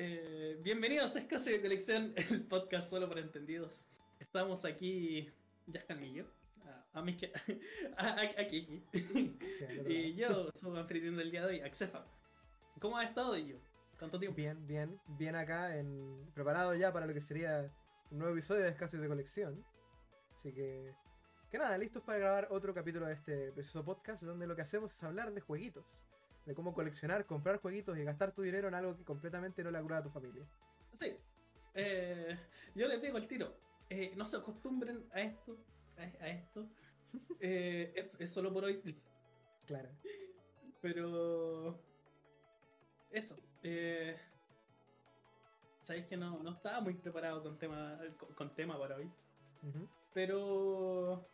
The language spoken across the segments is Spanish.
Eh, bienvenidos a Escaso de Colección, el podcast solo para entendidos. Estamos aquí, ya Millo, a, a, mí que, a, aquí, y yo soy anfitrión del día de hoy, Axefa. ¿Cómo has estado, yo? ¿Cuánto tiempo? Bien, bien, bien acá, en, preparado ya para lo que sería un nuevo episodio de Escaso de Colección. Así que, que nada, listos para grabar otro capítulo de este precioso podcast donde lo que hacemos es hablar de jueguitos de cómo coleccionar, comprar jueguitos y gastar tu dinero en algo que completamente no le agrada a tu familia. Sí. Eh, yo les digo el tiro. Eh, no se acostumbren a esto. A, esto. Eh, es, solo por hoy. Claro. Pero. Eso. Sabéis que no, no, estaba muy preparado con tema, con, tema para hoy. Pero.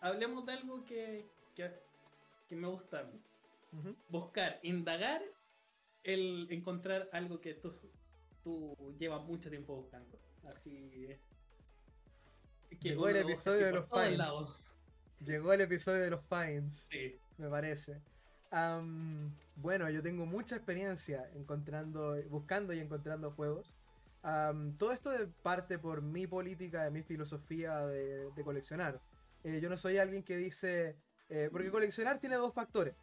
Hablemos de algo que, que, que me gusta a mí buscar, indagar, el encontrar algo que tú, tú llevas mucho tiempo buscando. Así es. Llegó el episodio de los Pines. Llegó el episodio de los Pines. Sí. Me parece. bueno, yo tengo mucha experiencia encontrando, buscando y encontrando juegos. todo esto parte por mi política, de mi filosofía de, coleccionar. Eh, yo no soy alguien que dice. Eh, porque coleccionar tiene dos factores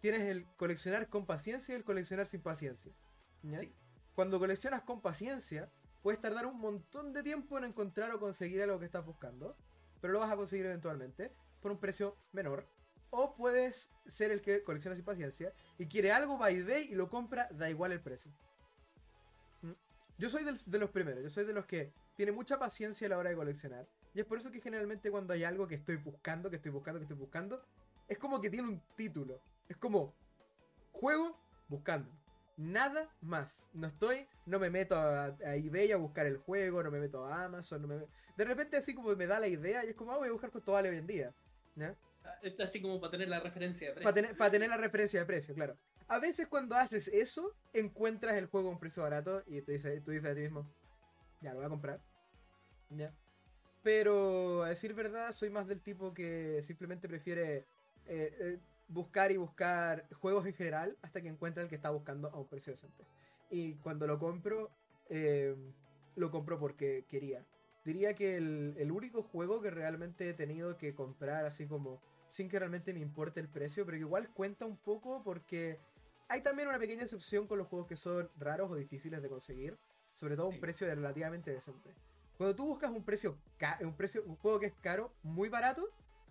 tienes el coleccionar con paciencia y el coleccionar sin paciencia. Cuando coleccionas con paciencia, puedes tardar un montón de tiempo en encontrar o conseguir algo que estás buscando, pero lo vas a conseguir eventualmente por un precio menor. O puedes ser el que colecciona sin paciencia y quiere algo, va y ve y lo compra, da igual el precio. ¿Mm? Yo soy de los primeros, yo soy de los que tiene mucha paciencia a la hora de coleccionar. Y es por eso que generalmente cuando hay algo que estoy buscando, que estoy buscando, que estoy buscando, es como que tiene un título. Es como, juego buscando. Nada más. No estoy, no me meto a, eBay a buscar el juego, no me meto a Amazon, no me De repente así como me da la idea y es como, ah, voy a buscar cuánto vale hoy en día. Ah, así como para tener la referencia de precio. Para tener, para tener la referencia de precio, claro. A veces cuando haces eso, encuentras el juego a un precio barato y te dice, tú dices a ti mismo, ya lo voy a comprar. ¿Ya? Pero a decir verdad, soy más del tipo que simplemente prefiere eh, eh, buscar y buscar juegos en general hasta que encuentre el que está buscando a un precio decente. Y cuando lo compro, eh, lo compro porque quería. Diría que el, único juego que realmente he tenido que comprar así como sin que realmente me importe el precio, pero que igual cuenta un poco porque hay también una pequeña excepción con los juegos que son raros o difíciles de conseguir, sobre todo un precio relativamente decente. Cuando tú buscas un precio, un precio, un juego que es caro, muy barato,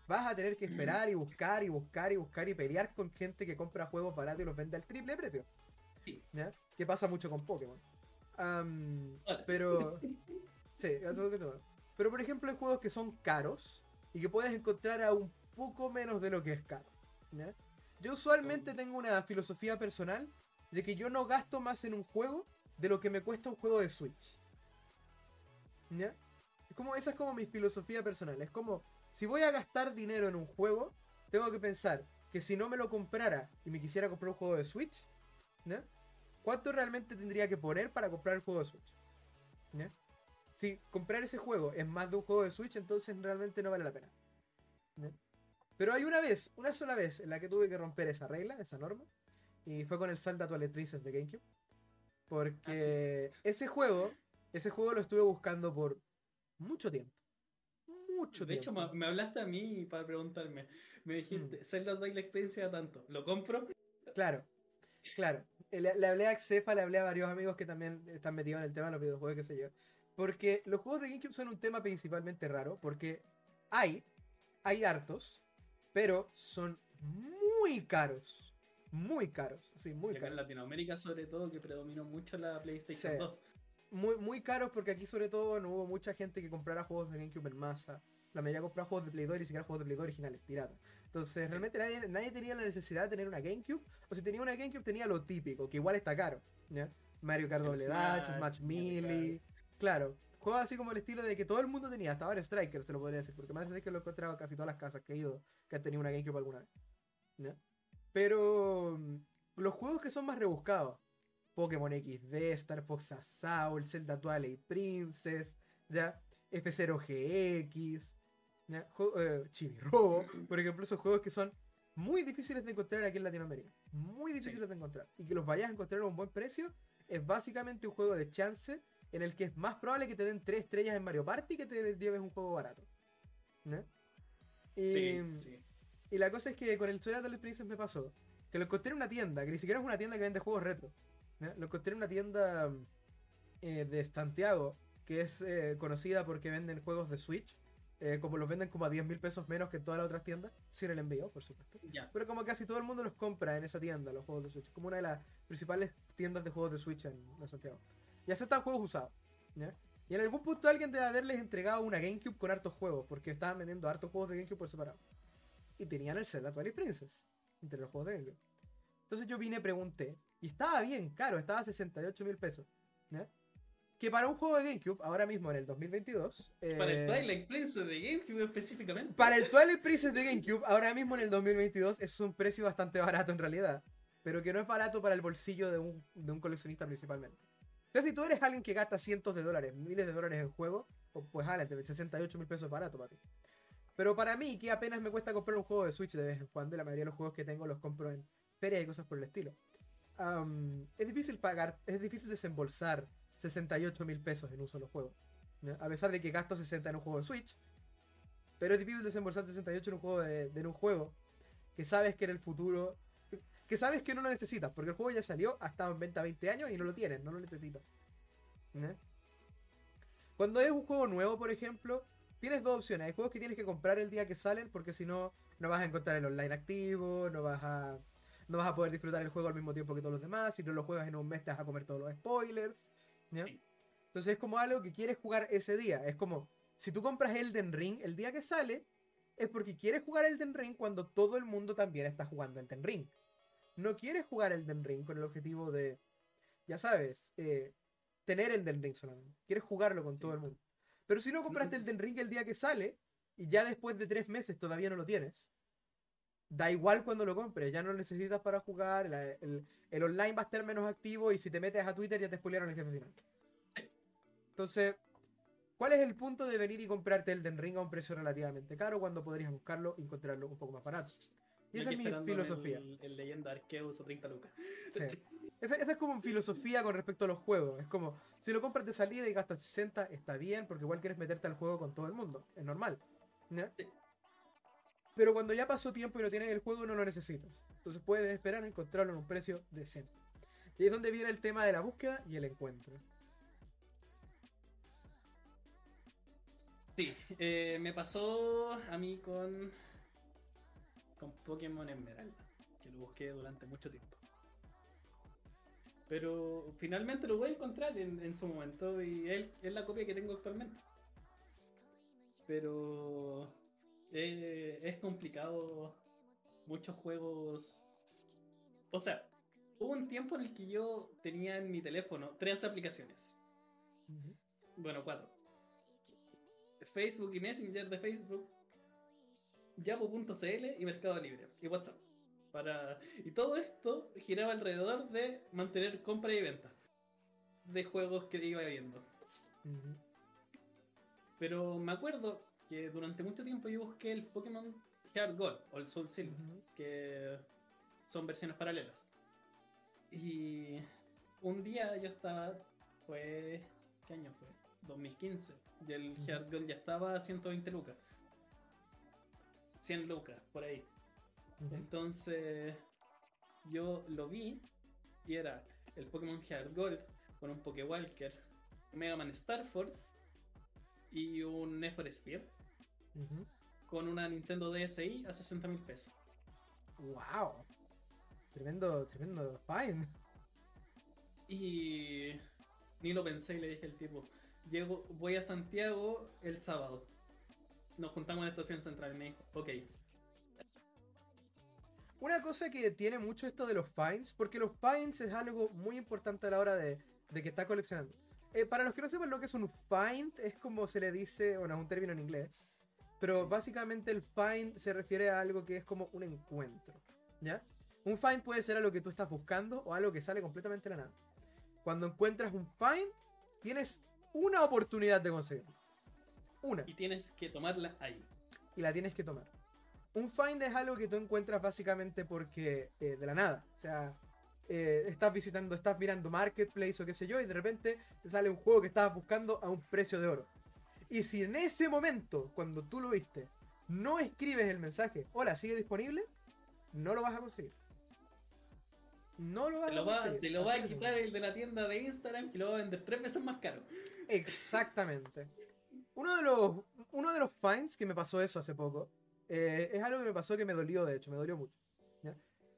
vas a tener que esperar y buscar y buscar y buscar y pelear con gente que compra juegos baratos y los vende al triple precio. ¿Ya? Que pasa mucho con Pokémon. pero. sí, Pero por ejemplo, hay juegos que son caros y que puedes encontrar a un poco menos de lo que es caro. Yo usualmente tengo una filosofía personal de que yo no gasto más en un juego de lo que me cuesta un juego de Switch. ¿Ya? Es como, esa es como mi filosofía personal. Es como, si voy a gastar dinero en un juego, tengo que pensar que si no me lo comprara y me quisiera comprar un juego de Switch, ¿cuánto realmente tendría que poner para comprar el juego de Switch? Si comprar ese juego es más de un juego de Switch, entonces realmente no vale la pena. Pero hay una vez, una sola vez, en la que tuve que romper esa regla, esa norma, y fue con el Zelda Twilight Princess de GameCube. Porque ah, ese juego, ese juego lo estuve buscando por mucho tiempo mucho de hecho, me hablaste a mí para preguntarme. Me dijiste, mm. Zelda doy la experiencia tanto. ¿Lo compro? Claro, claro. Le, hablé a Xefa, le hablé a varios amigos que también están metidos en el tema de los videojuegos, qué sé yo. Porque los juegos de GameCube son un tema principalmente raro, porque hay, hay hartos, pero son muy caros. Muy caros, sí, muy caros. En Latinoamérica, sobre todo, que predominó mucho la PlayStation 2 muy, muy caros porque aquí sobre todo no hubo mucha gente que comprara juegos de GameCube en masa. La mayoría compraba juegos de Play 2 y ni siquiera juegos de Play 2 originales, pirata. Entonces, realmente nadie, tenía la necesidad de tener una GameCube. O si tenía una GameCube, tenía lo típico, que igual está caro. Mario Kart Double Dash, Smash Melee. Claro, juegos así como el estilo de que todo el mundo tenía, hasta Mario Strikers, se lo podría decir. Porque más que lo he encontrado casi todas las casas que he ido que han tenido una GameCube alguna vez. Pero mm, los juegos que son más rebuscados, Pokémon XD, Star Fox Assault, Zelda Twilight Princess, ¿ya? F0GX, ¿ya? Eh, Robo, por ejemplo, esos juegos que son muy difíciles de encontrar aquí en Latinoamérica. Muy difíciles de encontrar. Y que los vayas a encontrar a un buen precio es básicamente un juego de chance en el que es más probable que te den 3 estrellas en Mario Party que te lleves un juego barato. Y, sí, sí. y la cosa es que con el Twilight Princess Princess me pasó que lo encontré en una tienda, que ni siquiera es una tienda que vende juegos retro. Lo encontré en una tienda eh, de Santiago, que es eh, conocida porque venden juegos de Switch. Eh, como los venden como a 10 mil pesos menos que en todas las otras tiendas, sin el envío, por supuesto. Pero como casi todo el mundo los compra en esa tienda, los juegos de Switch. Como una de las principales tiendas de juegos de Switch en, Santiago. Y aceptan juegos usados. Y en algún punto alguien debe haberles entregado una GameCube con hartos juegos, porque estaban vendiendo hartos juegos de GameCube por separado. Y tenían el Zelda Twilight Princess, entre los juegos de GameCube. Entonces yo vine pregunté, y estaba bien caro, estaba a 68 mil pesos. Que para un juego de GameCube, ahora mismo en el 2022. para el eh, Twilight Princess de GameCube específicamente. Para el Twilight Princess de GameCube, ahora mismo en el 2022, es un precio bastante barato en realidad. Pero que no es barato para el bolsillo de un, de un coleccionista principalmente. Entonces, si tú eres alguien que gasta cientos de dólares, miles de dólares en juego, pues adelante, 68 mil pesos es barato para ti. Pero para mí, que apenas me cuesta comprar un juego de Switch de vez en cuando, la mayoría de los juegos que tengo los compro en ferias y cosas por el estilo. es difícil pagar, es difícil desembolsar 68 mil pesos en un solo juego. A pesar de que gasto 60 en un juego de Switch. Pero es difícil desembolsar 68 en un juego de, un juego que sabes que en el futuro. Que sabes que no lo necesitas. Porque el juego ya salió, ha estado en venta 20 años y no lo tienes, no lo necesitas. Cuando es un juego nuevo, por ejemplo, tienes dos opciones. Hay juegos que tienes que comprar el día que salen porque si no, no vas a encontrar el online activo, no vas a, no vas a poder disfrutar el juego al mismo tiempo que todos los demás. Si no lo juegas en un mes te vas a comer todos los spoilers. Entonces es como algo que quieres jugar ese día. Es como, si tú compras Elden Ring el día que sale, es porque quieres jugar Elden Ring cuando todo el mundo también está jugando Elden Ring. No quieres jugar Elden Ring con el objetivo de, ya sabes, eh, tener Elden Ring solamente. Quieres jugarlo con todo el mundo. Pero si no compraste Elden Ring el día que sale, y ya después de tres meses todavía no lo tienes, da igual cuando lo compres, ya no lo necesitas para jugar, el, online va a estar menos activo y si te metes a Twitter ya te spoilearon el jefe final. Entonces, ¿cuál es el punto de venir y comprarte Elden Ring a un precio relativamente caro cuando podrías buscarlo y encontrarlo un poco más barato? Y esa es mi filosofía. El, leyenda Arceus o 30 lucas. Esa, es como filosofía con respecto a los juegos. Es como, si lo compras de salida y gastas 60, está bien, porque igual quieres meterte al juego con todo el mundo. Es normal. Pero cuando ya pasó tiempo y no tienes el juego, no lo necesitas. Entonces puedes esperar a encontrarlo en un precio decente. Y es donde viene el tema de la búsqueda y el encuentro. Sí, eh, me pasó a mí con, con Pokémon Esmeralda, que lo busqué durante mucho tiempo. Pero finalmente lo voy a encontrar en, su momento y él es la copia que tengo actualmente. Pero eh, es complicado muchos juegos. O sea, hubo un tiempo en el que yo tenía en mi teléfono tres aplicaciones. Bueno, cuatro. Facebook y Messenger de Facebook, Yapo.cl y Mercado Libre y WhatsApp. Para... Y todo esto giraba alrededor de mantener compra y venta de juegos que iba viendo. Pero me acuerdo que durante mucho tiempo yo busqué el Pokémon Heart Gold o el Soul Silver, que son versiones paralelas. Y un día yo estaba, fue, ¿qué año fue? 2015. Y el Heart Gold ya estaba a 120 lucas. 100 lucas, por ahí. Entonces, yo lo vi y era el Pokémon Heart Gold con un Pokewalker, Mega Man Star Force y un Nefer Spear con una Nintendo DSi a 60 mil pesos. ¡Wow! Tremendo, tremendo fine. Y ni lo pensé y le dije al tipo, llego, voy a Santiago el sábado. Nos juntamos en la estación central y me dijo, ok. Una cosa que tiene mucho esto de los fines, porque los fines es algo muy importante a la hora de, que está coleccionando. Eh, para los que no sepan lo que es un find, es como se le dice, bueno, es un término en inglés, pero básicamente el find se refiere a algo que es como un encuentro. ¿Ya? Un find puede ser algo que tú estás buscando o algo que sale completamente de la nada. Cuando encuentras un find, tienes una oportunidad de conseguirlo. Una. Y tienes que tomarla ahí. Y la tienes que tomar. Un find es algo que tú encuentras básicamente porque eh, de la nada. O sea, eh, estás visitando, estás mirando Marketplace o qué sé yo, y de repente te sale un juego que estabas buscando a un precio de oro. Y si en ese momento, cuando tú lo viste, no escribes el mensaje, hola, sigue disponible, no lo vas a conseguir. No lo vas te lo a conseguir. te lo va a quitar el de la tienda de Instagram que lo va a vender tres veces más caro. Exactamente. Uno de los, uno de los finds que me pasó eso hace poco, eh, es algo que me pasó que me dolió, de hecho, me dolió mucho.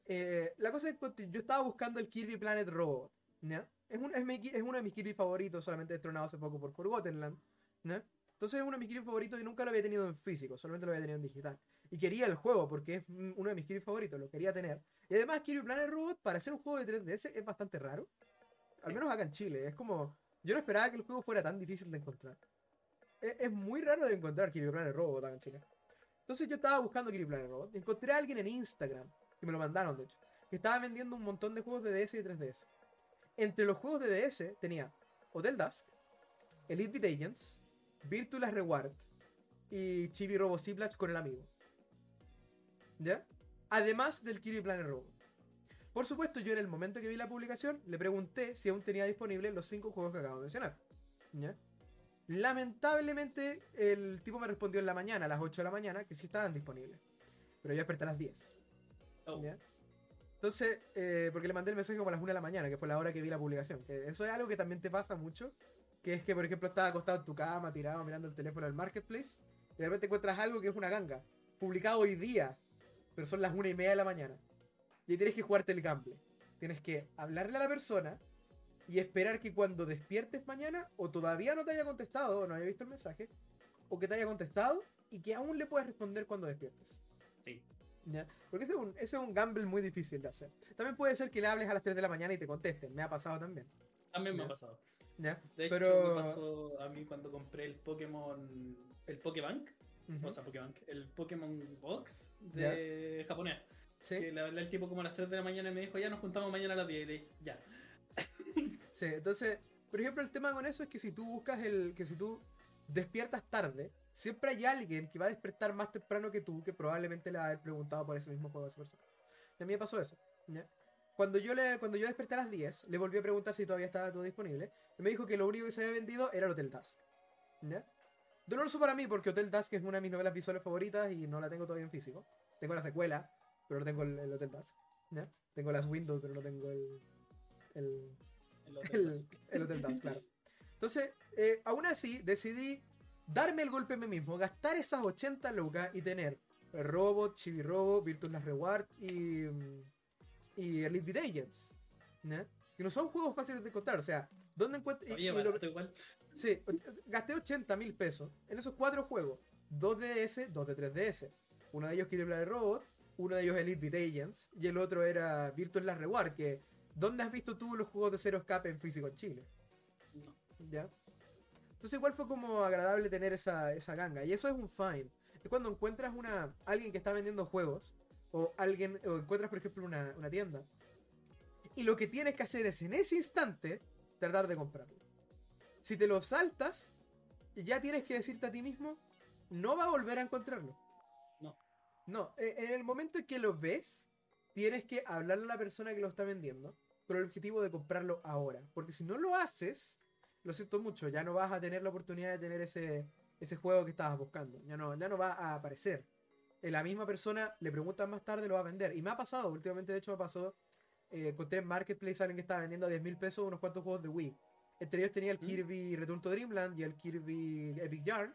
Eh, la cosa es que yo estaba buscando el Kirby Planet Robot. ¿ya? Es, un, es, es, uno de mis Kirby favoritos, solamente destronado hace poco por Forgotten Land. Entonces es uno de mis Kirby favoritos y nunca lo había tenido en físico, solamente lo había tenido en digital. Y quería el juego porque es uno de mis Kirby favoritos, lo quería tener. Y además Kirby Planet Robot, para hacer un juego de 3DS, es bastante raro. Al menos acá en Chile. Es como... Yo no esperaba que el juego fuera tan difícil de encontrar. Es, es muy raro de encontrar Kirby Planet Robot acá en Chile. Entonces yo estaba buscando Kirby Planet Robot. Y encontré a alguien en Instagram que me lo mandaron de hecho, que estaba vendiendo un montón de juegos de DS y 3DS. Entre los juegos de DS tenía Hotel Dusk, Elite Beat Agents, Virtual Reward y Chibi Robo Ziplash con el amigo. ¿Ya? Además del Kirby Planet Robo. Por supuesto, yo en el momento que vi la publicación le pregunté si aún tenía disponibles los 5 juegos que acabo de mencionar. ¿Ya? Lamentablemente, el tipo me respondió en la mañana, a las 8 de la mañana, que sí estaban disponibles. Pero yo desperté a las 10. Oh. Entonces, eh, porque le mandé el mensaje como a las 1 de la mañana, que fue la hora que vi la publicación. Que eso es algo que también te pasa mucho. Que es que, por ejemplo, estás acostado en tu cama, tirado, mirando el teléfono del marketplace. Y de repente encuentras algo que es una ganga. Publicado hoy día. Pero son las 1 y media de la mañana. Y tienes que jugarte el gamble. Tienes que hablarle a la persona. Y esperar que cuando despiertes mañana, o todavía no te haya contestado, o no haya visto el mensaje, o que te haya contestado, y que aún le puedas responder cuando despiertes. Sí. Porque ese es, un, gamble muy difícil de hacer. También puede ser que le hables a las 3 de la mañana y te contesten. Me ha pasado también. También me ha pasado. ¿Ya? De Pero... hecho, me pasó a mí cuando compré el Pokémon. El Pokébank. O sea, Pokébank. El Pokémon Box de japonés. ¿Sí? Que le hablé al tipo como a las 3 de la mañana y me dijo, ya nos juntamos mañana a las 10. Y le dije, ya. sí, entonces, por ejemplo, el tema con eso es que si tú buscas el. que si tú despiertas tarde, siempre hay alguien que va a despertar más temprano que tú, que probablemente le va a haber preguntado por ese mismo juego a esa persona. Y a mí me pasó eso. Cuando yo, le, cuando yo desperté a las 10, le volví a preguntar si todavía estaba todo disponible. Y me dijo que lo único que se había vendido era el Hotel Dusk. ¿Ya? Doloroso para mí porque Hotel Dusk es una de mis novelas visuales favoritas y no la tengo todavía en físico. Tengo la secuela, pero no tengo el, Hotel Dusk. ¿ya? Tengo las Windows, pero no tengo el. El, el, Hotel, Dusk. el Hotel Dusk, claro. Entonces, eh, aún así, decidí darme el golpe a mí mismo, gastar esas 80 lucas y tener Robot, Chibi Robo, Virtual Last Reward y, y Elite Beat Agents. Que no son juegos fáciles de encontrar, o sea, ¿dónde encuentro? igual. Sí, gasté 80 mil pesos en esos cuatro juegos: 2 de DS, 2 de 3DS. Uno de ellos Kirby Planet Robot, uno de ellos Elite Beat Agents y el otro era Virtual Last Reward. Que, ¿Dónde has visto tú los juegos de Zero Escape en físico en Chile? No. ¿Ya? Entonces igual fue como agradable tener esa, esa ganga. Y eso es un fine. Es cuando encuentras una alguien que está vendiendo juegos. O alguien. O encuentras, por ejemplo, una, tienda. Y lo que tienes que hacer es en ese instante tratar de comprarlo. Si te lo saltas, ya tienes que decirte a ti mismo, no va a volver a encontrarlo. No. No, e, en el momento en que lo ves, tienes que hablarle a la persona que lo está vendiendo con el objetivo de comprarlo ahora. Porque si no lo haces, lo siento mucho, ya no vas a tener la oportunidad de tener ese, ese juego que estabas buscando. Ya no, ya no va a aparecer. Eh, la misma persona le preguntan más tarde, lo va a vender. Y me ha pasado, últimamente de hecho me pasó, eh, encontré en Marketplace alguien que estaba vendiendo a 10 mil pesos unos cuantos juegos de Wii. Entre ellos tenía el ¿Mm? Kirby Return to Dreamland y el Kirby Epic Yarn.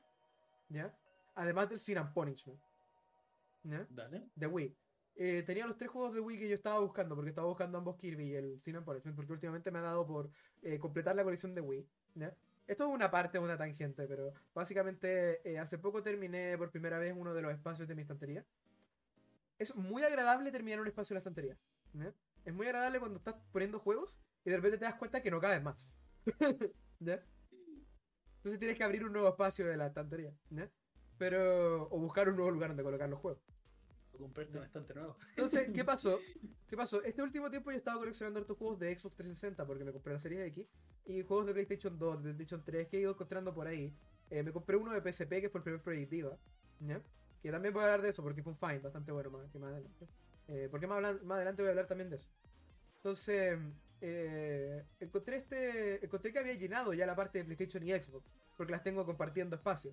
¿Ya? Además del Sin and Punishment. ¿Ya? Dale. De Wii. Eh, tenía los tres juegos de Wii que yo estaba buscando, porque estaba buscando ambos Kirby y el Sin and Punishment, porque últimamente me ha dado por completar la colección de Wii. Esto es una parte, una tangente, pero básicamente eh, hace poco terminé por primera vez uno de los espacios de mi estantería. Es muy agradable terminar un espacio de la estantería. Es muy agradable cuando estás poniendo juegos y de repente te das cuenta que no cabes más. Entonces tienes que abrir un nuevo espacio de la estantería. Pero. O buscar un nuevo lugar donde colocar los juegos comprarte un estante nuevo. Entonces, ¿qué pasó? ¿Qué pasó? Este último tiempo yo he estado coleccionando estos juegos de Xbox 360 porque me compré la serie X y juegos de PlayStation 2, de PlayStation 3 que he ido encontrando por ahí. Eh, me compré uno de PSP que fue el primer proyectiva, ¿ya? Que también voy a hablar de eso porque fue un find bastante bueno más, que más adelante. Eh, porque más, más, adelante voy a hablar también de eso. Entonces, eh, encontré este. Encontré que había llenado ya la parte de PlayStation y Xbox. Porque las tengo compartiendo espacio.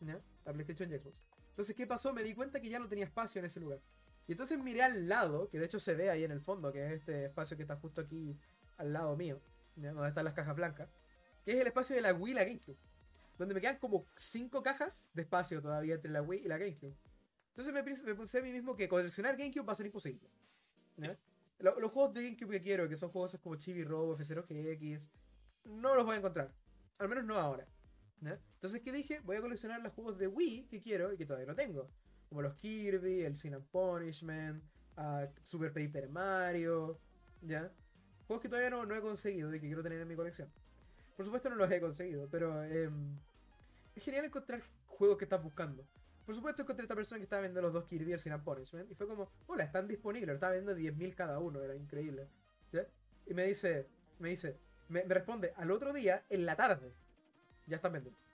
¿ya? La PlayStation y Xbox. Entonces, ¿qué pasó? Me di cuenta que ya no tenía espacio en ese lugar. Y entonces miré al lado, que de hecho se ve ahí en el fondo, que es este espacio que está justo aquí al lado mío, donde están las cajas blancas, que es el espacio de la Wii y la GameCube. Donde me quedan como 5 cajas de espacio todavía entre la Wii y la GameCube. Entonces me, me pensé a mí mismo que coleccionar GameCube va a ser imposible. Los, juegos de GameCube que quiero, que son juegos como Chibi Robo, F0GX, no los voy a encontrar. Al menos no ahora. Entonces, ¿qué dije? Voy a coleccionar los juegos de Wii que quiero y que todavía no tengo. Como los Kirby, el Sin Punishment, uh, Super Paper Mario, ¿ya? Juegos que todavía no, no, he conseguido y que quiero tener en mi colección. Por supuesto no los he conseguido, pero em, es genial encontrar juegos que estás buscando. Por supuesto encontré a esta persona que estaba viendo los dos Kirby el Sin Punishment y fue como, hola, están disponibles, estaba viendo 10.000 cada uno, era increíble. ¿ya? Y me dice, me dice, me, me responde al otro día en la tarde. Ya están vendiendo.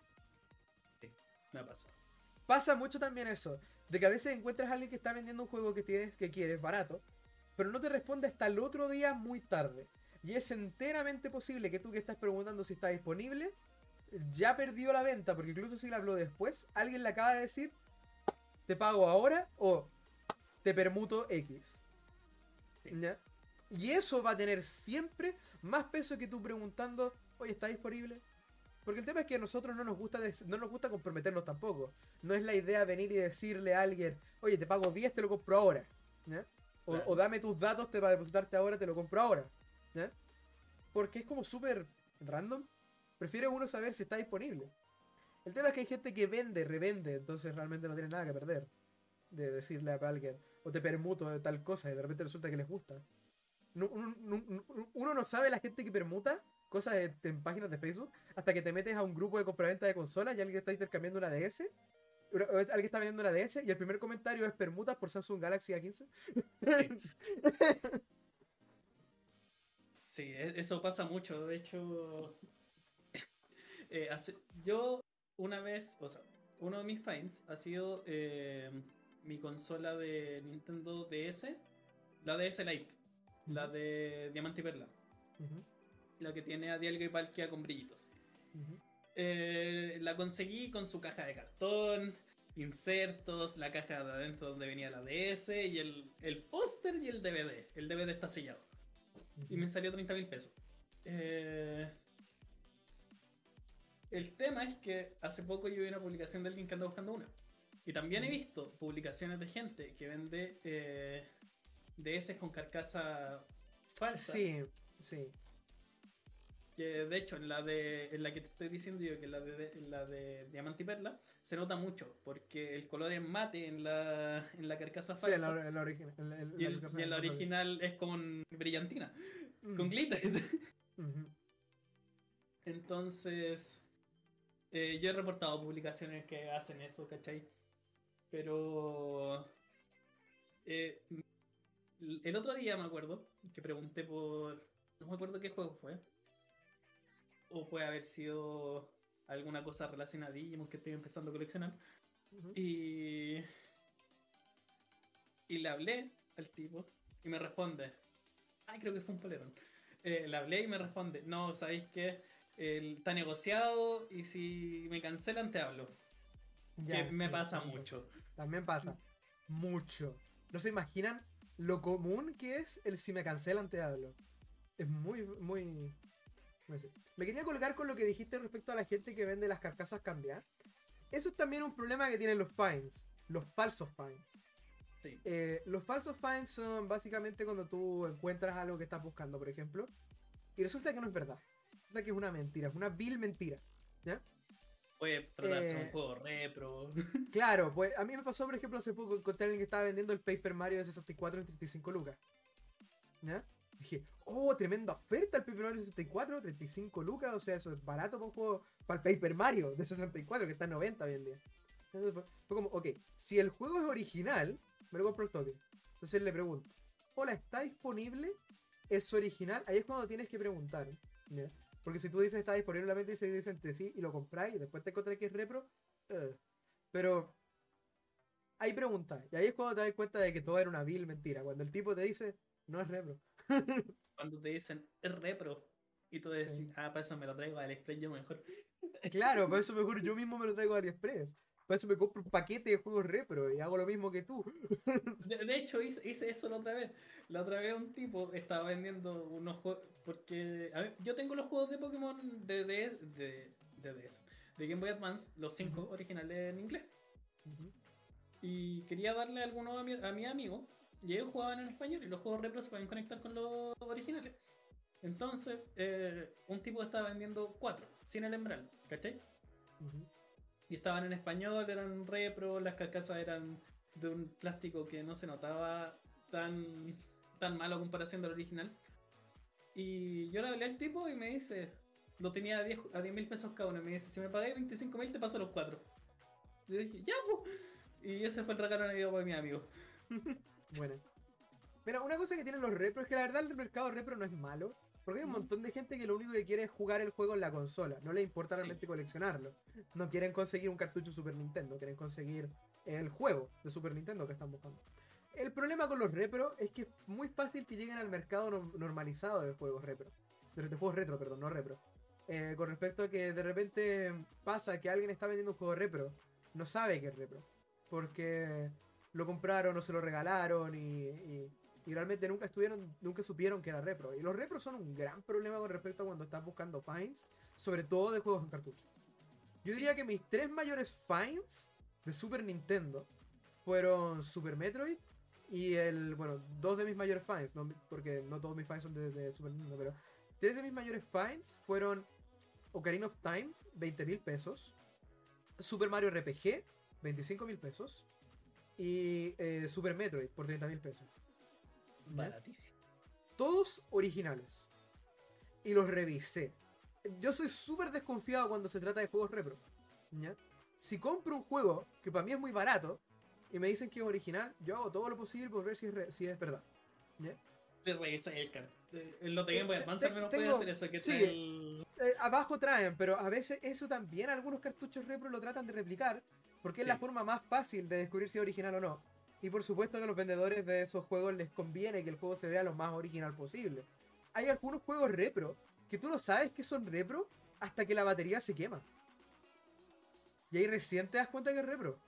Me ha pasado. Pasa mucho también eso de que a veces encuentras a alguien que está vendiendo un juego que tienes que quieres barato, pero no te responde hasta el otro día muy tarde. Y es enteramente posible que tú que estás preguntando si está disponible, ya perdió la venta, porque incluso si la habló después, alguien le acaba de decir, te pago ahora o te permuto X. Y eso va a tener siempre más peso que tú preguntando, oye, ¿está disponible? Porque el tema es que a nosotros no nos gusta no nos gusta comprometernos tampoco. No es la idea venir y decirle a alguien, oye, te pago 10, te lo compro ahora. O, dame tus datos te, para depositarte ahora, te lo compro ahora. Porque es como súper random. Prefiere uno saber si está disponible. El tema es que hay gente que vende, revende, entonces realmente no tiene nada que perder. De decirle a alguien, o te permuto de tal cosa, y de repente resulta que les gusta. uno no sabe la gente que permuta cosas en, páginas de Facebook hasta que te metes a un grupo de compraventa de consolas y alguien está intercambiando una DS. Alguien está vendiendo una DS y el primer comentario es permutas por Samsung Galaxy A15. Sí, e, eso pasa mucho. De hecho, eh, yo una vez, o sea, uno de mis finds ha sido eh, mi consola de Nintendo DS, la DS Lite, la de Diamante y Perla la que tiene a Dialga y Palkia con brillitos. Eh, la conseguí con su caja de cartón, insertos, la caja de adentro donde venía la DS y el, el póster y el DVD. El DVD está sellado. Y me salió 30 mil pesos. Eh, el tema es que hace poco yo vi una publicación de alguien que anda buscando una. Y también he visto publicaciones de gente que vende eh, DS con carcasa falsa. Sí, sí. Que de hecho, en la de en la que te estoy diciendo yo, que la de, la de Diamante y Perla, se nota mucho, porque el color es mate en la, en la carcasa falsa. Sí, en la, original. y, en la original es con brillantina, con glitter. Entonces, eh, yo he reportado publicaciones que hacen eso, ¿cachai? Pero... Eh, el otro día me acuerdo que pregunté por... No me acuerdo qué juego fue o puede haber sido alguna cosa relacionada a Digimon que estoy empezando a coleccionar. Y. Y le hablé al tipo y me responde. Ay, creo que fue un polerón. Eh, le hablé y me responde: No, sabéis que está negociado y si me cancelan te hablo. que me pasa mucho. También pasa. Mucho. No se imaginan lo común que es el si me cancelan te hablo. Es muy, muy, me quería colgar con lo que dijiste respecto a la gente que vende las carcasas cambiadas. Eso es también un problema que tienen los fines, los falsos fines. Eh, los falsos fines son básicamente cuando tú encuentras algo que estás buscando, por ejemplo, y resulta que no es verdad. Resulta que es una mentira, es una vil mentira. ¿Ya? Puede tratarse de un eh, juego repro. Claro, pues a mí me pasó, por ejemplo, hace poco encontré a alguien que estaba vendiendo el Paper Mario de 64 en 35 lucas. ¿Ya? Dije, oh, tremenda oferta el Paper Mario 64, 35 lucas, o sea, eso es barato para un juego, para el Paper Mario de 64, que está en 90 hoy en día. Fue, como, ok, si el juego es original, me lo compro el toque. Entonces le pregunto, hola, ¿está disponible? ¿Es original? Ahí es cuando tienes que preguntar. Porque si tú dices está disponible, la mente se dice entre sí y lo compráis y después te encontrás que es repro. Uh. Pero hay preguntas. Y ahí es cuando te das cuenta de que todo era una vil mentira. Cuando el tipo te dice, no es repro. cuando te dicen es repro y tú decís, ah, para eso me lo traigo a AliExpress yo mejor. Claro, para eso mejor yo mismo me lo traigo a AliExpress. Para eso me compro un paquete de juegos repro y hago lo mismo que tú. De, hecho, hice, eso la otra vez. La otra vez un tipo estaba vendiendo unos juegos. Porque a ver, yo tengo los juegos de Pokémon de, de, de, de, de Game Boy Advance, los cinco originales en inglés. Y quería darle algunos a mi, a mi amigo. Y ellos jugaban en español y los juegos repro se pueden conectar con los originales. Entonces, eh, un tipo estaba vendiendo cuatro, sin el embral, ¿cachai? Y estaban en español, eran repro, las carcasas eran de un plástico que no se notaba tan, tan malo a comparación del original. Y yo le hablé al tipo y me dice, lo tenía a 10 mil pesos cada uno. Y me dice, si me pagáis 25 mil, te paso los cuatro. Y yo dije, ya, pues. Y ese fue el regalo navideño para mi amigo. bueno. Mira, una cosa que tienen los repro es que la verdad el mercado repro no es malo. Porque hay un montón de gente que lo único que quiere es jugar el juego en la consola. No le importa realmente coleccionarlo. No quieren conseguir un cartucho Super Nintendo, quieren conseguir el juego de Super Nintendo que están buscando. El problema con los repro es que es muy fácil que lleguen al mercado normalizado de juegos repro. De juegos retro, perdón, no repro. Eh, con respecto a que de repente pasa que alguien está vendiendo un juego repro, no sabe que es repro. Porque lo compraron o se lo regalaron y y realmente nunca estuvieron, nunca supieron que era repro. Y los repros son un gran problema con respecto a cuando estás buscando finds, sobre todo de juegos en cartucho. Yo diría que mis tres mayores finds de Super Nintendo fueron Super Metroid y el, bueno, dos de mis mayores finds, porque no todos mis finds son de, Super Nintendo, pero tres de mis mayores finds fueron Ocarina of Time, 20 mil pesos, Super Mario RPG, 25 mil pesos, y eh, Super Metroid por 30 mil pesos. Baratísimo. Todos originales. Y los revisé. Yo soy súper desconfiado cuando se trata de juegos repro. Si compro un juego que para mí es muy barato y me dicen que es original, yo hago todo lo posible por ver si es, si es verdad. ¿ya? Te el card. Lo de Game Boy Advance menos puede hacer eso que sí, eh, abajo traen, pero a veces eso también algunos cartuchos repro lo tratan de replicar porque es la forma más fácil de descubrir si es original o no. Y por supuesto que a los vendedores de esos juegos les conviene que el juego se vea lo más original posible. Hay algunos juegos repro que tú no sabes que son repro hasta que la batería se quema. Y ahí recién te das cuenta que es repro.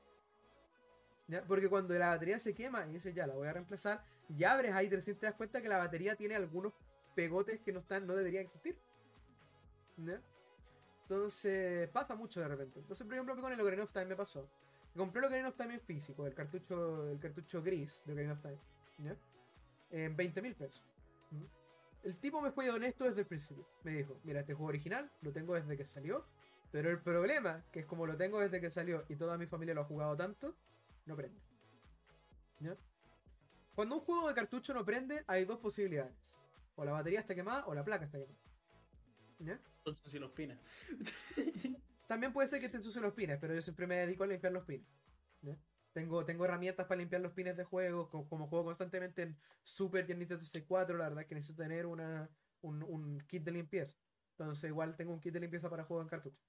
Porque cuando la batería se quema y dices ya la voy a reemplazar, y abres ahí recién te das cuenta que la batería tiene algunos pegotes que no están, no deberían existir. Entonces pasa mucho de repente. Entonces, por ejemplo, con el Ocarina of Time me pasó. Compré el Ocarina of Time en físico, el cartucho, el cartucho gris de Ocarina of Time. ¿ya? En 20 mil pesos. El tipo me fue honesto desde el principio. Me dijo, mira, este juego original lo tengo desde que salió. Pero el problema, que es como lo tengo desde que salió y toda mi familia lo ha jugado tanto, no prende. ¿Ya? Cuando un juego de cartucho no prende, hay dos posibilidades. O la batería está quemada o la placa está quemada. ¿Ya? Entonces si los pines. También puede ser que te ensucien los pines, pero yo siempre me dedico a limpiar los pines. Tengo, tengo herramientas para limpiar los pines de juego, como, juego constantemente en Super Nintendo 64, la verdad es que necesito tener una, un, kit de limpieza. Entonces igual tengo un kit de limpieza para juegos en cartucho.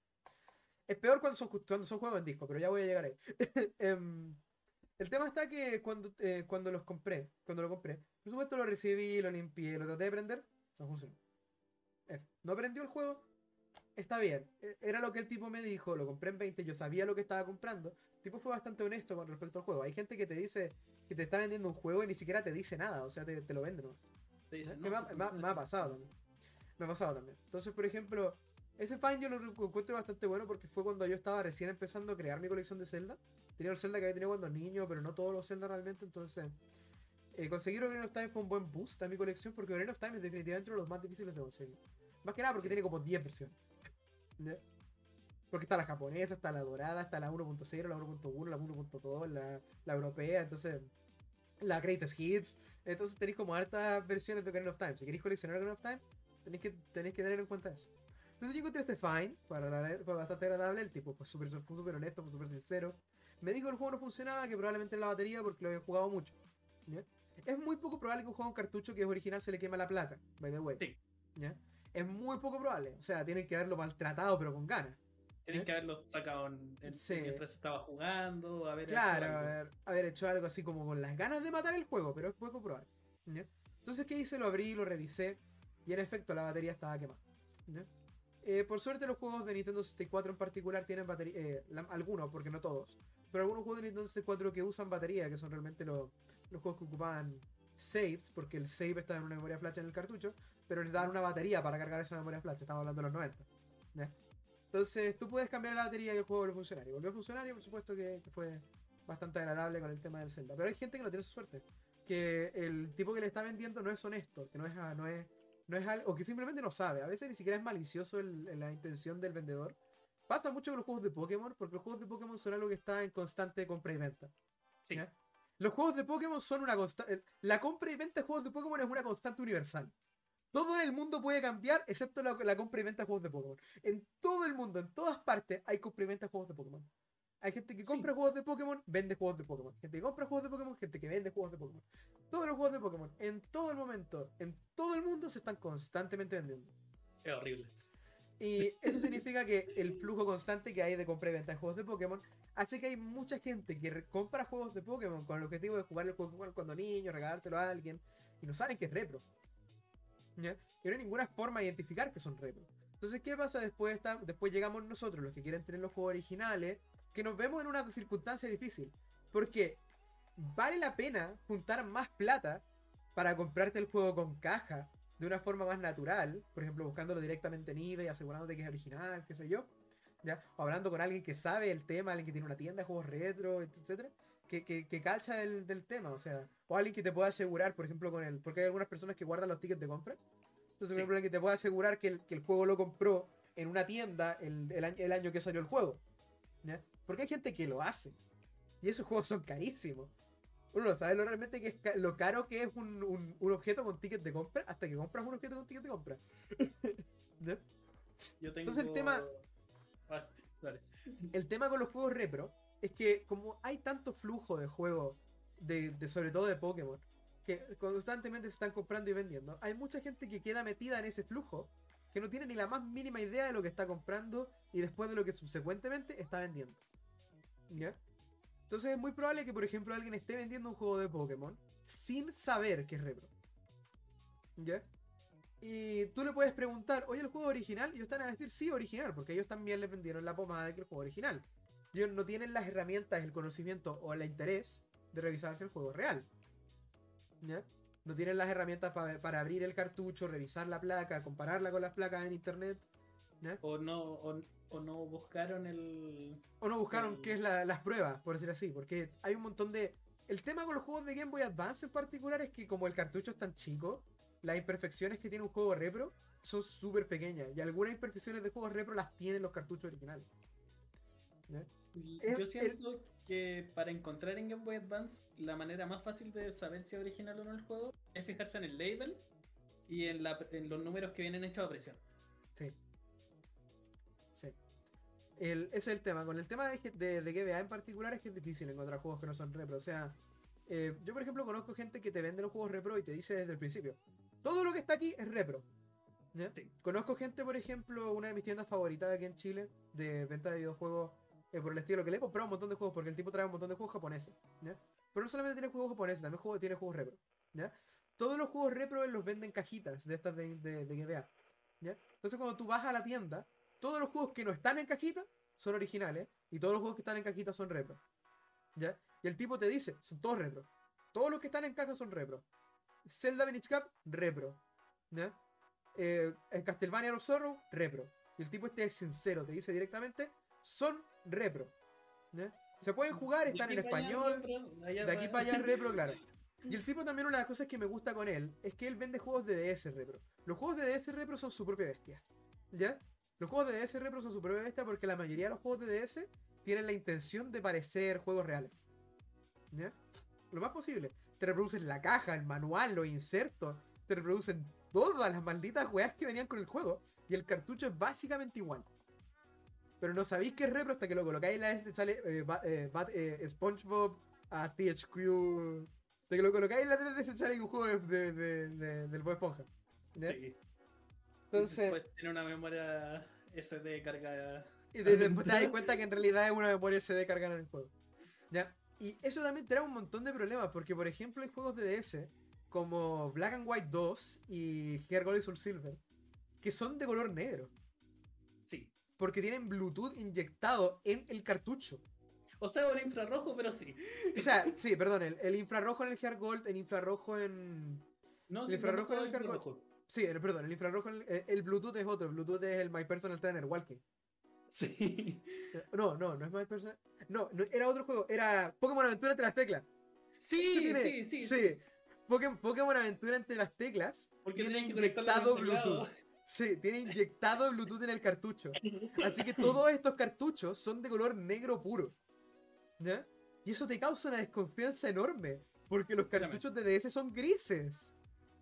Es peor cuando son, cuando son juegos en disco, pero ya voy a llegar ahí. Em, el tema está que cuando, eh, cuando los compré, cuando lo compré, por supuesto lo recibí, lo limpié, lo traté de prender, no funcionó. No prendió el juego, está bien. E, era lo que el tipo me dijo, lo compré en 20, yo sabía lo que estaba comprando. El tipo fue bastante honesto con respecto al juego. Hay gente que te dice que te está vendiendo un juego y ni siquiera te dice nada, o sea, te, lo vende, ¿no? me, ha, pasado también. Me ha pasado también. Entonces, por ejemplo, ese find yo lo encuentro bastante bueno porque fue cuando yo estaba recién empezando a crear mi colección de Zelda. Tenía el Zelda que había tenido cuando niño, pero no todos los Zelda realmente, entonces... Eh, conseguir Ocarina of Time fue un buen boost a mi colección porque Ocarina of Time es definitivamente uno de los más difíciles de conseguir. Más que nada porque tiene como 10 versiones. Porque está la japonesa, está la dorada, está la 1.0, la 1.1, la 1.2, la, la europea, entonces la Greatest Hits. Entonces tenéis como hartas versiones de Ocarina of Time. Si queréis coleccionar Ocarina of Time, tenéis que, tenéis que tener en cuenta eso. Entonces yo encontré este Fine, fue, bastante agradable, el tipo fue súper super honesto, fue súper sincero. Me dijo que el juego no funcionaba, que probablemente en la batería porque lo había jugado mucho. Es muy poco probable que un juego en cartucho que es original se le queme la placa, by the way. ¿Ya? Es muy poco probable. O sea, tienen que haberlo maltratado, pero con ganas. Tienen ¿Eh? que haberlo sacado en, mientras estaba jugando, haber claro, hecho Haber, haber, hecho algo así como con las ganas de matar el juego, pero es poco probable. Entonces, ¿qué hice? Lo abrí, lo revisé. Y en efecto, la batería estaba quemada. Eh, por suerte, los juegos de Nintendo 64 en particular tienen batería. Eh, algunos, porque no todos. Pero algunos juegos de Nintendo 64 que usan batería, que son realmente los, los juegos que ocupaban saves, porque el save está en una memoria flash en el cartucho, pero dan una batería para cargar esa memoria flash. Estamos hablando de los 90. Entonces, tú puedes cambiar la batería y el juego vuelve a funcionar. Y volvió a funcionar y por supuesto que, fue bastante agradable con el tema del Zelda. Pero hay gente que no tiene su suerte. Que el tipo que le está vendiendo no es honesto, que no es, no es, no es algo, o que simplemente no sabe. A veces ni siquiera es malicioso la intención del vendedor. Pasa mucho con los juegos de Pokémon, porque los juegos de Pokémon son algo que está en constante compra y venta. Los juegos de Pokémon son una constante. La compra y venta de juegos de Pokémon es una constante universal. Todo en el mundo puede cambiar, excepto la, compra y venta de juegos de Pokémon. En todo el mundo, en todas partes, hay compra y venta de juegos de Pokémon. Hay gente que compra juegos de Pokémon, vende juegos de Pokémon. Gente que compra juegos de Pokémon, gente que vende juegos de Pokémon. Todos los juegos de Pokémon, en todo el momento, en todo el mundo, se están constantemente vendiendo. Es horrible. Y eso significa que el flujo constante que hay de compra y venta de juegos de Pokémon hace que hay mucha gente que compra juegos de Pokémon con el objetivo de jugar el juego cuando niño, regalárselo a alguien, y no saben que es repro. Y no hay ninguna forma de identificar que son repro. Entonces, ¿qué pasa después? después llegamos nosotros, los que quieren tener los juegos originales, que nos vemos en una circunstancia difícil. Porque vale la pena juntar más plata para comprarte el juego con caja de una forma más natural, por ejemplo, buscándolo directamente en eBay, asegurándote que es original, qué sé yo, ¿ya? O hablando con alguien que sabe el tema, alguien que tiene una tienda de juegos retro, etcétera, que, que, que calcha del, tema, o sea, o alguien que te pueda asegurar, por ejemplo, con él, porque hay algunas personas que guardan los tickets de compra, entonces, por ejemplo, alguien que te pueda asegurar que el, que el, juego lo compró en una tienda el, el, año que salió el juego, ¿ya? Porque hay gente que lo hace, y esos juegos son carísimos uno no sabe lo realmente que es lo caro que es un, un, objeto con ticket de compra hasta que compras un objeto con ticket de compra. Entonces el tema. Ah, el tema con los juegos repro es que como hay tanto flujo de juegos, de, de, sobre todo de Pokémon, que constantemente se están comprando y vendiendo, hay mucha gente que queda metida en ese flujo, que no tiene ni la más mínima idea de lo que está comprando y después de lo que subsecuentemente está vendiendo. ¿Ya? Entonces es muy probable que, por ejemplo, alguien esté vendiendo un juego de Pokémon sin saber que es repro. ¿Ya? Y tú le puedes preguntar, oye, ¿el juego original? Y ellos están a decir, sí, original, porque ellos también les vendieron la pomada de que el juego original. Ellos no tienen las herramientas, el conocimiento o el interés de revisar si el juego real. ¿Ya? No tienen las herramientas para abrir el cartucho, revisar la placa, compararla con las placas en internet. O no, o no buscaron el. O no buscaron qué es las pruebas, por decir así. Porque hay un montón de. El tema con los juegos de Game Boy Advance en particular es que, como el cartucho es tan chico, las imperfecciones que tiene un juego repro son súper pequeñas. Y algunas imperfecciones de juegos repro las tienen los cartuchos originales. Yo siento que para encontrar en Game Boy Advance la manera más fácil de saber si es original o no el juego es fijarse en el label y en, en los números que vienen hechos a presión. Ese es el tema. Con el tema de, de, GBA en particular es que es difícil encontrar juegos que no son repro. O sea, eh, yo por ejemplo conozco gente que te vende los juegos repro y te dice desde el principio, todo lo que está aquí es repro. Conozco gente, por ejemplo, una de mis tiendas favoritas aquí en Chile, de venta de videojuegos eh, por el estilo, que le he comprado un montón de juegos, porque el tipo trae un montón de juegos japoneses. Pero no solamente tiene juegos japoneses, también tiene juegos repro. Todos los juegos repro los venden cajitas de estas de, de, de GBA. Entonces cuando tú vas a la tienda, todos los juegos que no están en cajita son originales y todos los juegos que están en cajita son repro. ¿Ya? Y el tipo te dice, son todos repro. Todos los que están en caja son repro. Zelda Vintage Cup, repro. ¿Ya? Eh, Castlevania of Sorrow, repro. Y el tipo este es sincero, te dice directamente, son repro. ¿Ya? Se pueden jugar, están en español. de aquí para allá repro, claro. Y el tipo también una de las cosas que me gusta con él es que él vende juegos de DS repro. Los juegos de DS repro son su propia bestia. ¿Ya? Los juegos de DS repro son su propia bestia porque la mayoría de los juegos de DS tienen la intención de parecer juegos reales. ¿Ya? Lo más posible. Te reproducen la caja, el manual, los insertos. Te reproducen todas las malditas weas que venían con el juego. Y el cartucho es básicamente igual. Pero no sabéis que es repro hasta que lo colocáis en la S sale eh, eh, eh, SpongeBob a THQ. Hasta que lo colocáis en la 3DS sale un juego de, del Bob Esponja. Sí. Entonces. Después tiene una memoria SD cargada. Y después te das cuenta que en realidad es una memoria SD cargada en el juego. ¿Ya? Y eso también trae un montón de problemas, porque por ejemplo en juegos de DS, como Black and White 2 y Hair Gold y Soul Silver, que son de color negro. Sí. Porque tienen Bluetooth inyectado en el cartucho. O sea, un infrarrojo, pero sí. O sea, sí, perdón, el, infrarrojo en el Hair Gold, el infrarrojo en. No, el infrarrojo en el Gold. Sí, perdón, el infrarrojo, el, el, Bluetooth es otro, el Bluetooth es el My Personal Trainer Walking. Sí. No, no, no es My Personal. No, no, era otro juego, era Pokémon Aventura entre las teclas. Sí, sí, sí. Sí. Pokémon, Aventura entre las teclas Porque tiene inyectado Bluetooth. Sí, tiene inyectado Bluetooth en el cartucho. Así que todos estos cartuchos son de color negro puro. ¿Ya? Y eso te causa una desconfianza enorme. Porque los cartuchos de DS son grises.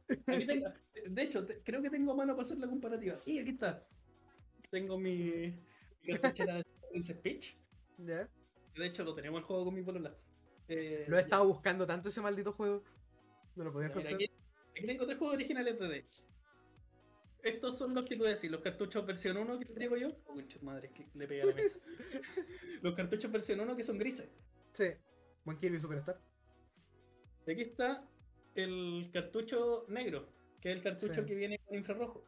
de hecho, creo que tengo mano para hacer la comparativa. Sí, aquí está. Tengo mi, mi cartuchera de Princess Peach. ¿Ya? De hecho, lo tenemos el juego con mi polola. Eh, lo he estado buscando tanto ese maldito juego. No lo podías contar. Aquí, tengo tres juegos originales de DS. Estos son los que tú decís, los cartuchos versión 1 que te digo yo. Oh, madre, que le pegué a la mesa. los cartuchos versión 1 que son grises. Sí. Buen Kirby Superstar. Aquí está el cartucho negro, que es el cartucho que viene con infrarrojo.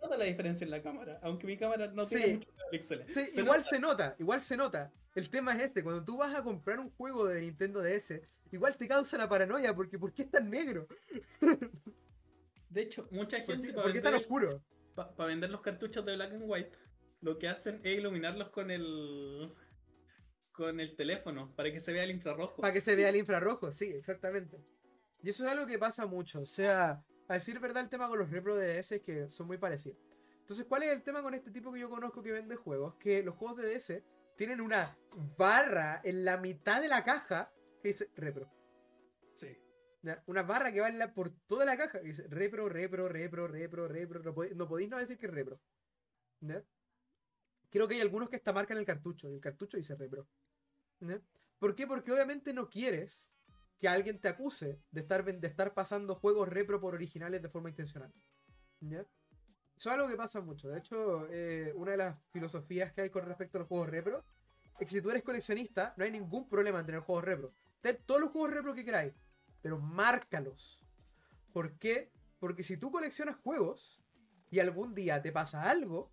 Nota la diferencia en la cámara, aunque mi cámara no tiene muchos píxeles. Sí, igual se nota, igual se nota. El tema es este, cuando tú vas a comprar un juego de Nintendo DS, igual te causa la paranoia, porque ¿por qué es tan negro? De hecho, mucha gente... ¿Por qué, tan oscuro? Para vender los cartuchos de Black and White, lo que hacen es iluminarlos con el... con el teléfono, para que se vea el infrarrojo. Para que se vea el infrarrojo, sí, exactamente. Y eso es algo que pasa mucho, o sea, a decir verdad el tema con los repro de DS es que son muy parecidos. Entonces, ¿cuál es el tema con este tipo que yo conozco que vende juegos? Que los juegos de DS tienen una barra en la mitad de la caja que dice repro. Sí. Una barra que va por toda la caja que dice repro, repro, repro, repro, repro. No, podéis, no decir que es repro. Creo que hay algunos que esta marcan el cartucho y el cartucho dice repro. ¿Por qué? Porque obviamente no quieres que alguien te acuse de estar, de estar pasando juegos repro por originales de forma intencional. ¿Ya? Eso es algo que pasa mucho. De hecho, eh, una de las filosofías que hay con respecto a los juegos repro es que si tú eres coleccionista, no hay ningún problema en tener juegos repro. Ten todos los juegos repro que queráis, pero márcalos. ¿Por qué? Porque si tú coleccionas juegos y algún día te pasa algo,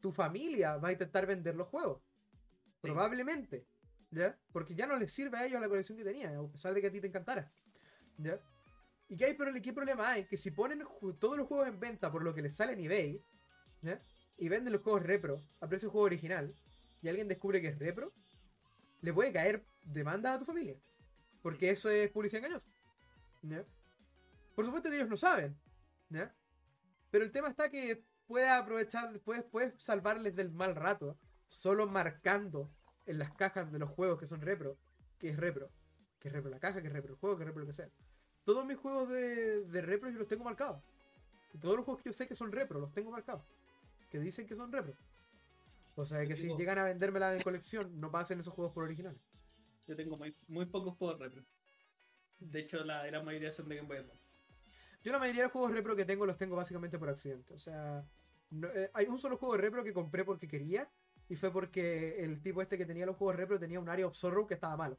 tu familia va a intentar vender los juegos. Probablemente. ¿Ya? Porque ya no les sirve a ellos la colección que tenían, a pesar de que a ti te encantara, ¿ya? ¿Y qué, hay, qué problema hay? Que si ponen todos los juegos en venta por lo que les sale en eBay, ¿ya? Y venden los juegos repro a precio de juego original, y alguien descubre que es repro, le puede caer demanda a tu familia. Porque eso es publicidad engañosa. Por supuesto que ellos no saben, ¿ya? Pero el tema está que puede aprovechar, puedes, puedes salvarles del mal rato solo marcando en las cajas de los juegos que son repro, que es repro, que es repro la caja, que es repro el juego, que es repro lo que sea. Todos mis juegos de, de repro yo los tengo marcados. Y todos los juegos que yo sé que son repro, los tengo marcados. Que dicen que son repro. O sea, que si llegan a vendérmela en colección, no pasen esos juegos por original. Yo tengo muy, pocos juegos repro. De hecho, la gran mayoría son de Game Boy Advance. Yo la mayoría de los juegos repro que tengo los tengo básicamente por accidente. O sea, eh, hay un solo juego de repro que compré porque quería y fue porque el tipo este que tenía los juegos repro tenía un área of sorrow que estaba malo.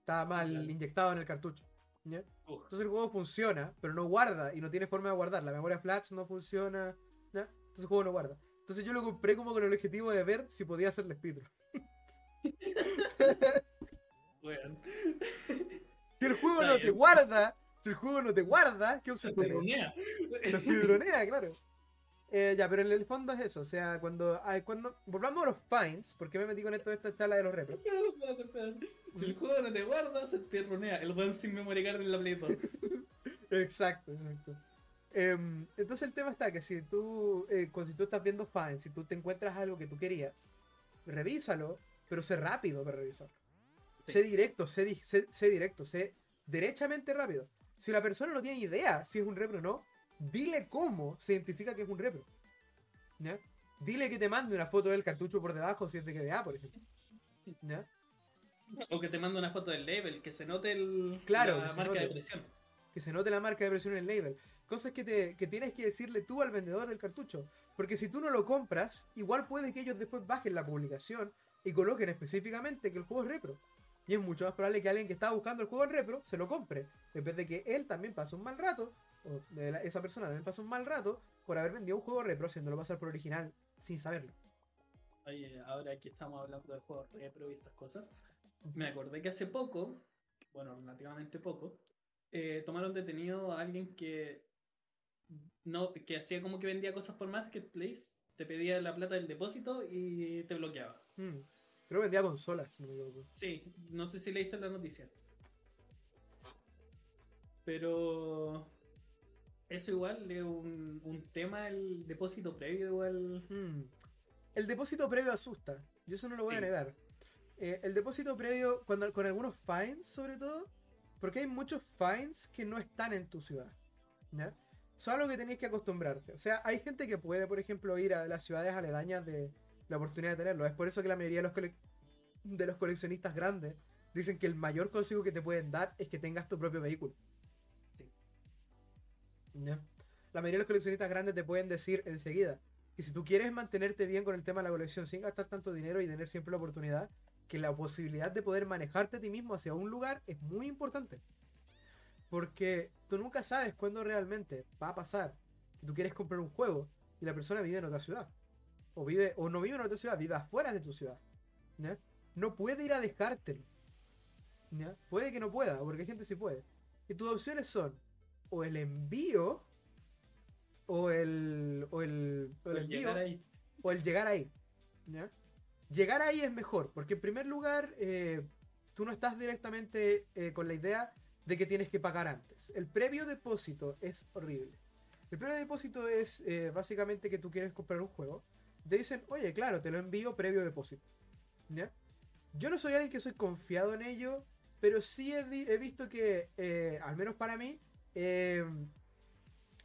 Estaba mal inyectado en el cartucho. Entonces el juego funciona, pero no guarda y no tiene forma de guardar. La memoria flash no funciona. Entonces el juego no guarda. Entonces yo lo compré como con el objetivo de ver si podía hacerle speedrun. bueno. Si el juego no te guarda, si el juego no te guarda, ¿qué opción tienes? Lo claro. Eh, ya, pero en el fondo es eso. O sea, cuando, cuando volvamos a los Pines, porque me metí con esto de esta charla de los repros. Si el juego no te guarda, se pierronea. El buen sin memory card en la Play exacto, exacto. Em, entonces el tema está que si tú, eh, si tú estás viendo Pines, si tú te encuentras algo que tú querías, revísalo, pero sé rápido para revisarlo. Sé directo, sé, sé directo, sé derechamente rápido. Si la persona no tiene idea si es un repro o no, dile cómo se identifica que es un repro. ¿Ya? Dile que te mande una foto del cartucho por debajo si es de GBA, por ejemplo. ¿Ya? O que te mande una foto del label, que se note el, claro, la marca de presión. Que se note la marca de presión en el label. Cosas que, te, que tienes que decirle tú al vendedor del cartucho. Porque si tú no lo compras, igual puede que ellos después bajen la publicación y coloquen específicamente que el juego es repro. Y es mucho más probable que alguien que estaba buscando el juego en repro se lo compre. En vez de que él también pase un mal rato, o esa persona también pase un mal rato por haber vendido un juego repro haciéndolo pasar por original sin saberlo. Oye, ahora que estamos hablando de juegos repro y estas cosas, me acordé que hace poco, bueno, relativamente poco, eh, tomaron detenido a alguien que no, que hacía como que vendía cosas por Marketplace, te pedía la plata del depósito y te bloqueaba. Mm. Creo que vendía consolas, si no me equivoco. Sí, no sé si leíste la noticia. Pero eso igual es un, tema, el depósito previo igual. Mm. El depósito previo asusta. Yo eso no lo voy a negar. Eh, el depósito previo, cuando, con algunos fines sobre todo, porque hay muchos fines que no están en tu ciudad. ¿ya? Es algo que tenéis que acostumbrarte. O sea, hay gente que puede, por ejemplo, ir a las ciudades aledañas de la oportunidad de tenerlo. Es por eso que la mayoría de los, de los coleccionistas grandes dicen que el mayor consejo que te pueden dar es que tengas tu propio vehículo. La mayoría de los coleccionistas grandes te pueden decir enseguida que si tú quieres mantenerte bien con el tema de la colección sin gastar tanto dinero y tener siempre la oportunidad, que la posibilidad de poder manejarte a ti mismo hacia un lugar es muy importante. Porque tú nunca sabes cuándo realmente va a pasar que tú quieres comprar un juego y la persona vive en otra ciudad. O vive, o no vive en otra ciudad, vive afuera de tu ciudad. No puede ir a dejártelo. Puede que no pueda, porque hay gente sí puede. Y tus opciones son o el envío o el, o el, o el, envío o el llegar ahí. Llegar ahí es mejor, porque en primer lugar eh, tú no estás directamente eh, con la idea de que tienes que pagar antes. El previo depósito es horrible. El previo depósito es eh, básicamente que tú quieres comprar un juego. Te dicen, oye, claro, te lo envío previo depósito. ¿Ya? Yo no soy alguien que soy confiado en ello, pero sí he, visto que, al menos para mí, eh,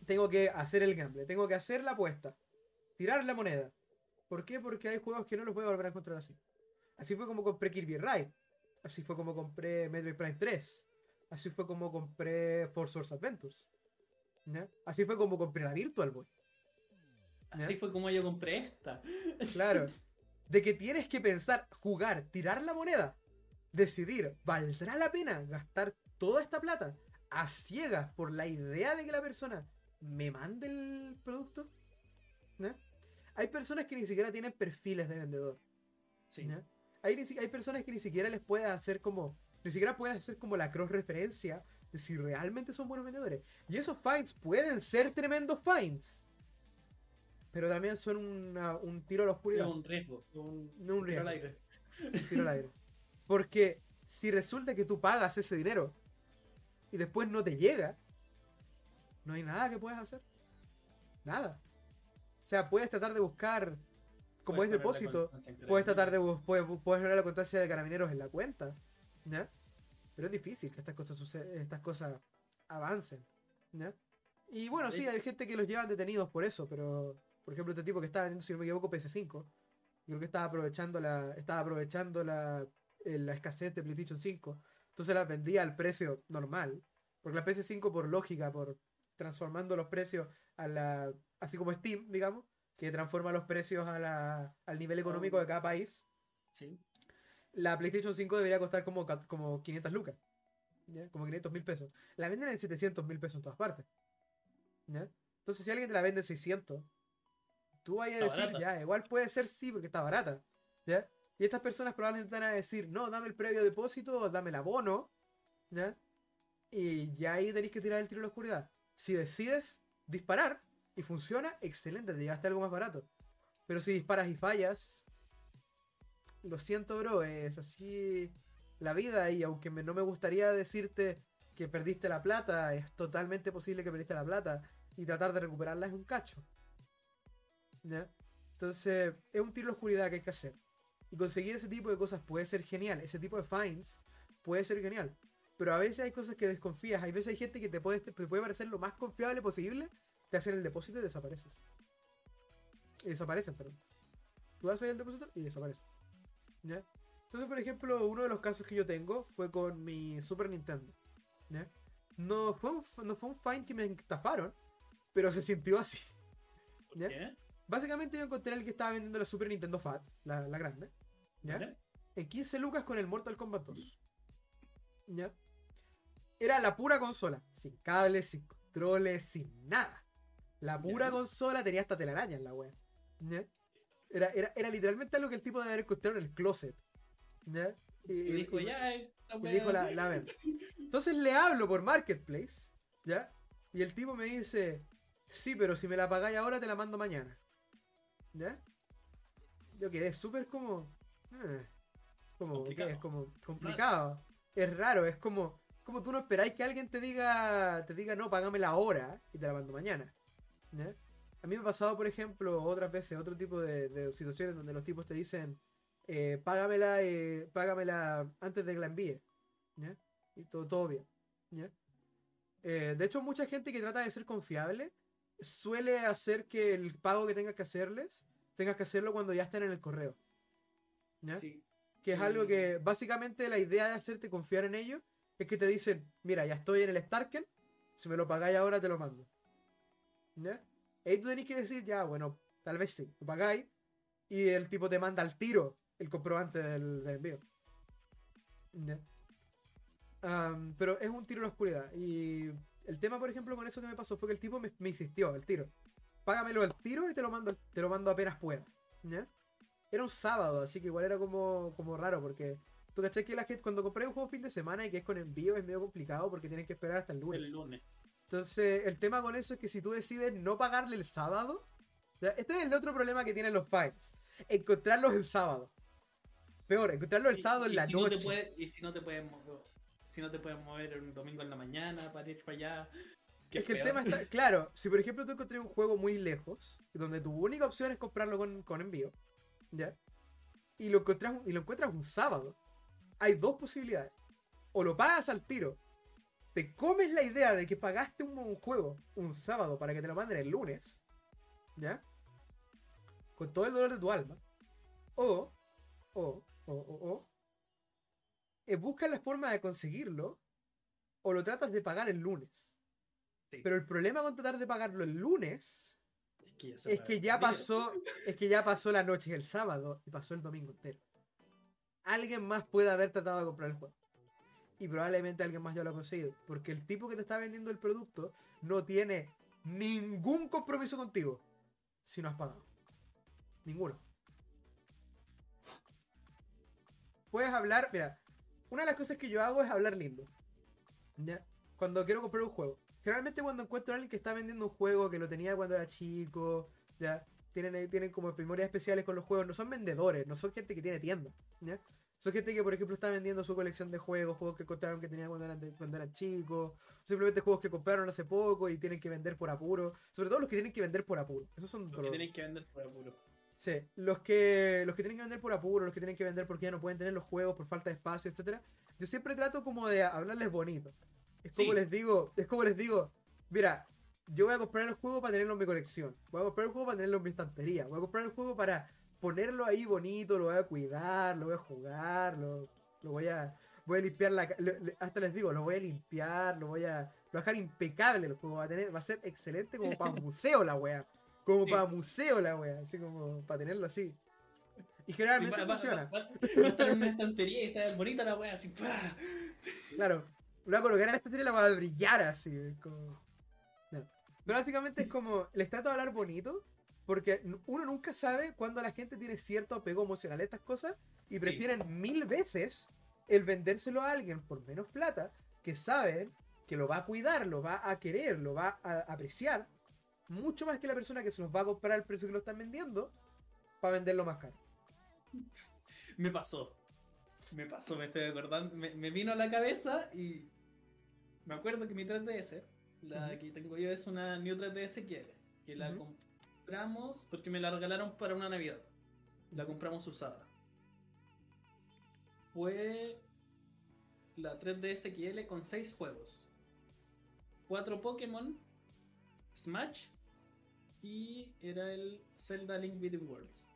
tengo que hacer el gamble, tengo que hacer la apuesta, tirar la moneda. ¿Por qué? Porque hay juegos que no los voy a volver a encontrar así. Así fue como compré Kirby Ride. Así fue como compré Metroid Prime 3. Así fue como compré Force Source Adventures. Así fue como compré la Virtual Boy. Así fue como yo compré esta. Claro. De que tienes que pensar, jugar, tirar la moneda, decidir, ¿valdrá la pena gastar toda esta plata a ciegas por la idea de que la persona me mande el producto? Hay personas que ni siquiera tienen perfiles de vendedor. Sí. Hay, hay personas que ni siquiera les puedes hacer como ni siquiera puedes hacer como la cross referencia de si realmente son buenos vendedores. Y esos finds pueden ser tremendos finds. Pero también son un tiro a la oscuridad. un riesgo. Un, un tiro al aire. Un tiro al aire. Porque si resulta que tú pagas ese dinero y después no te llega, no hay nada que puedas hacer. Nada. O sea, puedes tratar de buscar, como es depósito, puedes tratar de puedes, puedes ver la constancia de carabineros en la cuenta. Pero es difícil que estas cosas estas cosas avancen. Y bueno, sí, hay gente que los llevan detenidos por eso, pero por ejemplo, este tipo que estaba vendiendo, si no me equivoco, PS5, creo que estaba aprovechando la, estaba aprovechando la, eh, la escasez de PlayStation 5. Entonces las vendía al precio normal. Porque la PS5, por lógica, por transformando los precios a la. así como Steam, digamos, que transforma los precios a la, al nivel económico de cada país. Sí la PlayStation 5 debería costar como, como 500 lucas. Como 500 mil pesos. La venden en 700 mil pesos en todas partes. Entonces, si alguien te la vende en 600, tú vayas a decir, ya, igual puede ser sí, porque está barata. ¿ya? Y estas personas probablemente van a decir, no, dame el previo depósito, dame el abono. Y ya ahí tenéis que tirar el tiro a la oscuridad. Si decides disparar y funciona, excelente, te llegaste algo más barato. Pero si disparas y fallas, lo siento, bro, es así la vida y aunque no me gustaría decirte que perdiste la plata, es totalmente posible que perdiste la plata y tratar de recuperarla es un cacho. Entonces, es un tiro de oscuridad que hay que hacer. Y conseguir ese tipo de cosas puede ser genial. Ese tipo de fines puede ser genial. Pero a veces hay cosas que desconfías. Hay veces hay gente que te puede, te puede parecer lo más confiable posible. Te hacen el depósito y desapareces. Y desaparecen, perdón. Tú haces el depósito y desaparecen. Entonces, por ejemplo, uno de los casos que yo tengo fue con mi Super Nintendo. No, fue un, no fue un fine que me estafaron, pero se sintió así. Básicamente yo encontré el que estaba vendiendo la Super Nintendo Fat, la, grande. En 15 lucas con el Mortal Kombat 2. ¿Ya? Era la pura consola, sin cables, sin controles, sin nada. La pura consola tenía hasta telaraña en la web. ¿Ya? Era, era, era, literalmente algo que el tipo debe haber encontrado en el closet. ¿Ya? Y, dijo, ya, y dijo la, la Entonces le hablo por Marketplace, ¿ya? Y el tipo me dice, sí, pero si me la pagáis ahora te la mando mañana. ¿Ya? Yo quedé súper como... Eh, como es como complicado. Es raro, es como... Como tú no esperáis que alguien te diga, te diga, no, págame ahora y te la mando mañana. A mí me ha pasado, por ejemplo, otras veces, otro tipo de, situaciones donde los tipos te dicen, eh, págamela, eh, págamela antes de que la envíe. ¿ya? Y todo, todo bien. ¿ya? Eh, de hecho, mucha gente que trata de ser confiable suele hacer que el pago que tengas que hacerles, tengas que hacerlo cuando ya estén en el correo. ¿Ya? Que es algo que básicamente la idea de hacerte confiar en ellos es que te dicen, mira, ya estoy en el Starken, si me lo pagáis ahora te lo mando. ¿Ya? Y tú tenés que decir, ya, bueno, tal vez sí, lo pagáis. Y el tipo te manda al tiro el comprobante del, envío. pero es un tiro en la oscuridad. Y el tema, por ejemplo, con eso que me pasó fue que el tipo me, insistió, el tiro. Págamelo al tiro y te lo mando, te lo mando apenas pueda. Era un sábado, así que igual era como, como raro, porque tú cachai que la gente, cuando compré un juego fin de semana y que es con envío, es medio complicado porque tienes que esperar hasta el lunes. El lunes. Entonces, el tema con eso es que si tú decides no pagarle el sábado, este es el otro problema que tienen los fights. Encontrarlos el sábado. Peor, encontrarlos el sábado en la noche. y si no te puedes mover, si no te puedes mover un domingo en la mañana para ir para allá. Es que el tema está, claro, si por ejemplo tú encontré un juego muy lejos, donde tu única opción es comprarlo con, con envío, ¿ya? Y lo, encuentras, y lo encuentras un sábado, hay dos posibilidades. O lo pagas al tiro te comes la idea de que pagaste un, juego un sábado para que te lo manden el lunes, ¿ya? Con todo el dolor de tu alma. O, o, o, o, o, eh, buscas la forma de conseguirlo o lo tratas de pagar el lunes. Pero el problema con tratar de pagarlo el lunes es que ya, pasó, es que ya pasó la noche el sábado y pasó el domingo entero. Alguien más puede haber tratado de comprar el juego y probablemente alguien más ya lo ha conseguido. Porque el tipo que te está vendiendo el producto no tiene ningún compromiso contigo si no has pagado. Ninguno. Puedes hablar, mira, una de las cosas que yo hago es hablar lindo. ¿Ya? Cuando quiero comprar un juego. Generalmente cuando encuentro a alguien que está vendiendo un juego que lo tenía cuando era chico, ya, tienen, tienen como memorias especiales con los juegos, no son vendedores, no son gente que tiene tienda, ¿ya? Son gente que, por ejemplo, está vendiendo su colección de juegos, juegos que encontraron que tenían cuando eran, cuando eran chicos, simplemente juegos que compraron hace poco y tienen que vender por apuro. Sobre todo los que tienen que vender por apuro. Esos son los que tienen que vender por apuro. Sí, los que, los que tienen que vender por apuro, los que tienen que vender porque ya no pueden tener los juegos por falta de espacio, etcétera. Yo siempre trato como de hablarles bonito. Es como les digo, es como les digo, mira, yo voy a comprar el juego para tenerlo en mi colección. Voy a comprar el juego para tenerlo en mi estantería. Voy a comprar el juego para ponerlo ahí bonito, lo voy a cuidar, lo voy a jugar, lo, voy a voy a limpiar la hasta les digo, lo voy a limpiar, lo voy a, lo dejar impecable el juego, va a tener, va a ser excelente como para museo la wea. Como para museo la wea, así como para tenerlo así. Y generalmente funciona. Va, a estar en una estantería y se bonita la wea así. Claro, lo voy a colocar en la estantería y la va a brillar así. Como... Pero básicamente es como, les trato de hablar bonito, porque uno nunca sabe cuando la gente tiene cierto apego emocional a estas cosas y prefieren mil veces el vendérselo a alguien por menos plata que saben que lo va a cuidar, lo va a querer, lo va a apreciar, mucho más que la persona que se los va a comprar al precio que lo están vendiendo para venderlo más caro. Me pasó. Me pasó, me estoy acordando. Me, vino a la cabeza y me acuerdo que mi 3DS, la que tengo yo, es una New 3DS que, que la compramos porque me la regalaron para una Navidad. La compramos usada. Fue la 3DS XL con 6 juegos. 4 Pokémon, Smash y era el Zelda Link Between Worlds.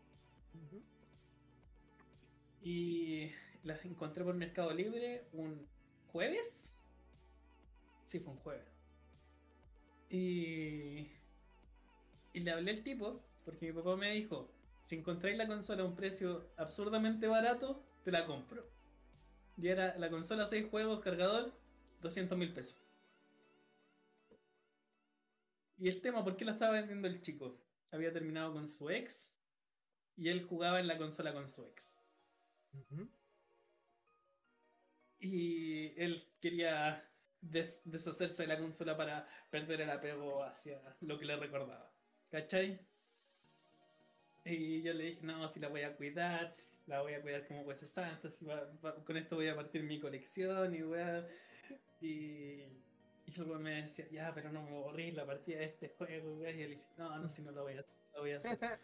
Y las encontré por Mercado Libre un jueves. Sí, fue un jueves. Y y le hablé al tipo, porque mi papá me dijo, si encontráis la consola a un precio absurdamente barato, te la compro. Y era la consola 6 juegos, cargador, 200 mil pesos. Y el tema, ¿por qué la estaba vendiendo el chico? Había terminado con su ex y él jugaba en la consola con su ex. Y él quería deshacerse de la consola para perder el apego hacia lo que le recordaba. ¿Cachai? Y yo le dije, no, si la voy a cuidar, la voy a cuidar como pues santa, si con esto voy a partir mi colección y a... Y, y yo me decía, ya, pero no me aburrí la partida de este juego, y él dice, no, no, si no lo voy a hacer, lo voy a hacer.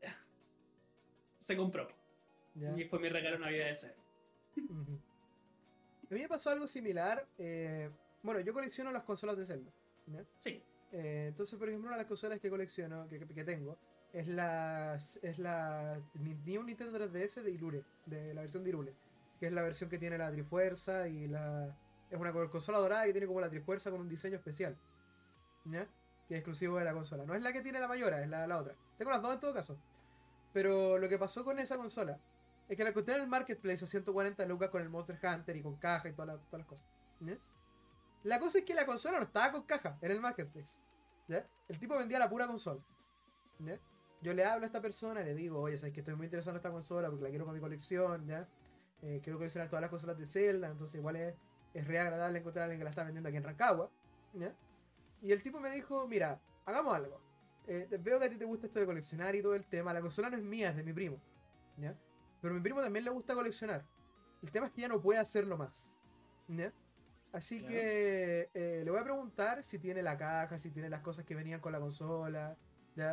Se compró. Y fue mi regalo Navidad de ese. A mí me pasó algo similar. Eh, bueno, yo colecciono las consolas de Zelda. Sí. Eh, entonces, por ejemplo, una de las consolas que colecciono, que, que tengo, es la, es la New Nintendo 3DS de Irule, de la versión de Irule, que es la versión que tiene la Trifuerza y la... Es una consola dorada que tiene como la Trifuerza con un diseño especial, ¿ya? Que es exclusivo de la consola. No es la que tiene la mayora, es la, la otra. Tengo las dos en todo caso. Pero lo que pasó con esa consola es que la encontré en el marketplace a 140 lucas con el Monster Hunter y con caja y todas las, cosas. La cosa es que la consola no estaba con caja en el marketplace. El tipo vendía la pura consola. Yo le hablo a esta persona y le digo, oye, sabes que estoy muy interesado en esta consola porque la quiero con mi colección, ¿ya? Eh, quiero coleccionar todas las consolas de Zelda, entonces igual es, es re agradable encontrar a alguien que la está vendiendo aquí en Rancagua, Y el tipo me dijo, mira, hagamos algo. Eh, veo que a ti te gusta esto de coleccionar y todo el tema. La consola no es mía, es de mi primo. Pero a mi primo también le gusta coleccionar. El tema es que ya no puede hacerlo más. Así que eh, le voy a preguntar si tiene la caja, si tiene las cosas que venían con la consola,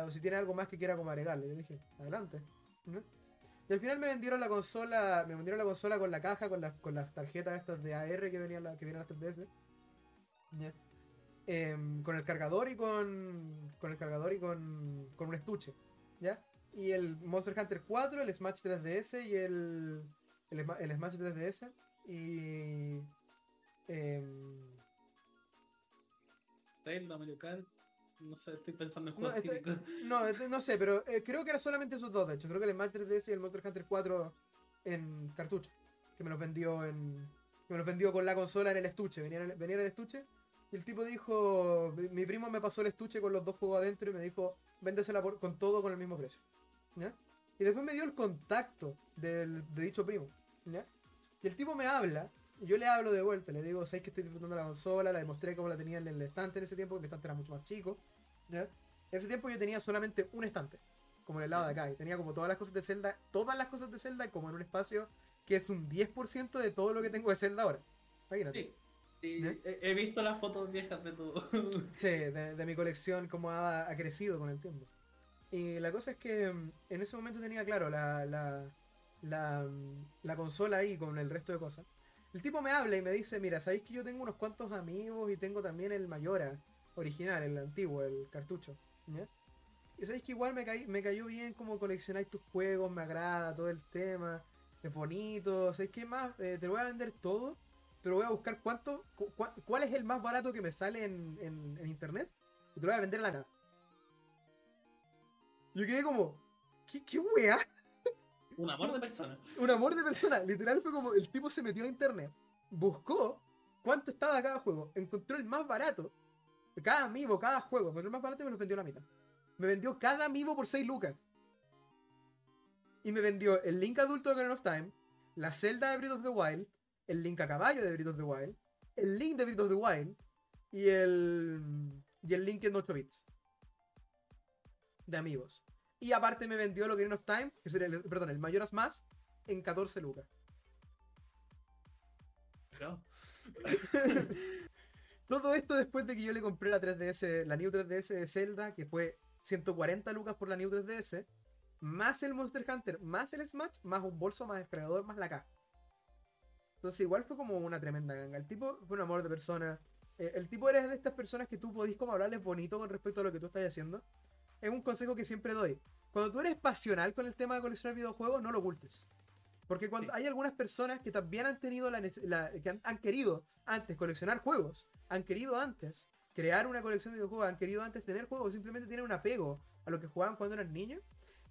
o si tiene algo más que quiera como agregarle. Yo dije, adelante. Y al final me vendieron la consola, me vendieron la consola con la caja, con las, con las tarjetas estas de AR que venían, la, que vienen las 3DS. Em, con el cargador y con, con el cargador y con, con un estuche. ¿Ya? Y el Monster Hunter 4, el Smash 3DS y el, el, Smash 3DS. Y. Eh, Mario Kart. No sé, estoy pensando en juegos este, no, este, no sé, pero eh, creo que era solamente esos dos, de hecho. Creo que el Smash 3DS y el Monster Hunter 4 en cartucho. Que me los vendió en. me los vendió con la consola en el estuche. Venía en el, venía en el estuche. Y el tipo dijo. Mi primo me pasó el estuche con los dos juegos adentro y me dijo. Véndesela con todo con el mismo precio. Y después me dio el contacto del, de dicho primo, Y el tipo me habla, y yo le hablo de vuelta, le digo, sabes que estoy disfrutando la consola, la demostré cómo la tenía en el estante en ese tiempo, porque el estante era mucho más chico, En ese tiempo yo tenía solamente un estante, como en el lado de acá, y tenía como todas las cosas de Zelda, todas las cosas de Zelda, como en un espacio que es un 10% de todo lo que tengo de Zelda ahora. Imagínate. Sí. he visto las fotos viejas de todo. sí, de, mi colección, cómo ha, ha crecido con el tiempo. Y la cosa es que mm, en ese momento tenía claro la, la, mm, la, consola ahí con el resto de cosas. El tipo me habla y me dice, mira, sabéis que yo tengo unos cuantos amigos y tengo también el Mayora original, el antiguo, el cartucho. Y sabéis que igual me, me cayó bien como coleccionáis tus juegos, me agrada todo el tema, es bonito. ¿Sabéis qué más? Eh, te lo voy a vender todo, pero voy a buscar cuánto, cuál es el más barato que me sale en, en, internet y te lo voy a vender a la nada. Yo quedé como, ¿qué, qué wea? Un amor de persona. Un amor de persona. Literal fue como el tipo se metió a internet, buscó cuánto estaba cada juego, encontró el más barato. Cada amiibo, cada juego, encontró el más barato y me lo vendió a la mitad. Me vendió cada amiibo por 6 lucas. Y me vendió el Link adulto de Ocarina of Time, la Zelda de Breath of the Wild, el Link a caballo de Breath of the Wild, el Link de Breath of the Wild y el, y el Link en 8 bits. De amigos. Y aparte me vendió lo que of Time, perdón, el Mayoras Más, en 14 lucas. Todo esto después de que yo le compré la 3DS, la New 3DS de Zelda, que fue 140 lucas por la New 3DS, más el Monster Hunter, más el Smash, más un bolso, más el cargador, más la caja. Entonces igual fue como una tremenda ganga. El tipo fue un amor de persona. Eh, el tipo eres de estas personas que tú podís como hablarles bonito con respecto a lo que tú estás haciendo es un consejo que siempre doy. Cuando tú eres pasional con el tema de coleccionar videojuegos, no lo ocultes. Porque cuando hay algunas personas que también han tenido la, que han, querido antes coleccionar juegos, han querido antes crear una colección de videojuegos, han querido antes tener juegos, simplemente tienen un apego a lo que jugaban cuando eran niños,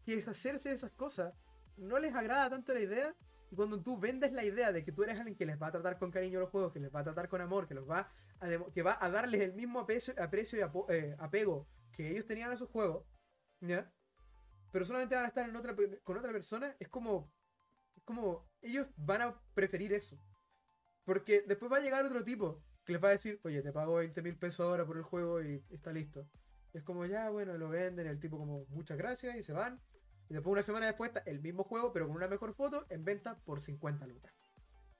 que deshacerse de esas cosas no les agrada tanto la idea Y cuando tú vendes la idea de que tú eres alguien que les va a tratar con cariño los juegos, que les va a tratar con amor, que los va a, que va a darles el mismo aprecio, aprecio y eh, apego que ellos tenían a sus juegos, ¿ya? Pero solamente van a estar en otra, con otra persona, es como, es como, ellos van a preferir eso. Porque después va a llegar otro tipo que les va a decir, oye, te pago 20 mil pesos ahora por el juego y está listo. es como, ya, bueno, lo venden, el tipo como, muchas gracias y se van. Y después una semana después está el mismo juego, pero con una mejor foto, en venta por 50 lucas.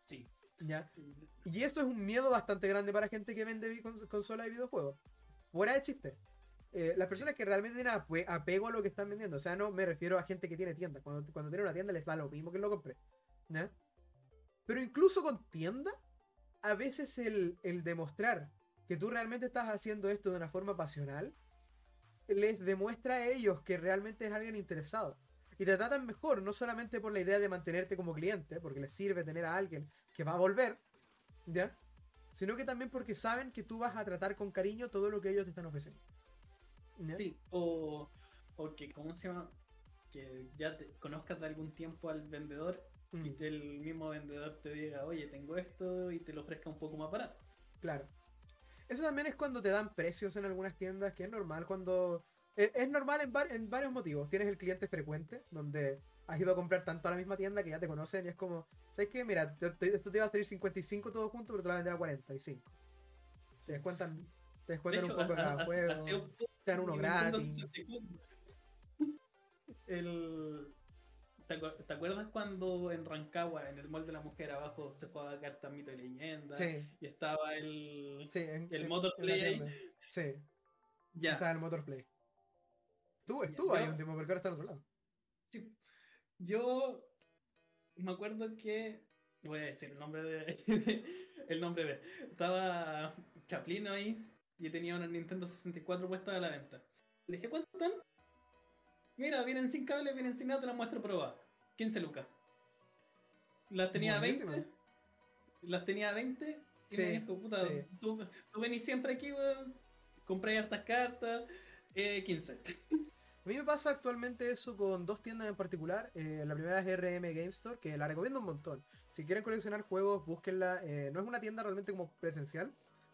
Sí. ¿Ya? Y eso es un miedo bastante grande para gente que vende consolas y videojuegos. Fuera de chiste. Eh, las personas que realmente tienen apego a lo que están vendiendo. O sea, no me refiero a gente que tiene tienda. Cuando, cuando tiene una tienda les da lo mismo que lo compré. ¿Ya? Pero incluso con tienda, a veces el, el demostrar que tú realmente estás haciendo esto de una forma pasional les demuestra a ellos que realmente es alguien interesado. Y te tratan mejor, no solamente por la idea de mantenerte como cliente, porque les sirve tener a alguien que va a volver, ¿ya? Sino que también porque saben que tú vas a tratar con cariño todo lo que ellos te están ofreciendo. Sí, o, o que, ¿cómo se llama? Que ya te conozcas de algún tiempo al vendedor y mm. el mismo vendedor te diga, oye, tengo esto y te lo ofrezca un poco más barato. Claro. Eso también es cuando te dan precios en algunas tiendas, que es normal cuando... E, es, normal en, en, varios motivos. Tienes el cliente frecuente, donde has ido a comprar tanto a la misma tienda que ya te conocen y es como, ¿sabes qué? Mira, esto te va a salir 55 todo junto, pero te lo va a vender a 45. Te descuentan, te descuentan un poco cada juego. Te dan uno gratis. El ¿Te, acuerdas cuando en Rancagua, en el mall de la mujer abajo, se jugaba cartas mito y leyenda? Sí. Y estaba el, sí, en, el Motorplay ahí. Sí. Ya. Estaba el Motorplay. Estuvo, estuvo ahí un tiempo, porque ahora está al otro lado. Sí. Yo me acuerdo que. Voy a decir el nombre de. el nombre de. Estaba Chaplin ahí y tenía una Nintendo 64 puesta a la venta. Le dije, ¿cuánto están? Mira, vienen sin cable, vienen sin nada, te la muestro probar. 15 lucas. Las tenía a 20. Las tenía a 20. Y me dijo, puta, tú, venís siempre aquí, weón. Compré hartas cartas. Eh, 15. A mí me pasa actualmente eso con dos tiendas en particular. Eh, la primera es RM Game Store, que la recomiendo un montón. Si quieren coleccionar juegos, búsquenla. Eh, no es una tienda realmente como presencial,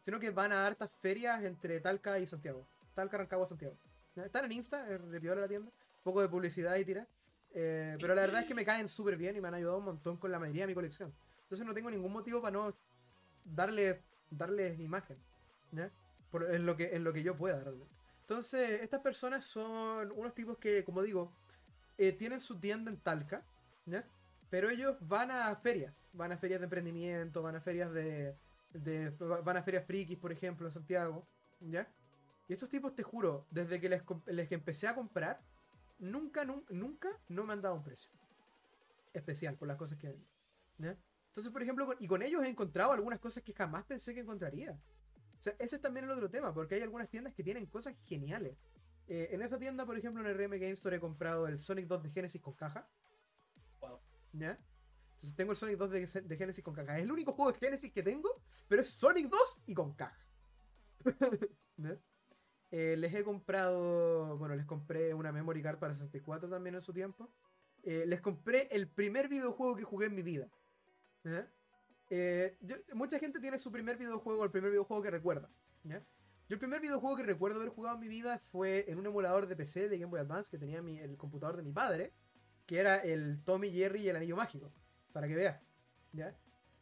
sino que van a hartas ferias entre Talca y Santiago. Talca, Rancagua, Santiago. Están en Insta, le la tienda poco de publicidad y tira. Eh, pero la verdad es que me caen súper bien y me han ayudado un montón con la mayoría de mi colección. Entonces no tengo ningún motivo para no darle, darle imagen. en, lo que, en lo que yo pueda realmente. Entonces, estas personas son unos tipos que, como digo, eh, tienen su tienda en Talca, Pero ellos van a ferias, van a ferias de emprendimiento, van a ferias de, de van a ferias frikis, por ejemplo, en Santiago, ¿ya? Y estos tipos, te juro, desde que les, les empecé a comprar, nunca, nunca, no me han dado un precio especial por las cosas que venden. Entonces, por ejemplo, y con ellos he encontrado algunas cosas que jamás pensé que encontraría. O sea, ese es también el otro tema, porque hay algunas tiendas que tienen cosas geniales. Eh, en esa tienda, por ejemplo, en el RM Game Store he comprado el Sonic 2 de Genesis con caja. Wow. ¿Ya? Entonces tengo el Sonic 2 de, Genesis con caja. Es el único juego de Genesis que tengo, pero es Sonic 2 y con caja. Eh, les he comprado, bueno, les compré una memory card para 64 también en su tiempo. Eh, les compré el primer videojuego que jugué en mi vida. ¿eh? mucha gente tiene su primer videojuego, el primer videojuego que recuerda. Yo el primer videojuego que recuerdo haber jugado en mi vida fue en un emulador de PC de Game Boy Advance que tenía el computador de mi padre, que era el Tommy Jerry y el Anillo Mágico, para que veas. ¿ya?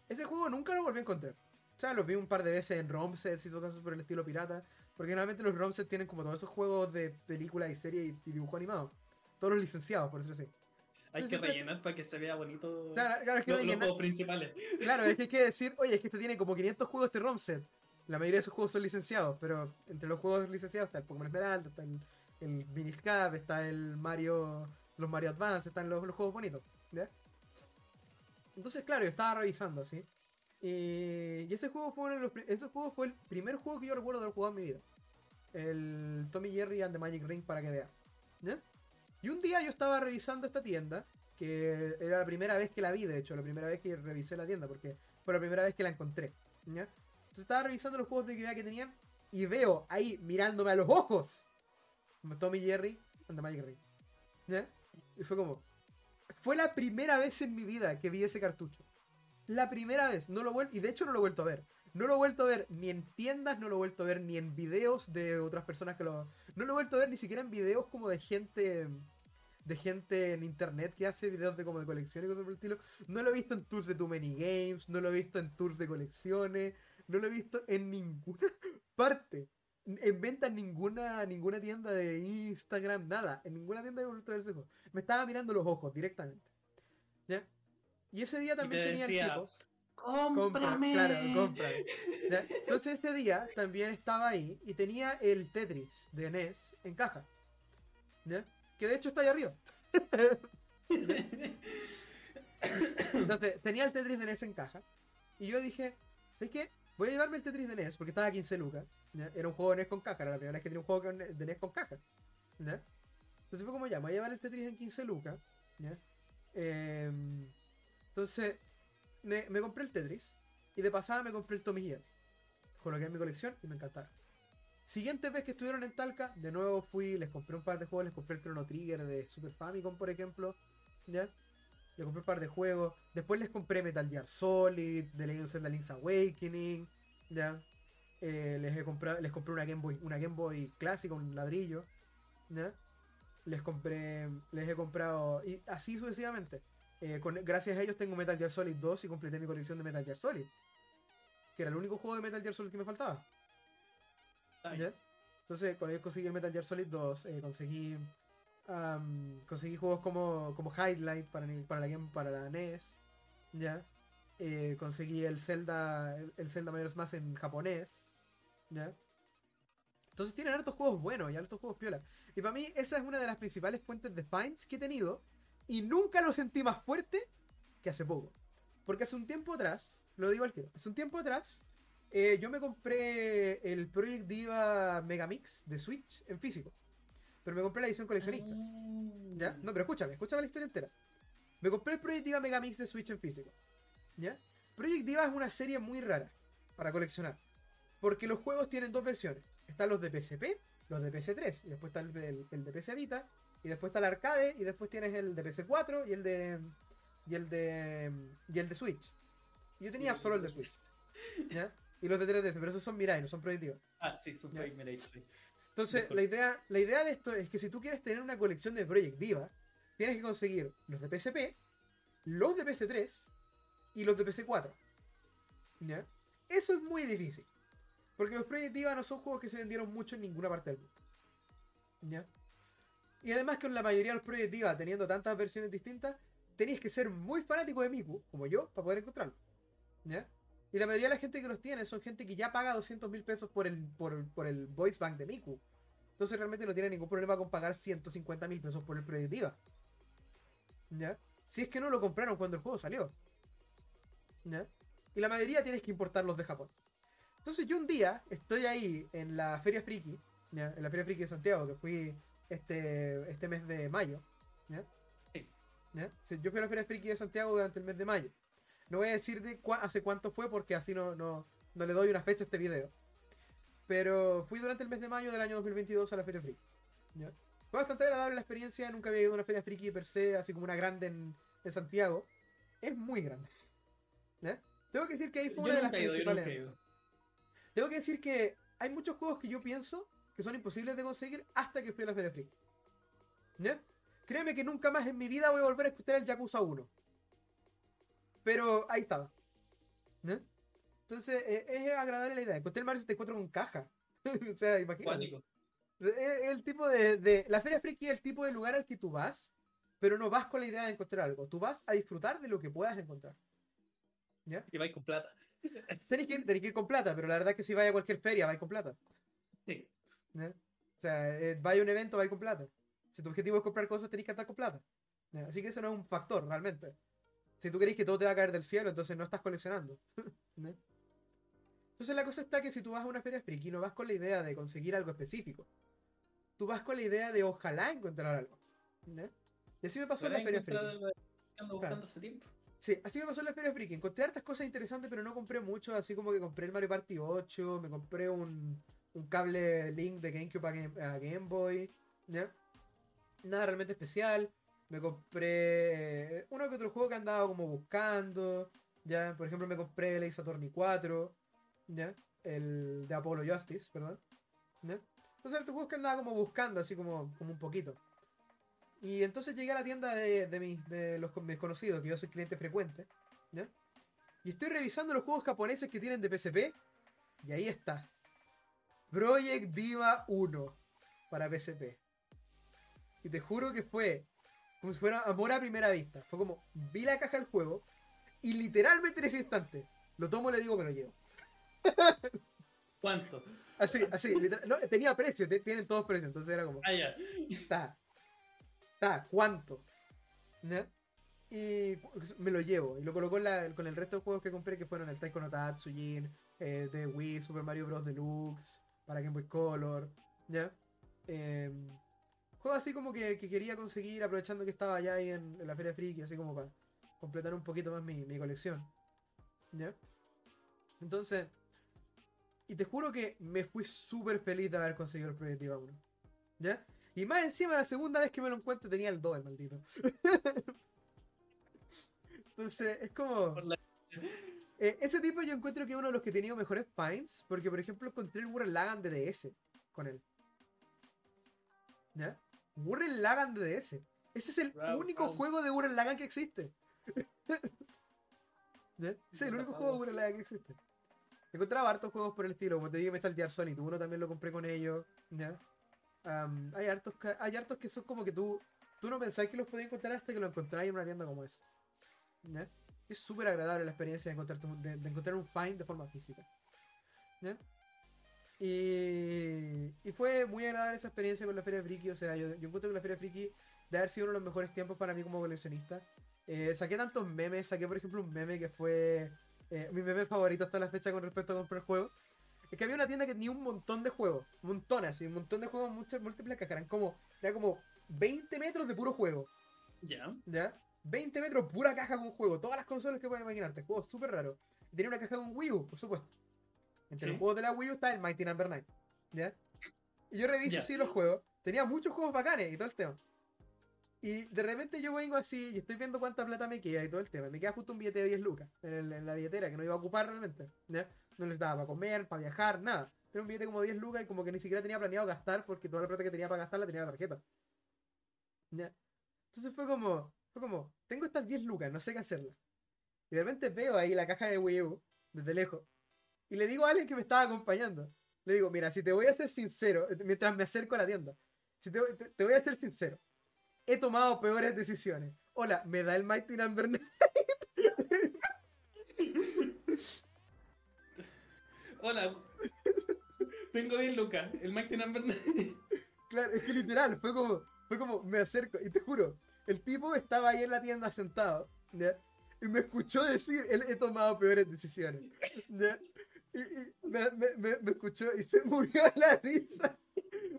Ese juego nunca lo volví a encontrar. O sea, lo vi un par de veces en ROM sets y casos por el estilo pirata. Porque generalmente los ROM sets tienen como todos esos juegos de película y serie y, dibujo animado. Todos los licenciados, por eso sí. Hay que rellenar para que se vea bonito claro, es que los, juegos principales. Claro, es que hay que decir, oye, es que este tiene como 500 juegos de ROM set. La mayoría de esos juegos son licenciados, pero entre los juegos licenciados está el Pokémon Esmeralda, está el, el Miniscap, está el Mario, los Mario Advance, están los, los juegos bonitos. ¿ya? Entonces, claro, yo estaba revisando así. Eh, y ese juego fue uno ese juego fue el primer juego que yo recuerdo haber jugado en mi vida. El Tommy Jerry and the Magic Ring para que vean. Y un día yo estaba revisando esta tienda, que era la primera vez que la vi, de hecho, la primera vez que revisé la tienda, porque fue la primera vez que la encontré. Entonces estaba revisando los juegos de que tenían y veo ahí mirándome a los ojos Tommy Jerry and the Magic Ring. Y fue como, fue la primera vez en mi vida que vi ese cartucho. La primera vez. No lo y de hecho no lo he vuelto a ver. No lo he vuelto a ver ni en tiendas, no lo he vuelto a ver ni en videos de otras personas que lo... No lo he vuelto a ver ni siquiera en videos como de gente de gente en internet que hace videos de como de colecciones y cosas por el estilo. No lo he visto en tours de Too Many Games, no lo he visto en tours de colecciones, no lo he visto en ninguna parte. En venta en ninguna, ninguna tienda de Instagram, nada. En ninguna tienda de vuelto a ver Me estaba mirando los ojos directamente. ¿Ya? Y ese día también tenía el tipo. ¡Cómprame! claro, compra. Entonces ese día también estaba ahí y tenía el Tetris de NES en caja. ¿Ya? que de hecho está ahí arriba. Entonces, tenía el Tetris de NES en caja. Y yo dije, ¿sabes qué? Voy a llevarme el Tetris de NES porque estaba a 15 lucas. Era un juego de NES con caja, era la primera vez que tenía un juego de NES con caja. Entonces fue como ya, voy a llevar el Tetris en 15 lucas. Em, entonces, me, compré el Tetris. Y de pasada me compré el Tommy. Coloqué en mi colección y me encantaron. Siguiente vez que estuvieron en Talca, de nuevo fui, les compré un par de juegos, les compré el Chrono Trigger de Super Famicom, por ejemplo. ¿Ya? Les compré un par de juegos. Después les compré Metal Gear Solid, The Legend of Zelda Link's Awakening. ¿Ya? Eh, les, he comprado, les compré una Game Boy, una Game Boy clásica, un ladrillo. ¿Ya? Les compré, les he comprado, y así sucesivamente. Eh, gracias a ellos tengo Metal Gear Solid 2 y completé mi colección de Metal Gear Solid. Que era el único juego de Metal Gear Solid que me faltaba. Entonces, con ellos conseguí el Metal Gear Solid 2, eh, conseguí conseguí juegos como, como Highlight para, para, la game, para la NES, ¿ya? Eh, conseguí el Zelda, el, Zelda Majora's Mask en japonés, ¿ya? Entonces tienen hartos juegos buenos y hartos juegos piola. Y para mí esa es una de las principales fuentes de finds que he tenido y nunca lo sentí más fuerte que hace poco. Porque hace un tiempo atrás, lo digo al tiro, hace un tiempo atrás eh, yo me compré el Project Diva Megamix de Switch en físico. Pero me compré la edición coleccionista. Ah. ¿Ya? No, pero escúchame, escúchame la historia entera. Me compré el Project Diva Megamix de Switch en físico. ¿Ya? Project Diva es una serie muy rara para coleccionar. Porque los juegos tienen dos versiones. Están los de PSP, los de PS3, y después está el, de PS Vita, y después está el arcade, y después tienes el de PS4 y el de. y el de. y el de Switch. yo tenía solo el de Switch. ¿Ya? Y los de 3DS, pero esos son Mirai, no son proyectivos. Ah, sí, son Mirai, sí. Entonces, la idea, la idea de esto es que si tú quieres tener una colección de Project Diva, tienes que conseguir los de PSP, los de PS3 y los de PS4. ¿Ya? Eso es muy difícil. Porque los Project Diva no son juegos que se vendieron mucho en ninguna parte del mundo. ¿Ya? Y además que en la mayoría de los Project Diva, teniendo tantas versiones distintas, tenéis que ser muy fanático de Miku, como yo, para poder encontrarlo. ¿Ya? Y la mayoría de la gente que los tiene son gente que ya paga 200 mil pesos por el, por, el Voice Bank de Miku. Entonces realmente no tiene ningún problema con pagar 150 mil pesos por el proyectiva. ¿Ya? Si es que no lo compraron cuando el juego salió. ¿Ya? Y la mayoría tienes que importarlos de Japón. Entonces yo un día estoy ahí en la Feria Friki, ¿ya? en la Feria Friki de Santiago, que fui este, este mes de mayo. ¿ya? ¿Ya? Yo fui a la Feria Friki de Santiago durante el mes de mayo. No voy a decir de hace cuánto fue porque así no, no, no, le doy una fecha a este video. Pero fui durante el mes de mayo del año 2022 a la Feria Friki. Fue bastante agradable la experiencia, nunca había ido a una Feria Friki per se, así como una grande en, Santiago. Es muy grande. Tengo que decir que ahí fue una de las principales. Tengo que decir que hay muchos juegos que yo pienso que son imposibles de conseguir hasta que fui a la Feria Friki. Créeme que nunca más en mi vida voy a volver a escuchar el Yakuza 1. Pero ahí estaba. ¿no? Entonces, eh, es agradable la idea. Encontré el Mario 64 con caja. o sea, imagínate. Es el tipo de, La Feria Friki es el tipo de lugar al que tú vas, pero no vas con la idea de encontrar algo. Tú vas a disfrutar de lo que puedas encontrar. ¿Ya? Y vais con plata. Tenéis que, ir, que ir con plata, pero la verdad es que si vais a cualquier feria, vais con plata. Sí. O sea, eh, vais a un evento, vais con plata. Si tu objetivo es comprar cosas, tenéis que estar con plata. Así que eso no es un factor, realmente. Si tú crees que todo te va a caer del cielo, entonces no estás coleccionando. Entonces la cosa está que si tú vas a una feria friki no vas con la idea de conseguir algo específico. Tú vas con la idea de ojalá encontrar algo. Y así me pasó en la feria friki. Sí, así me pasó en la feria friki. Encontré hartas cosas interesantes, pero no compré mucho. Así como que compré el Mario Party 8, me compré un, un cable Link de GameCube a Game, Boy. Nada realmente especial. Me compré eh, uno que otro juego que andaba como buscando. ¿ya? Por ejemplo, me compré el Ace Attorney 4. ¿ya? El de Apollo Justice, perdón. ¿ya? Entonces, estos juegos que andaba como buscando, así como, como un poquito. Y entonces llegué a la tienda de, de, mis, de los mis conocidos, que yo soy cliente frecuente. ¿ya? Y estoy revisando los juegos japoneses que tienen de PSP. Y ahí está. Project Diva 1 para PSP. Y te juro que fue como si fuera amor a primera vista. Fue como, vi la caja del juego y literalmente en ese instante lo tomo y le digo, me lo llevo. ¿Cuánto? Así, así, no, tenía precio, tienen todos precios, entonces era como. Ah, ya. Está. Está, ¿cuánto? ¿Ya? Y me lo llevo. Y lo colocó con el resto de juegos que compré, que fueron el Taiko no Tatsujin, eh, de Wii, Super Mario Bros. Deluxe, para Game Boy Color, ¿ya? Eh, juego así como que, quería conseguir aprovechando que estaba allá ahí en, la Feria Friki, así como para completar un poquito más mi, mi colección. ¿Ya? Entonces, y te juro que me fui súper feliz de haber conseguido el Proyectiva 1. ¿Ya? Y más encima, la segunda vez que me lo encuentro tenía el 2, el maldito. Entonces, es como. Eh, ese tipo yo encuentro que es uno de los que he tenido mejores finds. Porque, por ejemplo, encontré el Gurren Lagan de DS con él. ¿Ya? Gurren Lagan de DS. Ese es el único juego de Gurren Lagan que existe. ¿Ya? Ese es el único juego de Gurren Lagan que existe. He encontrado hartos juegos por el estilo. Como te dije, Metal Gear Solid. Uno también lo compré con ellos. ¿Ya? hay, hartos, hay hartos que son como que tú, tú no pensás que los podías encontrar hasta que lo encontráis en una tienda como esa. Es súper agradable la experiencia de encontrar, de, encontrar un find de forma física. Y, y, fue muy agradable esa experiencia con la Feria Friki. O sea, yo, yo encuentro que la Feria Friki de haber sido uno de los mejores tiempos para mí como coleccionista. Eh, saqué tantos memes, saqué por ejemplo un meme que fue eh, mi meme favorito hasta la fecha con respecto a comprar juegos. Es que había una tienda que tenía un montón de juegos, montones, así, un montón de juegos, muchas múltiples cajas. Eran como, era como 20 metros de puro juego. Ya. ¿Ya? 20 metros, pura caja con juego. Todas las consolas que puedes imaginarte. Juegos súper raros. Tenía una caja con Wii U, por supuesto. Entre los juegos de la Wii U está el Mighty Number 9. ¿Ya? Y yo reviso así los juegos. Tenía muchos juegos bacanes y todo el tema. Y de repente yo vengo así y estoy viendo cuánta plata me queda y todo el tema. Me queda justo un billete de 10 lucas en, la billetera que no iba a ocupar realmente. ¿ya? No les daba para comer, para viajar, nada. Tenía un billete como 10 lucas y como que ni siquiera tenía planeado gastar porque toda la plata que tenía para gastar la tenía en la tarjeta. ¿Ya? Entonces fue como, fue como, tengo estas 10 lucas, no sé qué hacerlas. Y de repente veo ahí la caja de Wii U, desde lejos, y le digo a alguien que me estaba acompañando, le digo, mira, si te voy a ser sincero, mientras me acerco a la tienda, si te, te, voy a ser sincero, he tomado peores decisiones. Hola, ¿me da el Mighty Number 9? Hola, tengo 10 lucas, el Mighty Number 9. Claro, es que literal, fue como, fue como, me acerco, y te juro, el tipo estaba ahí en la tienda sentado, Y me escuchó decir, él he tomado peores decisiones. Y, me, me, me, escuchó y se murió la risa.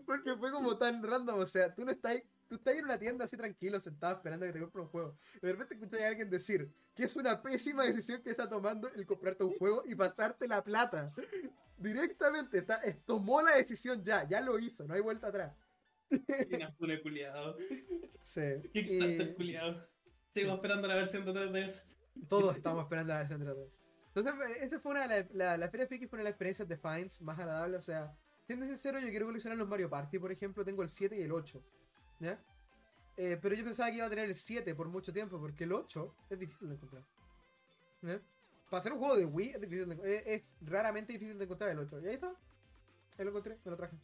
Porque fue como tan random. O sea, tú no estás, tú estás en una tienda así tranquilo, sentado esperando que te compre un juego. Y de repente escuchas a alguien decir que es una pésima decisión que está tomando el comprarte un juego y pasarte la plata. Directamente, está, tomó la decisión ya, ya lo hizo, no hay vuelta atrás. Inafune culiado. Sí. Kickstarter culiado. Sigo esperando la versión de 3DS. Todos estamos esperando la versión de 3DS. Entonces, esa fue una de la, la, Feria Friki fue una de las experiencias de Fines más agradable. O sea, siendo sincero, yo quiero coleccionar los Mario Party, por ejemplo, tengo el 7 y el 8. ¿Ya? Eh, pero yo pensaba que iba a tener el 7 por mucho tiempo, porque el 8 es difícil de encontrar. ¿Ya? Para hacer un juego de Wii es, difícil de, es, es raramente difícil de encontrar el 8. Y ahí está. Ahí lo encontré, me lo traje.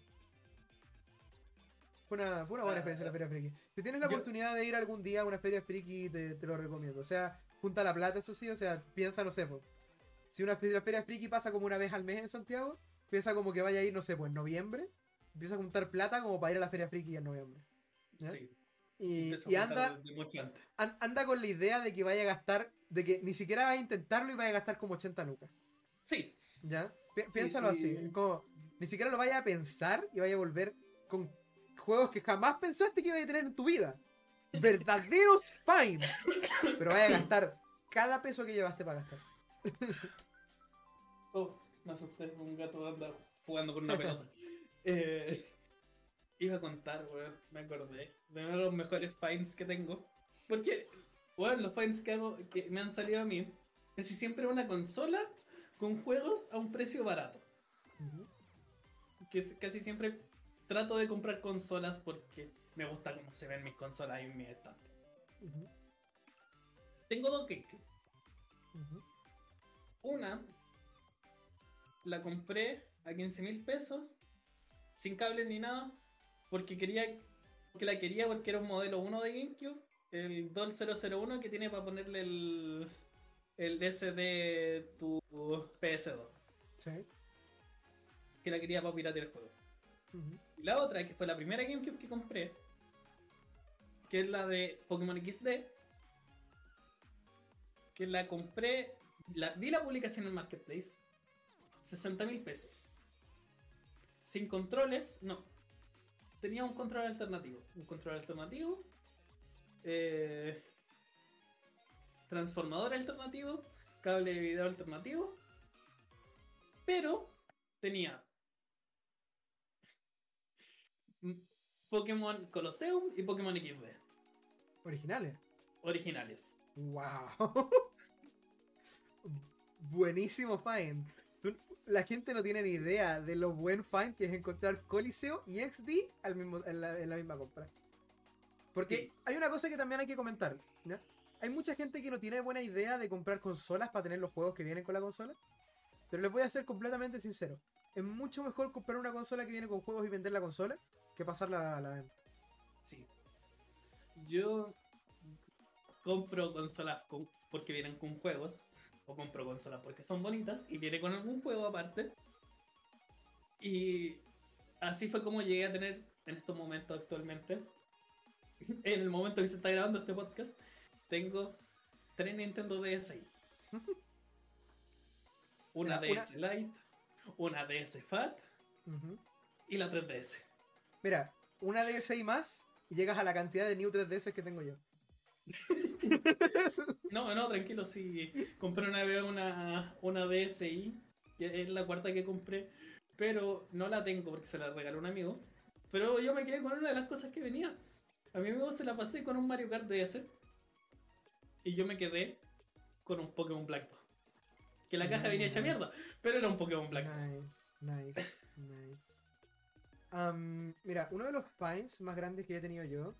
Fue una, buena ah, experiencia la Feria Friki. Si tienes la oportunidad de ir algún día a una Feria Friki, te, te, lo recomiendo. O sea, junta la plata, eso sí, o sea, piensa, no sé, pues, si una feria, feria Friki pasa como una vez al mes en Santiago, piensa como que vaya a ir, no sé, pues en noviembre, empieza a juntar plata como para ir a la Feria Friki en noviembre. Sí. Y, anda, anda con la idea de que vaya a gastar, de que ni siquiera va a intentarlo y vaya a gastar como 80 lucas. Sí. ¿Ya? piénsalo así. Como, ni siquiera lo vaya a pensar y vaya a volver con juegos que jamás pensaste que iba a tener en tu vida. Verdaderos fines. Pero vaya a gastar cada peso que llevaste para gastar. oh, me asusté. Un gato anda jugando con una pelota. eh, iba a contar, weón. Me acordé. De uno de los mejores fines que tengo. Porque, bueno, los finds que hago, que me han salido a mí, casi siempre una consola con juegos a un precio barato. Que casi siempre trato de comprar consolas porque me gusta cómo se ven mis consolas en mi estante. Tengo dos GameCube. Una la compré a 15 mil pesos, sin cables ni nada, porque quería, porque la quería porque era un modelo 1 de GameCube, el Doll 001 que tiene para ponerle el, el SD tu PS2. Sí. Que la quería para piratear el juego. Y la otra, que fue la primera GameCube que compré, que es la de Pokémon XD, que la compré, la, vi la publicación en Marketplace, 60 mil pesos. Sin controles, no. Tenía un control alternativo. Un control alternativo. Eh, transformador alternativo. Cable de video alternativo. Pero tenía Pokémon Colosseum y Pokémon XD. ¿Originales? Originales. ¡Wow! Buenísimo find. La gente no tiene ni idea de lo buen find que es encontrar Coliseo y XD al mismo, en, la, misma compra. Porque hay una cosa que también hay que comentar. Hay mucha gente que no tiene buena idea de comprar consolas para tener los juegos que vienen con la consola. Pero les voy a ser completamente sincero. Es mucho mejor comprar una consola que viene con juegos y vender la consola que pasarla a la venta. Sí. Yo compro consolas porque vienen con juegos o compro consolas porque son bonitas y viene con algún juego aparte. Y así fue como llegué a tener en estos momentos actualmente. En el momento que se está grabando este podcast, tengo tres Nintendo DSi. Una DS Lite, una DS Fat y la 3DS. Mira, una DSi más y llegas a la cantidad de New 3DS que tengo yo. no, no, tranquilo, sí. Compré una vez una, una DSI, que es la cuarta que compré, pero no la tengo porque se la regaló un amigo. Pero yo me quedé con una de las cosas que venía. A mi amigo se la pasé con un Mario Kart DS. Y yo me quedé con un Pokémon Black. Que la caja venía hecha mierda, pero era un Pokémon Black. Nice, nice, nice. mira, uno de los finds más grandes que he tenido yo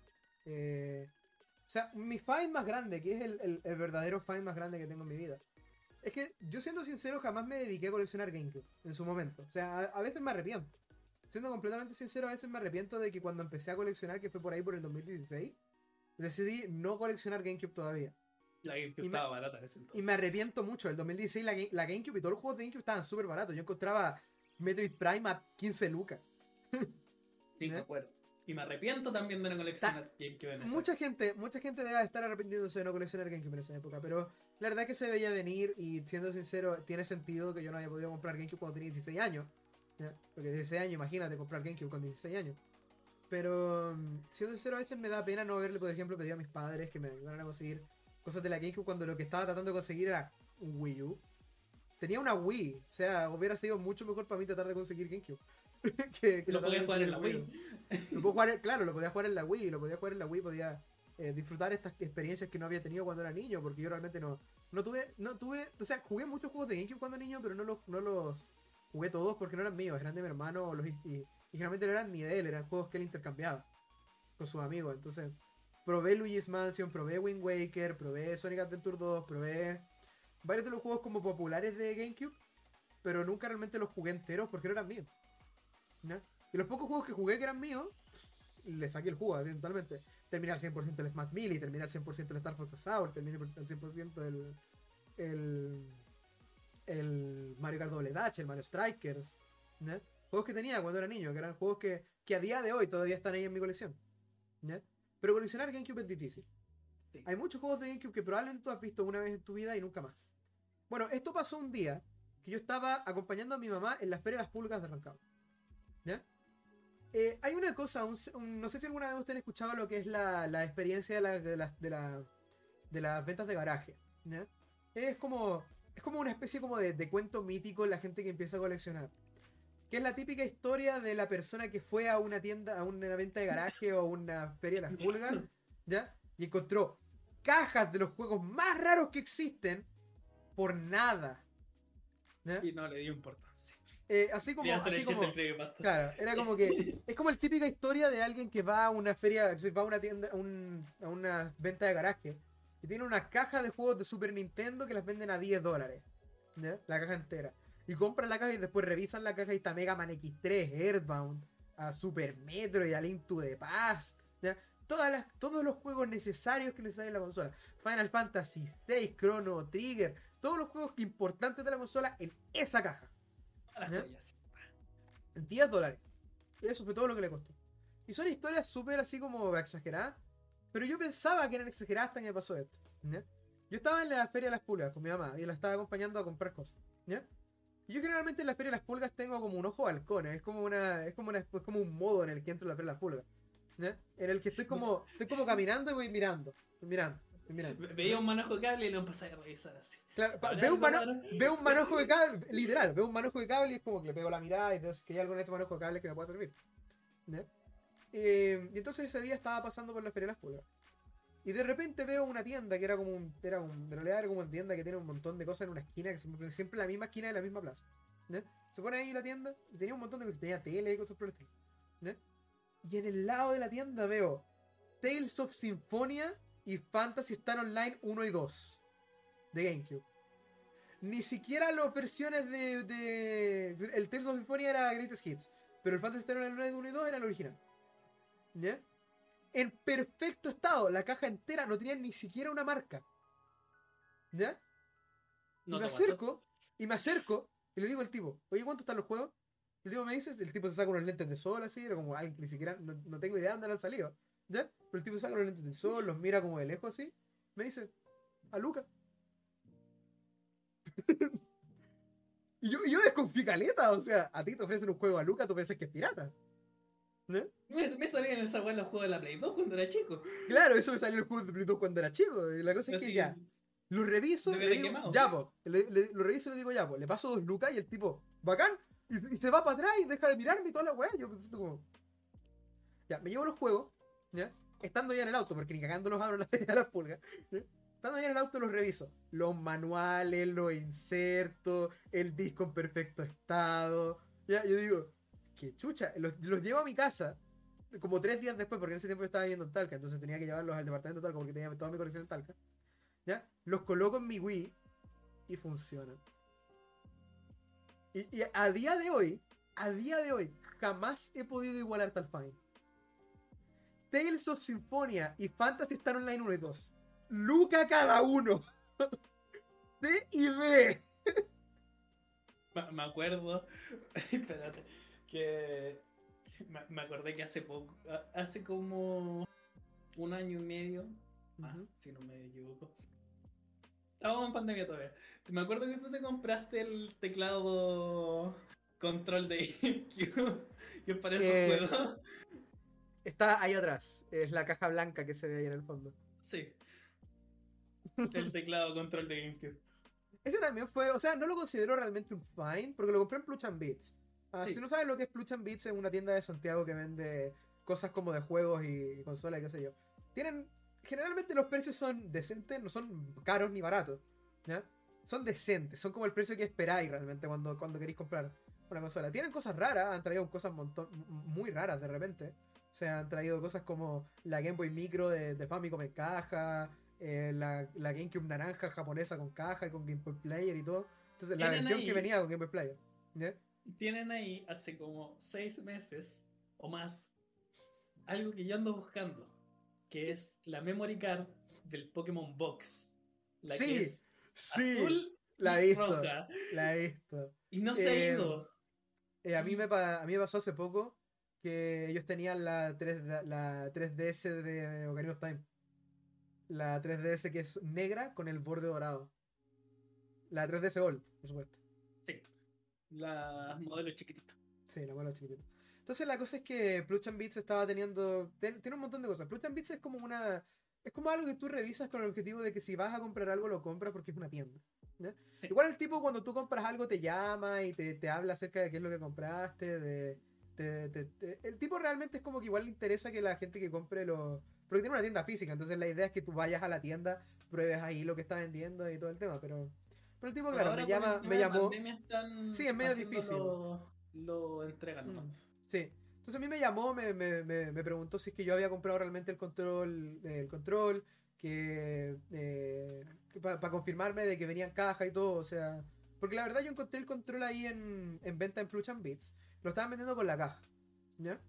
eh, o sea, mi find más grande, que es el, verdadero find más grande que tengo en mi vida. Es que yo siendo sincero jamás me dediqué a coleccionar GameCube en su momento. O sea, a, veces me arrepiento. Siendo completamente sincero, a veces me arrepiento de que cuando empecé a coleccionar, que fue por ahí por el 2016, decidí no coleccionar GameCube todavía. La GameCube estaba barata en ese entonces. Y me arrepiento mucho. El 2016 la, la GameCube y todos los juegos de GameCube estaban súper baratos. Yo encontraba Metroid Prime a 15 lucas. Sí, me acuerdo. Y me arrepiento también de no coleccionar GameCube en esa mucha gente Mucha gente debe estar arrepintiéndose de no coleccionar GameCube en esa época, pero la verdad es que se veía venir y siendo sincero, tiene sentido que yo no haya podido comprar GameCube cuando tenía 16 años. Porque 16 años, imagínate comprar GameCube con 16 años. Pero mm, siendo sincero, a veces me da pena no haberle, por ejemplo, pedido a mis padres que me ayudaran a conseguir cosas de la GameCube cuando lo que estaba tratando de conseguir era un Wii U. Tenía una Wii, o sea, hubiera sido mucho mejor para mí tratar de conseguir GameCube. que, lo podía jugar en la Wii. claro, lo podía jugar en la Wii, lo podía jugar en la Wii, podía eh, disfrutar estas experiencias que no había tenido cuando era niño, porque yo realmente no, no tuve, no tuve, o sea, jugué muchos juegos de GameCube cuando niño, pero no los, no los jugué todos porque no eran míos, eran de mi hermano, los, y, generalmente no eran ni de él, eran juegos que él intercambiaba con sus amigos, entonces probé Luigi's Mansion, probé Wind Waker, probé Sonic Adventure 2, probé varios de los juegos como populares de GameCube, pero nunca realmente los jugué enteros porque no eran míos. Y los pocos juegos que jugué que eran míos, le saqué el juego totalmente. Terminé al 100% el Smash Melee, terminé al 100% el Star Fox Sour, terminé al 100% el, el, el Mario Kart Double Dash, el Mario Strikers. Juegos que tenía cuando era niño, que eran juegos que, que a día de hoy todavía están ahí en mi colección. Pero coleccionar GameCube es difícil. Hay muchos juegos de GameCube que probablemente tú has visto una vez en tu vida y nunca más. Bueno, esto pasó un día que yo estaba acompañando a mi mamá en las ferias públicas de Rancagua. Eh, hay una cosa, no sé si alguna vez ustedes han escuchado lo que es la, experiencia de, las ventas de garaje. Es como es como una especie como de, cuento mítico la gente que empieza a coleccionar. Que es la típica historia de la persona que fue a una tienda, a una venta de garaje o una feria de las pulgas, ¿ya? Y encontró cajas de los juegos más raros que existen por nada. Y no le dio importancia. Eh, así como, así como claro, era como que es como la típica historia de alguien que va a una feria, va a una tienda, a una venta de garaje y tiene una caja de juegos de Super Nintendo que las venden a 10 dólares, la caja entera. Y compran la caja y después revisan la caja y está Mega Man X3, Earthbound, a Super Metro y a Link to the Past. Todas las, todos los juegos necesarios que necesitan en la consola. Final Fantasy VI, Chrono Trigger, todos los juegos importantes de la consola en esa caja. 10 dólares. Eso fue todo lo que le costó. Y son historias súper así como exageradas. Pero yo pensaba que eran exageradas hasta que me pasó esto. Yo estaba en la Feria de las Pulgas con mi mamá y la estaba acompañando a comprar cosas. Y yo generalmente en la Feria de las Pulgas tengo como un ojo balcón. Es como una, es como una, es como un modo en el que entro en la Feria de las Pulgas. En el que estoy como, estoy como caminando y voy mirando. mirando. Veía un manojo de cable y lo empecé a revisar así. Claro, veo, un un manojo de cable, literal, veo un manojo de cable y es como que le pego la mirada y veo que hay algo en ese manojo de cable que me pueda servir. Eh, y entonces ese día estaba pasando por la Feria de las Pulgas. Y de repente veo una tienda que era como un. Era un en realidad era como una tienda que tiene un montón de cosas en una esquina, que siempre, siempre la misma esquina de la misma plaza. Se pone ahí la tienda y tenía un montón de cosas. Tenía tele y cosas por el estilo. Y en el lado de la tienda veo Tales of Symphonia y Fantasy Star Online 1 y 2 de GameCube. Ni siquiera las versiones de, de, El Tales of Symphonia era Greatest Hits, pero el Fantasy Star Online 1 y 2 era el original. ¿Ya? En perfecto estado, la caja entera no tenía ni siquiera una marca. ¿Ya? y me acerco, y me acerco, y le digo al tipo, oye, ¿cuánto están los juegos? El tipo me dice, el tipo se saca unos lentes de sol así, era como alguien que ni siquiera, no, no tengo idea de dónde han salido. ¿Ya? Pero el tipo saca los lentes del sol, los mira como de lejos así. Me dice, a Luca. y yo, yo desconfío caleta, o sea, a ti te ofrecen un juego a Luca, tú piensas que es pirata. ¿No? Me, me salían esa weá los juegos de la Play 2 cuando era chico. Claro, eso me salió en los juegos de Play 2 cuando era chico. Y la cosa es que ya. Lo reviso, le digo, ya, po, lo reviso y le digo, ya, po, le paso dos lucas y el tipo, bacán, y, se va para atrás y deja de mirarme y toda la weá. Yo pensé como. Ya, me llevo los juegos, Estando ya en el auto, porque ni cagando los abro la de las pulgas. Estando ya en el auto los reviso. Los manuales, los insertos, el disco en perfecto estado. Ya, yo digo, que chucha, los, llevo a mi casa como tres días después, porque en ese tiempo yo estaba viviendo en Talca, entonces tenía que llevarlos al departamento de Talca porque tenía toda mi colección en Talca. ¿Ya? Los coloco en mi Wii y funcionan. Y, y, a día de hoy, a día de hoy, jamás he podido igualar tal fine. Tales of Symphonia y Fantasy Star Online 1 y 2. Luca cada uno. C y B. Me acuerdo. Espérate. Que. Me acordé que hace poco. Hace como. Un año y medio. si no me equivoco. Estábamos en pandemia todavía. Me acuerdo que tú te compraste el teclado control de GameCube. que para esos eh, juegos. Está ahí atrás. Es la caja blanca que se ve ahí en el fondo. Sí. El teclado control de GameCube. Ese también fue, o sea, no lo considero realmente un fine, porque lo compré en Pluch and Beats. Ah, si no sabes lo que es Pluch and Beats, es una tienda de Santiago que vende cosas como de juegos y, consolas y qué sé yo. Tienen, generalmente los precios son decentes, no son caros ni baratos. ¿ya? Son decentes, son como el precio que esperáis realmente cuando, cuando queréis comprar una consola. Tienen cosas raras, han traído cosas montón, muy raras de repente. Se han traído cosas como la Game Boy Micro de, de Famicom en caja, eh, la, la, GameCube naranja japonesa con caja y con Game Boy Player y todo. Entonces, la versión que venía con Game Boy Player. Tienen ahí hace como seis meses o más algo que yo ando buscando, que es la memory card del Pokémon Box. La sí, que es sí, azul la he visto. La he visto. Y no se ha eh, ido. Eh, a, mí me, a mí me pasó hace poco que ellos tenían la, 3, la 3DS de Ocarina of Time. La 3DS que es negra con el borde dorado. La 3DS Gold, por supuesto. Sí. La modelo chiquitito. Sí, la modelo chiquitito. Entonces la cosa es que Pluch and Beats estaba teniendo. tiene un montón de cosas. Pluch and Beats es como una. Es como algo que tú revisas con el objetivo de que si vas a comprar algo lo compras porque es una tienda. Igual el tipo cuando tú compras algo te llama y te, te habla acerca de qué es lo que compraste, de el tipo realmente es como que igual le interesa que la gente que compre los... Porque tiene una tienda física, entonces la idea es que tú vayas a la tienda, pruebes ahí lo que está vendiendo y todo el tema, pero... Pero el tipo, claro, me, llama, me llamó... Sí, es medio difícil. Lo, entregan, ¿no? Mm, sí. Entonces a mí me llamó, me, me, me, preguntó si es que yo había comprado realmente el control, el control, que, eh, para confirmarme de que venía en caja y todo, o sea... Porque la verdad yo encontré el control ahí en, en venta en Plush and Beats lo estaban vendiendo con la caja. ¿Ya?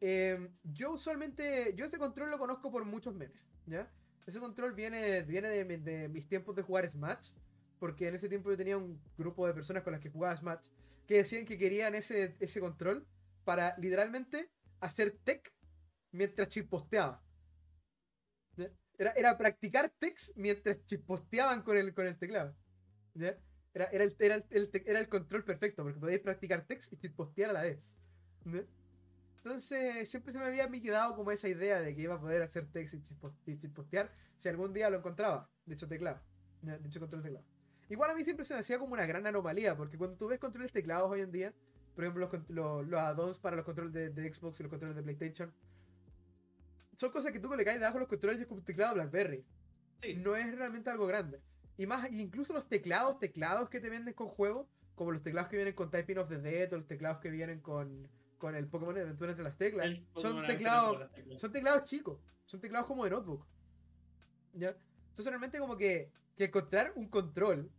Em, yo usualmente, yo ese control lo conozco por muchos memes, ¿ya? Ese control viene, viene de, mis tiempos de jugar Smash, porque en ese tiempo yo tenía un grupo de personas con las que jugaba Smash, que decían que querían ese, ese control para literalmente hacer tech mientras chisposteaba. Era, era practicar techs mientras chisposteaban con el, con el teclado. ¿ya? Era, era, el, era, el, era el control perfecto, porque podíais practicar text y postear a la vez. Entonces, siempre se me había quedado como esa idea de que iba a poder hacer text y postear si algún día lo encontraba. De hecho, teclado. De hecho, control de teclado. Igual a mí siempre se me hacía como una gran anomalía, porque cuando tú ves controles de teclados hoy en día, por ejemplo, los, los, los add-ons para los controles de, Xbox y los controles de PlayStation, son cosas que tú le caes debajo los controles de teclado BlackBerry. No es realmente algo grande. Y más, incluso los teclados, teclados que te venden con juegos, como los teclados que vienen con Typing of the Dead o los teclados que vienen con, con el Pokémon Aventura entre las teclas, son teclados, son teclados chicos, son teclados como de notebook. ¿Ya? Entonces realmente como que, que encontrar un control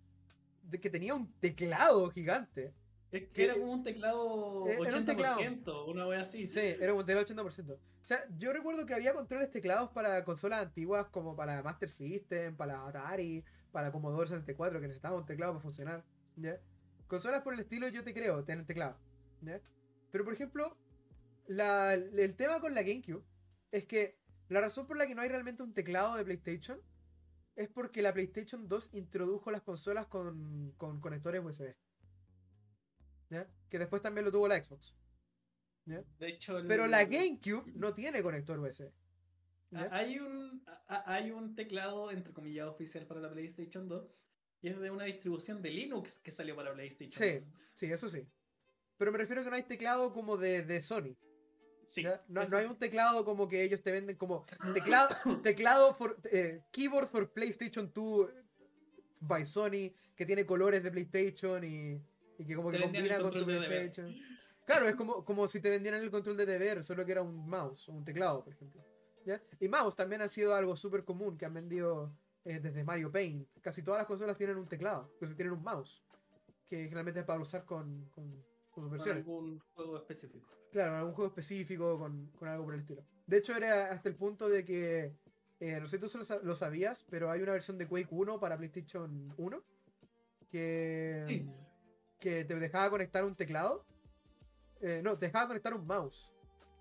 de que tenía un teclado gigante es que era como un teclado 80%, una wea así. Sí, era un teclado 80%. O sea, yo recuerdo que había controles teclados para consolas antiguas como para Master System, para Atari, para Commodore 64, que necesitaban un teclado para funcionar. ¿ya? Consolas por el estilo, yo te creo, tienen teclado. ¿ya? Pero por ejemplo, el tema con la GameCube es que la razón por la que no hay realmente un teclado de PlayStation es porque la PlayStation 2 introdujo las consolas con, con conectores USB. Que después también lo tuvo la Xbox. Pero la GameCube no tiene conector USB. Hay un, hay un teclado, entre comillas, oficial para la PlayStation 2, y es de una distribución de Linux que salió para la PlayStation sí, 2. Sí, eso sí. Pero me refiero a que no hay teclado como de, de Sony. no, hay un teclado como que ellos te venden como teclado, teclado for, eh, keyboard for PlayStation 2 by Sony, que tiene colores de PlayStation y y que como que combina con tu PlayStation. Claro, es como, como si te vendieran el control de deber, solo que era un mouse o un teclado, por ejemplo. ¿Ya? Y mouse también ha sido algo súper común que han vendido eh, desde Mario Paint. Casi todas las consolas tienen un teclado, pues tienen un mouse, que generalmente es para usar con, con, sus versiones. algún juego específico. Claro, algún juego específico con, con, algo por el estilo. De hecho, era hasta el punto de que, eh, no sé si tú lo sabías, pero hay una versión de Quake 1 para PlayStation 1 que que te dejaba conectar un teclado. Eh, no, te dejaba conectar un mouse.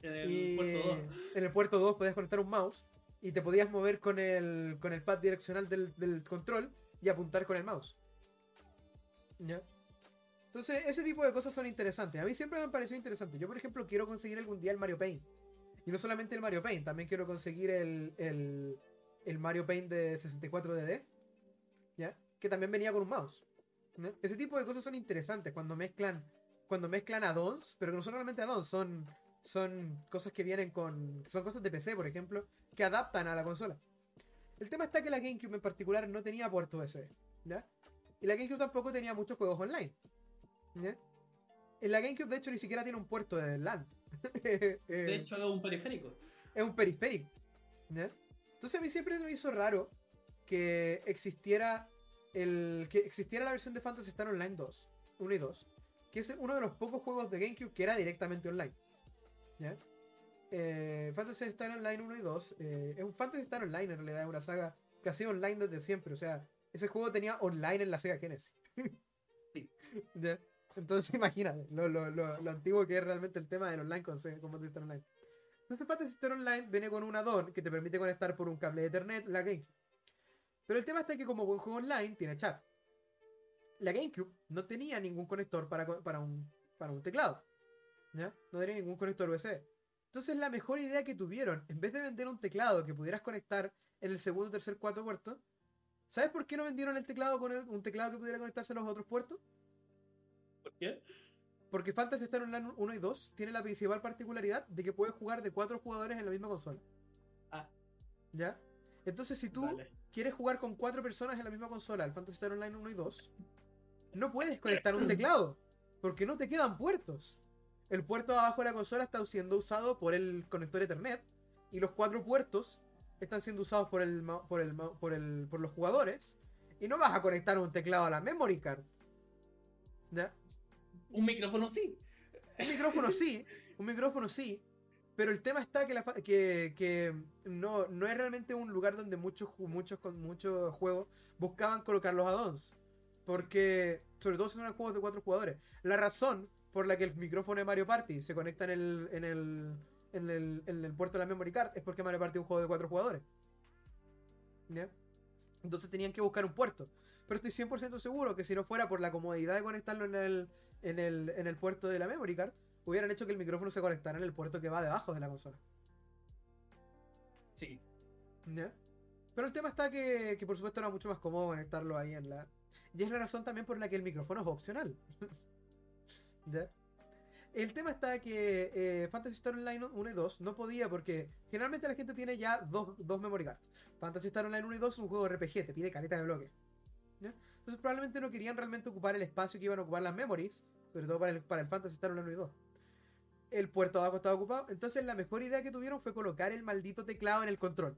En el puerto 2. En el puerto 2 podías conectar un mouse y te podías mover con el, con el pad direccional del, control y apuntar con el mouse. ¿Ya? Entonces, ese tipo de cosas son interesantes. A mí siempre me han parecido interesante. Yo, por ejemplo, quiero conseguir algún día el Mario Paint. Y no solamente el Mario Paint, también quiero conseguir el, el, el Mario Paint de 64DD. ¿Ya? Que también venía con un mouse. Ese tipo de cosas son interesantes cuando mezclan cuando mezclan add-ons, pero que no son realmente add-ons, son, son cosas que vienen con. Son cosas de PC, por ejemplo, que adaptan a la consola. El tema está que la GameCube en particular no tenía puerto USB, ¿ya? Y la GameCube tampoco tenía muchos juegos online, ¿ya? En la GameCube, de hecho, ni siquiera tiene un puerto de LAN. de hecho, es un periférico. Es un periférico, ¿ya? Entonces a mí siempre me hizo raro que existiera el que existiera la versión de Fantasy Star Online 2, 1 y 2, que es uno de los pocos juegos de GameCube que era directamente online. ¿Ya? Eh, Fantasy Star Online 1 y 2 eh, es un Fantasy Star Online en realidad, es una saga que ha sido online desde siempre. O sea, ese juego tenía online en la Sega Genesis. sí. Entonces imagínate lo, lo, lo, antiguo que es realmente el tema del online con, con Fantasy Star Online. Entonces Fantasy Star Online viene con un add-on que te permite conectar por un cable de Ethernet la GameCube. Pero el tema está que como buen juego online tiene chat. La GameCube no tenía ningún conector para, para, un, para un teclado. ¿Ya? No tenía ningún conector USB. Entonces la mejor idea que tuvieron, en vez de vender un teclado que pudieras conectar en el segundo, tercer, cuarto puerto, ¿sabes por qué no vendieron el teclado con un teclado que pudiera conectarse a los otros puertos? ¿Por qué? Porque Fantasy Star Online 1 y 2 tiene la principal particularidad de que puedes jugar de cuatro jugadores en la misma consola. Ah. ¿Ya? Entonces, si tú quieres jugar con cuatro personas en la misma consola, el Fantasy Star Online 1 y 2, no puedes conectar un teclado. Porque no te quedan puertos. El puerto de abajo de la consola está siendo usado por el conector Ethernet. Y los cuatro puertos están siendo usados por, el, por, el, por, el, por los jugadores. Y no vas a conectar un teclado a la memory card. ¿Ya? Un micrófono sí. Un micrófono sí. Un micrófono sí. Pero el tema está que, la que, que no, no, es realmente un lugar donde muchos, muchos, muchos juegos buscaban colocar los addons. Porque, sobre todo si son juegos de cuatro jugadores. La razón por la que el micrófono de Mario Party se conecta en el, en el, en el, en el puerto de la memory card es porque Mario Party es un juego de cuatro jugadores. ¿Ya? Entonces tenían que buscar un puerto. Pero estoy 100% seguro que si no fuera por la comodidad de conectarlo en el, en el, en el puerto de la memory card, hubieran hecho que el micrófono se conectara en el puerto que va debajo de la consola. Sí. ¿Ya? Pero el tema está que, que por supuesto era mucho más cómodo conectarlo ahí en la... Y es la razón también por la que el micrófono es opcional. ¿Ya? El tema está que eh, Fantasy Star Online 1 y 2 no podía porque generalmente la gente tiene ya dos, dos memory cards. Fantasy Star Online 1 y 2 es un juego RPG, te pide caleta de bloque. Entonces probablemente no querían realmente ocupar el espacio que iban a ocupar las memories, sobre todo para el, para el Fantasy Star Online 1 y 2. El puerto abajo estaba ocupado, entonces la mejor idea que tuvieron fue colocar el maldito teclado en el control.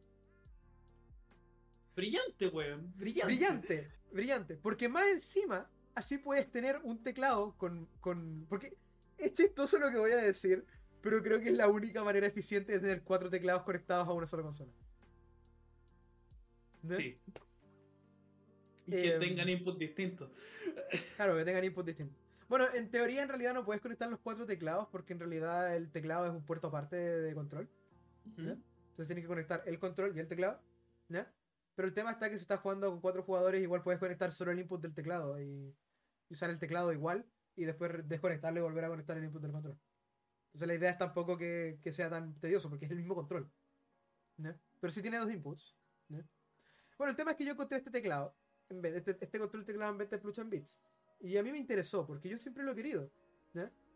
Brillante, weón. Brillante. Brillante, brillante. Porque más encima, así puedes tener un teclado con. con porque es chistoso lo que voy a decir, pero creo que es la única manera eficiente de tener cuatro teclados conectados a una sola consola. Sí. Y que em, tengan input distintos. Claro, que tengan input distintos. Bueno, en teoría, en realidad no puedes conectar los cuatro teclados porque en realidad el teclado es un puerto aparte de, control. Entonces tienes que conectar el control y el teclado. ¿ya? Pero el tema está que si estás jugando con cuatro jugadores, igual puedes conectar solo el input del teclado y usar el teclado igual y después desconectarlo y volver a conectar el input del control. Entonces la idea es tampoco que, que sea tan tedioso porque es el mismo control. Pero sí tiene dos inputs. Bueno, el tema es que yo encontré este teclado, en vez este, este control teclado en vez de Plush and Bits. Y a mí me interesó porque yo siempre lo he querido.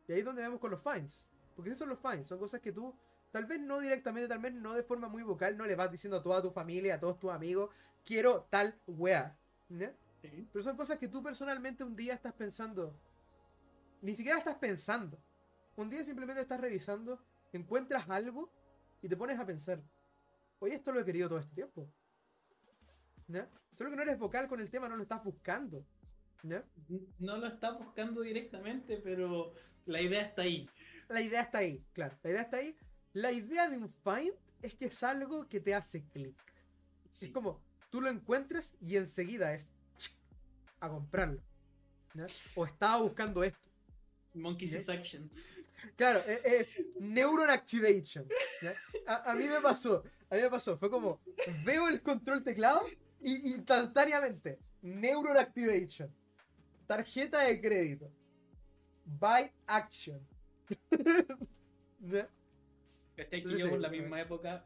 Y ahí es donde vemos con los finds. Porque esos son los finds, son cosas que tú, tal vez no directamente, tal vez no de forma muy vocal, no le vas diciendo a toda tu familia, a todos tus amigos, quiero tal wea. Pero son cosas que tú personalmente un día estás pensando, ni siquiera estás pensando. Un día simplemente estás revisando, encuentras algo y te pones a pensar, oye, esto lo he querido todo este tiempo. ¿Ya? Solo que no eres vocal con el tema, no lo estás buscando. ¿Ya? No lo estás buscando directamente, pero la idea está ahí. La idea está ahí, claro. La idea está ahí. La idea de un find es que es algo que te hace clic. Es como, tú lo encuentras y enseguida es a comprarlo. O estaba buscando esto. Monkey Action. Claro, e, es, Neuron Activation. A, mí me pasó, a mí me pasó, fue como, veo el control teclado y instantáneamente, Neuron Activation. Tarjeta de crédito. Buy Action. que yo por la misma época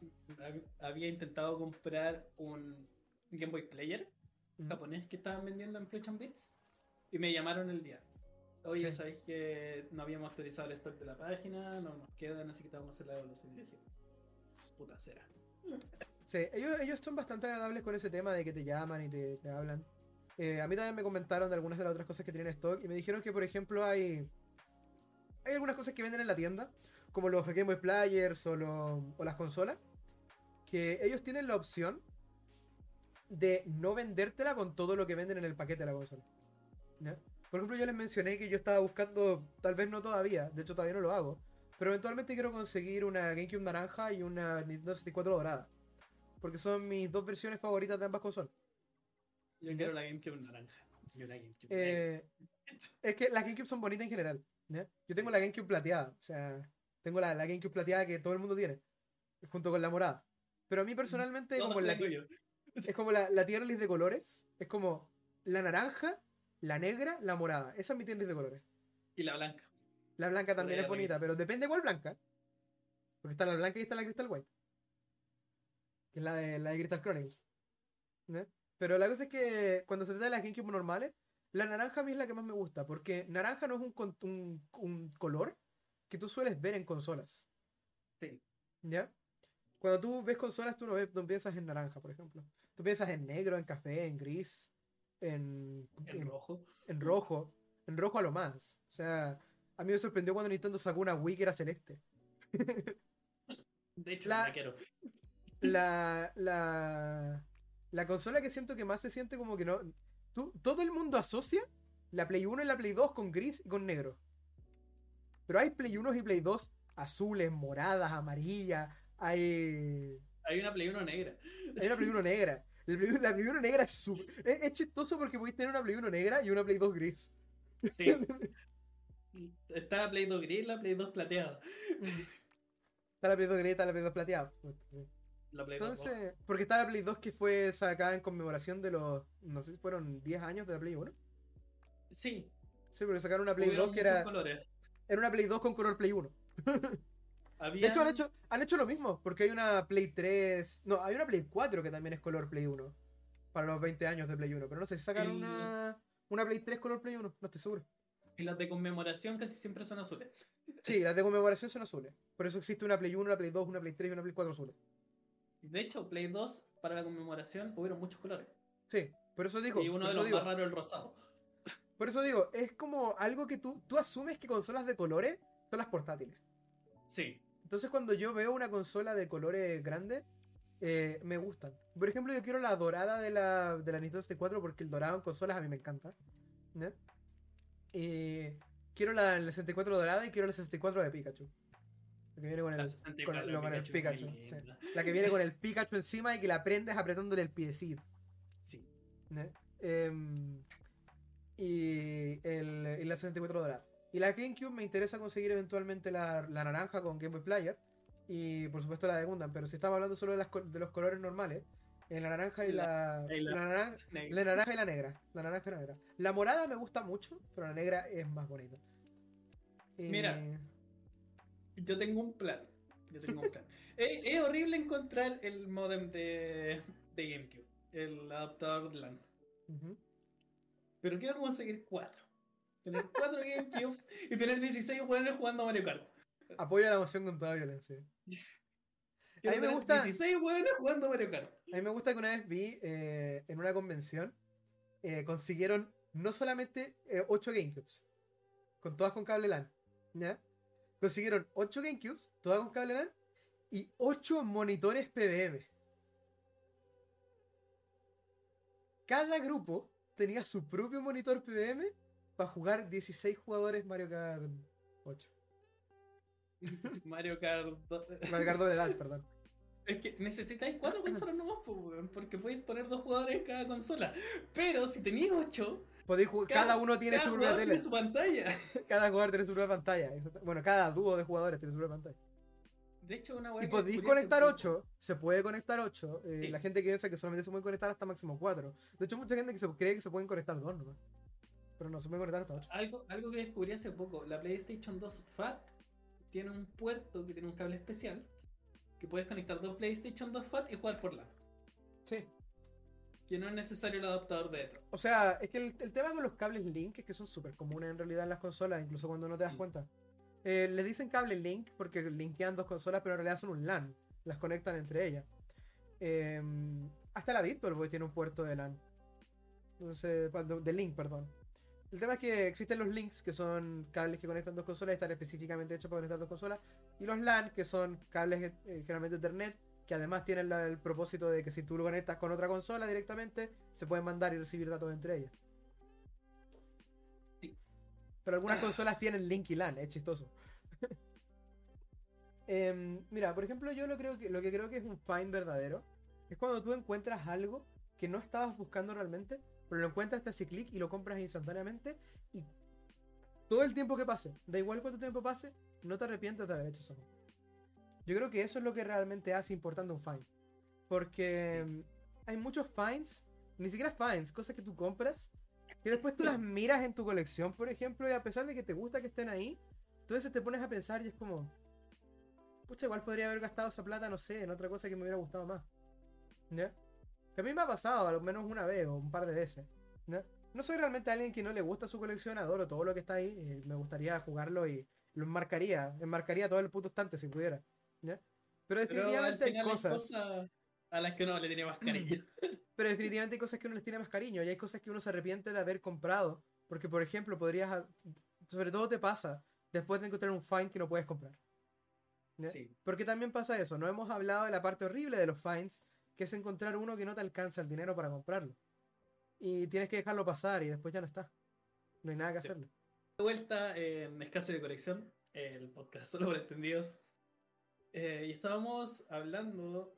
había intentado comprar un Game Boy Player japonés que estaban vendiendo en Fletch Bits y me llamaron el día. Oye, sabéis que no habíamos actualizado el stock de la página, no nos quedan, así que te vamos a hacer la evolución. Y dije, puta cera. Sí, ellos, ellos son bastante agradables con ese tema de que te llaman y te, hablan. Eh, a mí también me comentaron de algunas de las otras cosas que tienen stock y me dijeron que, por ejemplo, hay, hay algunas cosas que venden en la tienda, como los Game Boy Players o, o las consolas, que ellos tienen la opción de no vendértela con todo lo que venden en el paquete de la consola. ¿Ya? Por ejemplo, yo les mencioné que yo estaba buscando, tal vez no todavía, de hecho todavía no lo hago, pero eventualmente quiero conseguir una GameCube naranja y una Nintendo 64 dorada. Porque son mis dos versiones favoritas de ambas consolas. Yo quiero la GameCube naranja. Eh, es que las GameCube son bonitas en general. Yo tengo la GameCube plateada. O sea, tengo la, la, GameCube plateada que todo el mundo tiene. Junto con la morada. Pero a mí personalmente, como la, es como la, la tier list de colores. Es como la naranja la negra, la morada. Esa es mi tienda de colores. Y la blanca. La blanca también es bonita, pero depende cuál blanca. Porque está la blanca y está la Crystal White. Que es la de, la de Crystal Chronicles. Pero la cosa es que cuando se trata de las GameCube normales, La naranja a mí es la que más me gusta, porque naranja no es un, un, color que tú sueles ver en consolas. Sí. ¿Ya? Cuando tú ves consolas, tú no, ves, no piensas en naranja, por ejemplo. Tú piensas en negro, en café, en gris, en, en, rojo. En rojo. En rojo a lo más. O sea, a mí me sorprendió cuando Nintendo sacó una Wii que era celeste. De hecho, la, quiero. La, la, la consola que siento que más se siente como que no. Tú, todo el mundo asocia la Play 1 y la Play 2 con gris y con negro. Pero hay Play 1 y Play 2 azules, moradas, amarillas. Hay. Hay una Play 1 negra. Hay una Play 1 negra. La Play 1 negra es súper. Es, chistoso porque podéis tener una Play 1 negra y una Play 2 gris. Sí. está la Play 2 gris y la Play 2 plateada. Está la Play 2 gris y está la Play 2 plateada. Entonces, porque está la Play 2 que fue sacada en conmemoración de los, no sé si fueron 10 años de la Play 1. Sí. Sí, porque sacaron una Play 2 que era... Era una Play 2 con color Play 1. De hecho han, hecho, han hecho lo mismo, porque hay una Play 3... No, hay una Play 4 que también es color Play 1. Para los 20 años de Play 1. Pero no sé si sacaron una, una Play 3 color Play 1, no estoy seguro. Y las de conmemoración casi siempre son azules. Sí, las de conmemoración son azules. Por eso existe una Play 1, una Play 2, una Play 3 y una Play 4 azules. De hecho, Play 2 para la conmemoración hubieron muchos colores. Sí, por eso digo. Y uno de los más raros el rosado. Por eso digo, es como algo que tú, tú asumes que consolas de colores son las portátiles. Sí. Entonces cuando yo veo una consola de colores grandes, eh, me gustan. Por ejemplo, yo quiero la dorada de la, de la Nintendo 64 porque el dorado en consolas a mí me encanta. Y quiero la, la 64 dorada y quiero la 64 de Pikachu. La que viene con el, Pikachu. La que viene con el Pikachu encima y que la prendes apretándole el piecito. Sí. Em, y, el, y la 64 dorada. Y la GameCube me interesa conseguir eventualmente la, naranja con Game Boy Player. Y por supuesto la de Gundam. Pero si estamos hablando solo de, las, de los colores normales. En la naranja y la, la, naranja, la, naranja, y la negra. La naranja y la negra. La morada me gusta mucho, pero la negra es más bonita. Mira, yo tengo un plan. Yo tengo un plan. es, horrible encontrar el modem de, de GameCube, el adaptador LAN. Pero quiero conseguir cuatro. Tener cuatro GameCubes y tener 16 jugadores jugando Mario Kart. Apoyo la moción con toda violencia. a mí me gusta. 16 jugadores jugando Mario Kart. A mí me gusta que una vez vi eh, en una convención eh, consiguieron no solamente 8 eh, GameCubes, con todas con cable LAN, ¿ya? consiguieron 8 GameCubes, todas con cable LAN, y 8 monitores PBM. Cada grupo tenía su propio monitor PBM para jugar 16 jugadores Mario Kart 8. Mario Kart Mario Kart de Dash, perdón. Es que necesitáis cuatro consolas nomás, porque podéis poner dos jugadores en cada consola. Pero si tenéis ocho, cada, uno tiene su propia tele. su pantalla. cada jugador tiene su propia pantalla. Bueno, cada dúo de jugadores tiene su propia pantalla. De hecho, una Y podéis conectar 8, se puede conectar 8. Eh, la gente que piensa que solamente se puede conectar hasta máximo 4. De hecho, mucha gente que se cree que se pueden conectar 2 nomás. Pero no, se pueden conectar hasta 8. Algo, algo que descubrí hace poco, la PlayStation 2 FAT tiene un puerto que tiene un cable especial que puedes conectar dos PlayStation 2 FAT y jugar por LAN. Sí que no es necesario el adaptador de Ether. O sea, es que el, tema con los cables Link es que son súper comunes en realidad en las consolas, incluso cuando no te das cuenta. Eh, le dicen cable Link porque linkean dos consolas, pero en realidad son un LAN. Las conectan entre ellas. Em, hasta la Bitboy tiene un puerto de LAN. Entonces, de Link, perdón. El tema es que existen los links, que son cables que conectan dos consolas están específicamente hechos para conectar dos consolas. Y los LAN, que son cables eh, generalmente Ethernet, que además tienen el propósito de que si tú lo conectas con otra consola directamente, se pueden mandar y recibir datos entre ellas. Pero algunas consolas tienen link y LAN, es chistoso. Em, mira, por ejemplo, yo lo, creo que, lo que creo que es un fine verdadero es cuando tú encuentras algo que no estabas buscando realmente, pero lo encuentras, te hace clic y lo compras instantáneamente y todo el tiempo que pase, da igual cuánto tiempo pase, no te arrepientes de haber hecho eso. Yo creo que eso es lo que realmente hace importante un find. Porque mm, hay muchos finds, ni siquiera finds, cosas que tú compras, que después tú las miras en tu colección, por ejemplo, y a pesar de que te gusta que estén ahí, tú a veces te pones a pensar y es como, pucha, igual podría haber gastado esa plata, no sé, en otra cosa que me hubiera gustado más. ¿Ya? Que a mí me ha pasado al menos una vez o un par de veces. ¿ya? no soy realmente alguien que no le gusta su colección, adoro todo lo que está ahí, y me gustaría jugarlo y lo enmarcaría, enmarcaría todo el puto estante si pudiera. Pero definitivamente hay cosas... a las que uno le tiene más cariño. Pero definitivamente hay cosas que uno les tiene más cariño y hay cosas que uno se arrepiente de haber comprado. Porque, por ejemplo, podrías. Sobre todo te pasa después de encontrar un find que no puedes comprar. Sí. Porque también pasa eso. No hemos hablado de la parte horrible de los finds, que es encontrar uno que no te alcanza el dinero para comprarlo. Y tienes que dejarlo pasar y después ya no está. No hay nada que hacerle. De vuelta en Escaso de Colección, el podcast solo para entendidos. Eh, y estábamos hablando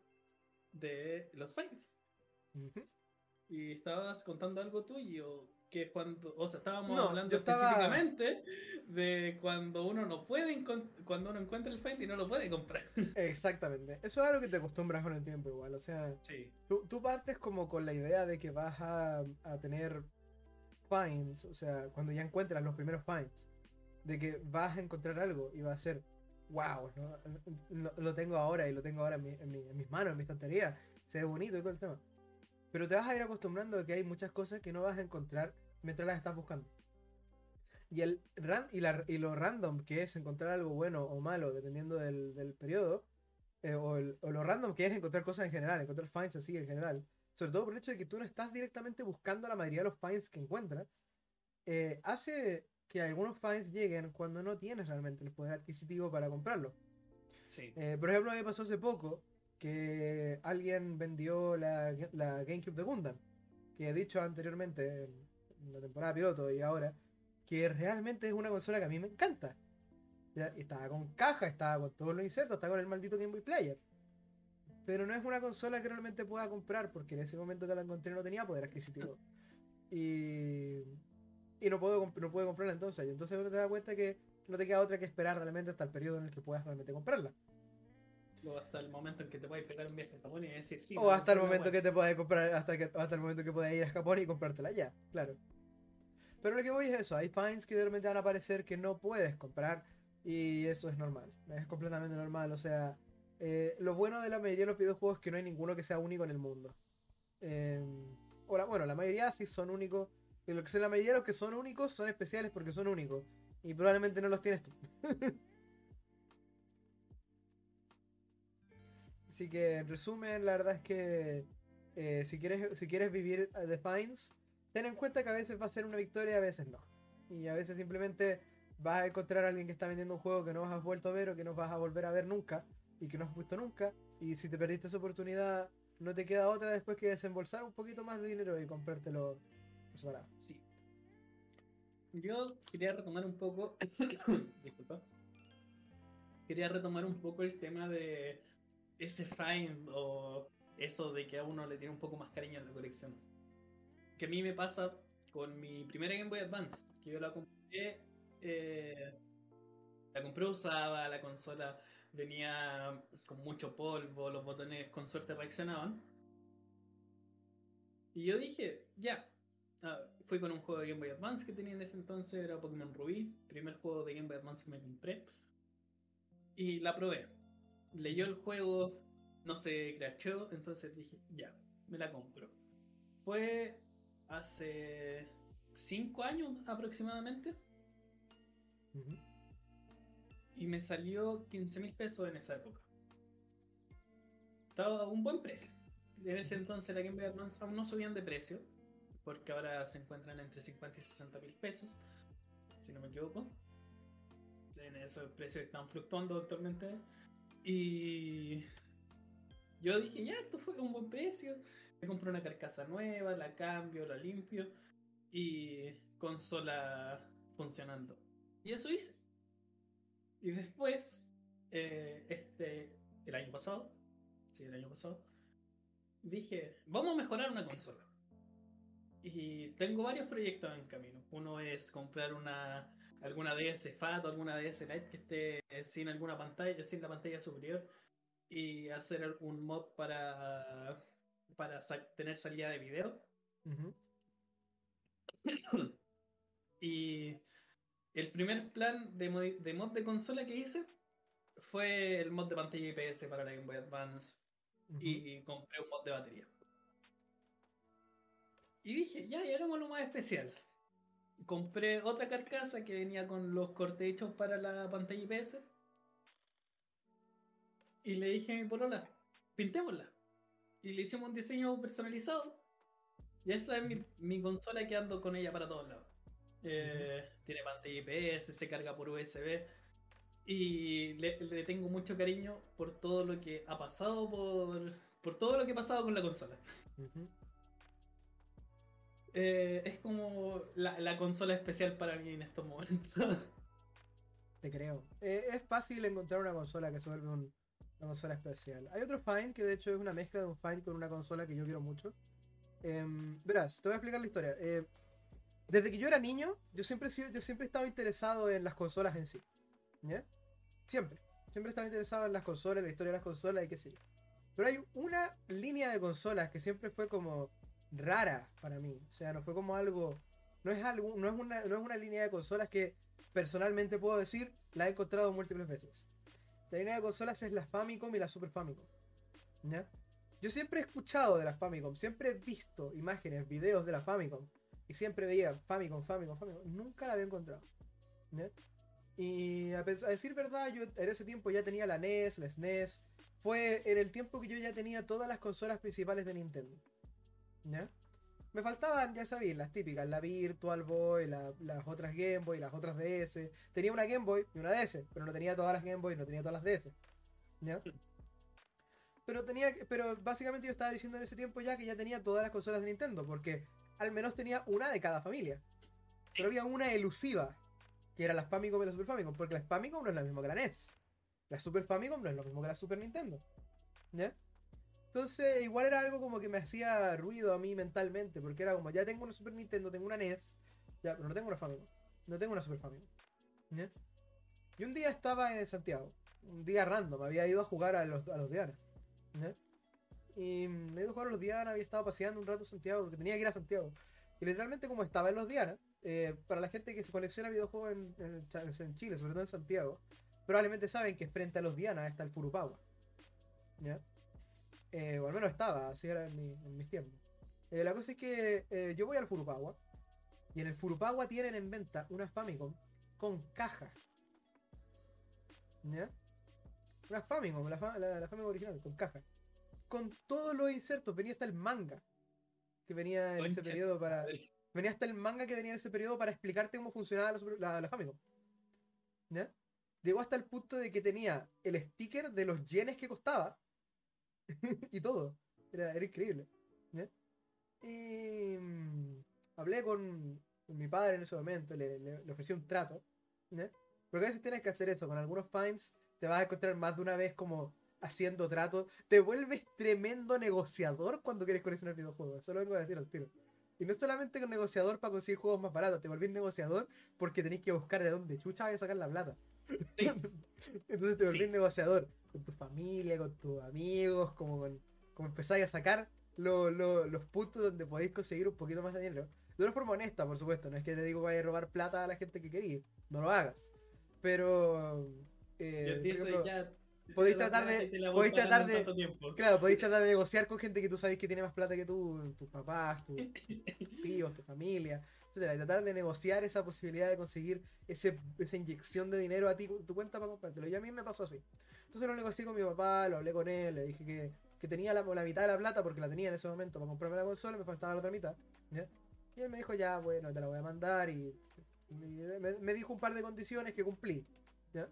de los finds. Y estabas contando algo tuyo, que cuando, o sea, estábamos hablando específicamente de cuando uno no puede, cuando uno encuentra el find y no lo puede comprar. Exactamente. Eso es algo que te acostumbras con el tiempo igual, o sea, tú, tú, partes como con la idea de que vas a, a tener finds, o sea, cuando ya encuentras los primeros finds, de que vas a encontrar algo y va a ser, wow, lo, tengo ahora y lo tengo ahora en, en mis manos, en mi estantería, se ve bonito y todo el tema. Pero te vas a ir acostumbrando a que hay muchas cosas que no vas a encontrar mientras las estás buscando. Y, el y, la, y lo random que es encontrar algo bueno o malo, dependiendo del, del periodo, eh, o, lo random que es encontrar cosas en general, encontrar finds así en general, sobre todo por el hecho de que tú no estás directamente buscando la mayoría de los finds que encuentras, eh, hace que algunos finds lleguen cuando no tienes realmente el poder adquisitivo para comprarlo. Sí. Eh, por ejemplo, me pasó hace poco que alguien vendió la, GameCube de Gundam, que he dicho anteriormente en la temporada piloto y ahora, que realmente es una consola que a mí me encanta. Estaba con caja, estaba con todos los insertos, estaba con el maldito Game Boy Player. Pero no es una consola que realmente pueda comprar, porque en ese momento que la encontré no tenía poder adquisitivo. Y, y no puedo no puedo comprarla entonces. Y entonces uno te da cuenta que no te queda otra que esperar realmente hasta el periodo en el que puedas realmente comprarla. O hasta el momento en que te puedas pegar un viaje a Japón y decir sí. O hasta el momento que te puedas comprar, hasta, que, hasta el momento que puedas ir a Japón y comprártela ya, claro. Pero lo que voy es eso, hay finds que de repente van a aparecer que no puedes comprar y eso es normal, es completamente normal, o sea, eh, lo bueno de la mayoría de los videojuegos es que no hay ninguno que sea único en el mundo. Eh, o bueno, la mayoría sí son únicos, pero lo que la mayoría de los que son únicos son especiales porque son únicos y probablemente no los tienes tú. Así que en resumen, la verdad es que eh, si, quieres, si quieres vivir The Fines, ten en cuenta que a veces va a ser una victoria y a veces no. Y a veces simplemente vas a encontrar a alguien que está vendiendo un juego que no has vuelto a ver o que no vas a volver a ver nunca y que no has visto nunca. Y si te perdiste esa oportunidad, no te queda otra después que desembolsar un poquito más de dinero y comprártelo por separado. Sí. Yo quería retomar un poco. Disculpa. Quería retomar un poco el tema de ese find o eso de que a uno le tiene un poco más cariño a la colección. Que a mí me pasa con mi primera Game Boy Advance, que yo la compré, eh, la compré usada, la consola venía con mucho polvo, los botones con suerte reaccionaban. Y yo dije, ya, ah, fui con un juego de Game Boy Advance que tenía en ese entonces, era Pokémon Rubí, primer juego de Game Boy Advance que me compré. Y la probé leyó el juego, no se crachó, entonces dije, ya, me la compro. Fue hace 5 años aproximadamente. Y me salió 15 mil pesos en esa época. Estaba a un buen precio. En ese entonces la Game Boy Advance aún no subían de precio, porque ahora se encuentran entre 50 y 60 mil pesos, si no me equivoco. En esos precios están fluctuando actualmente. Y yo dije, ya, esto fue un buen precio. Me compré una carcasa nueva, la cambio, la limpio y consola funcionando. Y eso hice. Y después, eh, este, el año pasado, sí, el año pasado, dije, vamos a mejorar una consola. Y tengo varios proyectos en camino. Uno es comprar una alguna DS FAT o alguna DS Lite que esté sin alguna pantalla, sin la pantalla superior y hacer un mod para para tener salida de video. y el primer plan de, mod de consola que hice fue el mod de pantalla IPS para la Game Boy Advance y compré un mod de batería. Y dije, ya, y hagámoslo más especial. Compré otra carcasa que venía con los cortes hechos para la pantalla IPS. Y le dije a mi polola, pintémosla. Y le hicimos un diseño personalizado. Y esa es mi, consola que ando con ella para todos lados. Eh, tiene pantalla IPS, se carga por USB. Y le, tengo mucho cariño por todo lo que ha pasado, por, por todo lo que ha pasado con la consola. Eh, es como la, consola especial para mí en estos momentos. Te creo. Eh, es fácil encontrar una consola que se vuelve una consola especial. Hay otro Fine que de hecho es una mezcla de un Fine con una consola que yo quiero mucho. Em, verás, te voy a explicar la historia. Eh, desde que yo era niño, yo siempre, yo siempre he estado interesado en las consolas en sí. Siempre. Siempre he estado interesado en las consolas, en la historia de las consolas y qué sé yo. Pero hay una línea de consolas que siempre fue como rara para mí. O sea, no fue como algo. No es, algo, no es, una, no es una línea de consolas que personalmente puedo decir la he encontrado múltiples veces. La línea de consolas es la Famicom y la Super Famicom. ¿Ya? Yo siempre he escuchado de la Famicom, siempre he visto imágenes, videos de la Famicom. Y siempre veía Famicom, Famicom, Famicom. Nunca la había encontrado. ¿ya? Y a, decir verdad, yo en ese tiempo ya tenía la NES, la SNES. Fue en el tiempo que yo ya tenía todas las consolas principales de Nintendo. ¿Ya? Me faltaban, ya sabéis, las típicas, la Virtual Boy, las otras Game Boy, las otras DS. Tenía una Game Boy y una DS, pero no tenía todas las Game Boy, no tenía todas las DS. ¿Ya? Pero tenía, pero básicamente yo estaba diciendo en ese tiempo ya que ya tenía todas las consolas de Nintendo, porque al menos tenía una de cada familia. Pero había una elusiva, que era la Famicom y la Super Famicom, porque la Famicom no es la misma que la NES. La Super Famicom no es lo mismo que la Super Nintendo. ¿Ya? Entonces, igual era algo como que me hacía ruido a mí mentalmente, porque era como, ya tengo una Super Nintendo, tengo una NES, ya, pero no tengo una Famicom, no tengo una Super Famicom. Y un día estaba en Santiago, un día random, había ido a jugar a los, a los Diana. Y me ido a jugar a los Diana, había estado paseando un rato en Santiago, porque tenía que ir a Santiago. Y literalmente como estaba en los Diana, eh, para la gente que se colecciona videojuegos en, en, Chile, sobre todo en Santiago, probablemente saben que frente a los Diana está el Furupawa. Eh, o al menos estaba, así era en, mis tiempos. Eh, la cosa es que eh, yo voy al Furupawa. Y en el Furupawa tienen en venta una Famicom con caja. ¿Ya? Una Famicom, la, Famicom original, con caja. Con todos los insertos. Venía hasta el manga. Que venía en ese periodo para. Venía hasta el manga que venía en ese periodo para explicarte cómo funcionaba la, la Famicom. ¿Ya? Llegó hasta el punto de que tenía el sticker de los yenes que costaba y todo. Era, era increíble. Y mm, hablé con, mi padre en ese momento, le, le, ofrecí un trato. Porque a veces tienes que hacer eso. Con algunos fines te vas a encontrar más de una vez como haciendo trato. Te vuelves tremendo negociador cuando quieres coleccionar videojuegos. Eso lo vengo a decir al tiro. Y no solamente con negociador para conseguir juegos más baratos, te volvés negociador porque tenés que buscar de dónde chucha vas a sacar la plata. Entonces te volvés negociador con tu familia, con tus amigos, como, con, como empezáis a sacar los puntos donde podéis conseguir un poquito más de dinero. De una forma honesta, por supuesto, no es que te digo que vayas a robar plata a la gente que querías, no lo hagas. Pero... Eh, podéis tratar de podéis tratar de claro podéis tratar de negociar con gente que tú sabes que tiene más plata que tú tus papás tus, tíos tu familia etcétera y tratar de negociar esa posibilidad de conseguir ese, esa inyección de dinero a ti tu cuenta para comprártelo y a mí me pasó así entonces lo negocié con mi papá lo hablé con él le dije que, que tenía la, la, mitad de la plata porque la tenía en ese momento para comprarme la consola me faltaba la otra mitad y él me dijo ya bueno te la voy a mandar y, me, dijo un par de condiciones que cumplí ¿ya?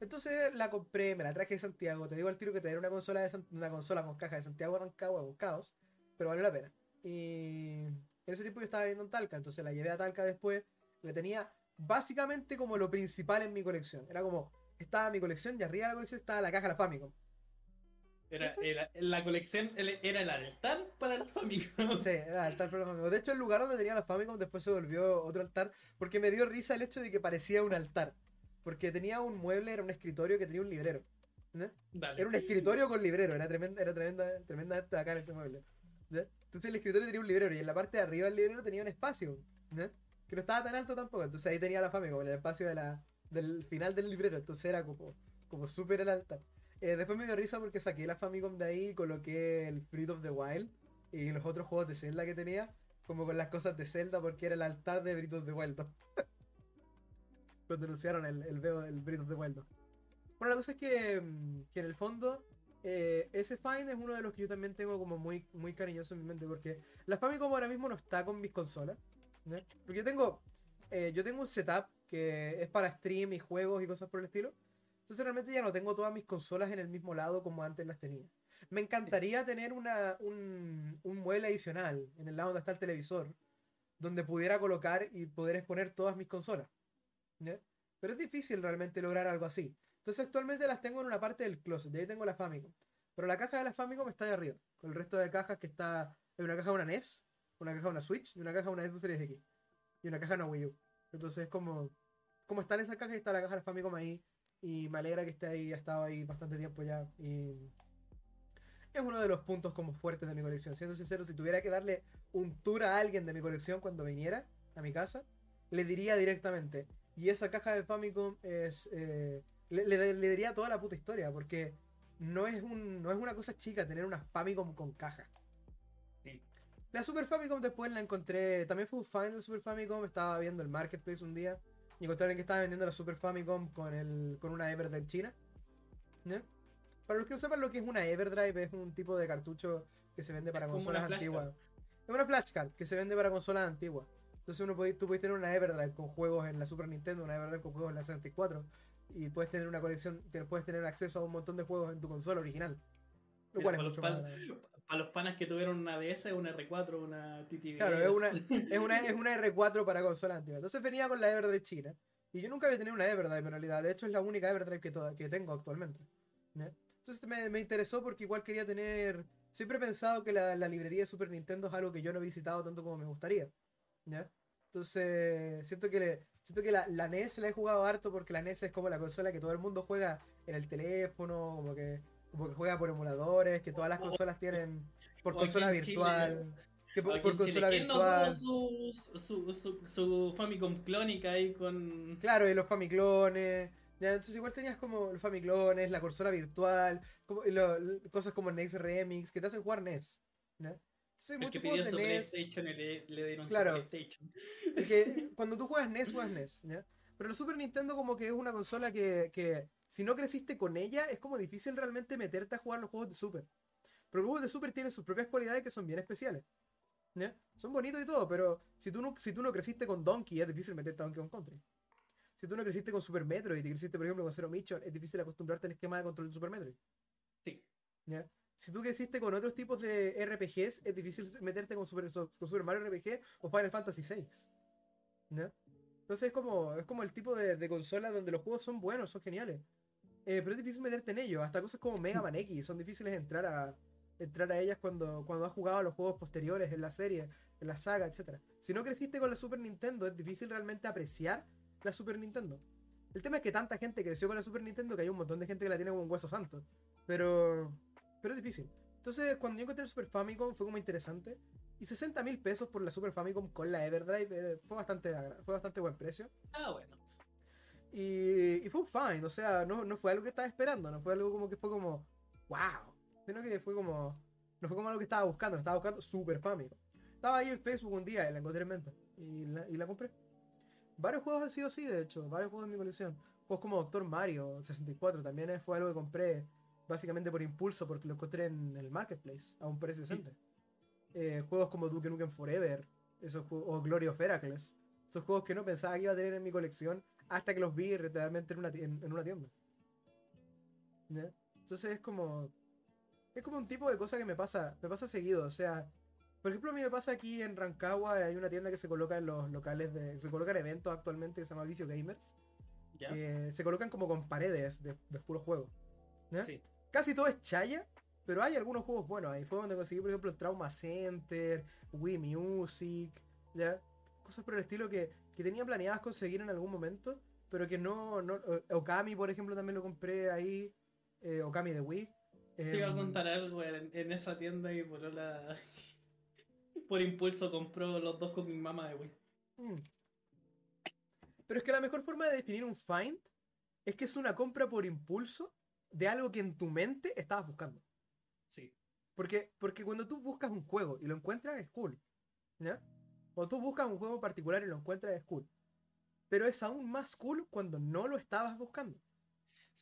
Entonces la compré, me la traje de Santiago. Te digo al tiro que tener una consola de una consola con caja de Santiago Rancagua caos, pero valió la pena. Y en ese tiempo yo estaba viviendo en Talca, entonces la llevé a Talca después. Le tenía básicamente como lo principal en mi colección. Era como, estaba mi colección y arriba de la colección estaba la caja de la Famicom. Era, la colección era el altar para la Famicom. Sí, era el altar para la Famicom. De hecho, el lugar donde tenía la Famicom después se volvió otro altar porque me dio risa el hecho de que parecía un altar. Porque tenía un mueble, era un escritorio que tenía un librero. Era un escritorio con librero, era tremenda, era tremenda, tremenda acá en ese mueble. Entonces el escritorio tenía un librero y en la parte de arriba del librero tenía un espacio. Que no estaba tan alto tampoco. Entonces ahí tenía la fama, como en el espacio del final del librero. Entonces era como, como súper el altar. Eh, después me dio risa porque saqué la Famicom de ahí y coloqué el Spirit of the Wild y los otros juegos de Zelda que tenía, como con las cosas de Zelda, porque era el altar de Britos de Wild Cuando anunciaron el, el veo del Britos de Wild Bueno, la cosa es que, mm, que en el fondo eh, ese Find es uno de los que yo también tengo como muy, muy cariñoso en mi mente porque la Famicom ahora mismo no está con mis consolas. Porque yo tengo, eh, yo tengo un setup que es para stream y juegos y cosas por el estilo. Entonces realmente ya no tengo todas mis consolas en el mismo lado como antes las tenía. Me encantaría tener una, un, un mueble adicional en el lado donde está el televisor, donde pudiera colocar y poder exponer todas mis consolas. Pero es difícil realmente lograr algo así. Entonces actualmente las tengo en una parte del closet, de ahí tengo la Famicom. Pero la caja de la Famicom está ahí arriba, con el resto de cajas que está... Hay una caja de una NES, una caja de una Switch y una caja de una Xbox Series X. Y una caja de una Wii U. Entonces es como... Como está en esa caja y está la caja de la Famicom ahí. Y me alegra que esté ahí, ha estado ahí bastante tiempo ya. Y es uno de los puntos como fuertes de mi colección. Siendo sincero, si tuviera que darle un tour a alguien de mi colección cuando viniera a mi casa, le diría directamente. Y esa caja de Famicom es eh, le, diría toda la puta historia, porque no es, un, no es una cosa chica tener una Famicom con caja. La Super Famicom después la encontré, también fue un fan de la Super Famicom, estaba viendo el Marketplace un día y encontré a alguien que estaba vendiendo la Super Famicom con, el, con una Everdrive china. Para los que no sepan lo que es una Everdrive, es un tipo de cartucho que se vende para consolas antiguas. Es una flashcard que se vende para consolas antiguas. Entonces uno puede, tú puedes tener una Everdrive con juegos en la Super Nintendo, una Everdrive con juegos en la 64 y puedes tener una colección, puedes tener acceso a un montón de juegos en tu consola original. Lo cual es mucho para, para los panas que tuvieron una DS, una R4, una TTV. Claro, es una, es una, es una R4 para consola antigua. Entonces venía con la Everdrive china. Y yo nunca había tenido una Everdrive en realidad. De hecho, es la única Everdrive que, que tengo actualmente. Entonces me, me, interesó porque igual quería tener. Siempre he pensado que la, la, librería de Super Nintendo es algo que yo no he visitado tanto como me gustaría. Entonces, siento que le, Siento que la, la, NES la he jugado harto porque la NES es como la consola que todo el mundo juega en el teléfono, como que, como que juega por emuladores, que todas las consolas tienen por consola virtual. Que por, consola virtual. su, su, su, su, Famicom clónica ahí con. Claro, y los Famiclones. entonces igual tenías como los Famiclones, la consola virtual, como, cosas como NES Remix, que te hacen jugar NES. ¿no? Sí, el que pidió su NES, PlayStation le, le dieron claro, su PlayStation. Es que cuando tú juegas NES, juegas NES, ¿ya? Pero el Super Nintendo como que es una consola que, que, si no creciste con ella, es como difícil realmente meterte a jugar los juegos de Super. Pero los juegos de Super tienen sus propias cualidades que son bien especiales. ¿ya? Son bonitos y todo, pero si tú, no, si tú no creciste con Donkey, es difícil meterte a Donkey Kong Country. Si tú no creciste con Super Metroid y creciste, por ejemplo, con Zero Mission, es difícil acostumbrarte al esquema de control de Super Metroid. Sí. ¿ya? Si tú creciste con otros tipos de RPGs, es difícil meterte con Super, con Super Mario RPG o Final Fantasy VI. ¿No? Entonces es como, es como el tipo de, de consola donde los juegos son buenos, son geniales. Eh, pero es difícil meterte en ellos. Hasta cosas como Mega Man X son difíciles entrar a, entrar a ellas cuando, cuando has jugado a los juegos posteriores en la serie, en la saga, etc. Si no creciste con la Super Nintendo, es difícil realmente apreciar la Super Nintendo. El tema es que tanta gente creció con la Super Nintendo que hay un montón de gente que la tiene como un hueso santo. Pero pero es difícil. Entonces, cuando yo encontré el Super Famicom fue como interesante. Y 60 mil pesos por la Super Famicom con la Everdrive eh, fue, bastante, fue bastante buen precio. Ah, bueno. Y, y fue un fine, o sea, no, no, fue algo que estaba esperando, no fue algo como que fue como, wow. Sino que fue como, no fue como algo que estaba buscando, estaba buscando Super Famicom. Estaba ahí en Facebook un día y la encontré en venta. Y la, y la compré. Varios juegos han sido así, de hecho, varios juegos de mi colección. Juegos como Doctor Mario 64 también fue algo que compré básicamente por impulso, porque lo encontré en el marketplace a un precio decente. Eh, juegos como Duke Nukem Forever, esos o Glory of Heracles, esos juegos que no pensaba que iba a tener en mi colección hasta que los vi realmente en una, en, una tienda. Entonces es como. Es como un tipo de cosa que me pasa, me pasa seguido. O sea, por ejemplo, a mí me pasa aquí en Rancagua, hay una tienda que se coloca en los locales de. Se colocan eventos actualmente que se llama Vicio Gamers. se colocan como con paredes de, de puros juegos. Sí. Casi todo es chaya, pero hay algunos juegos buenos. Ahí fue donde conseguí, por ejemplo, Trauma Center, Wii Music, ¿ya? Cosas por el estilo que, que tenía planeadas conseguir en algún momento, pero que no, no. Okami, por ejemplo, también lo compré ahí. Eh, Okami de Wii. Te iba a em, contar algo en, esa tienda y por la. por impulso compró los dos con mi mamá de Wii. Mm. Pero es que la mejor forma de definir un find es que es una compra por impulso de algo que en tu mente estabas buscando. Sí. Porque, porque cuando tú buscas un juego y lo encuentras es cool. ¿Ya? Cuando tú buscas un juego particular y lo encuentras es cool. Pero es aún más cool cuando no lo estabas buscando.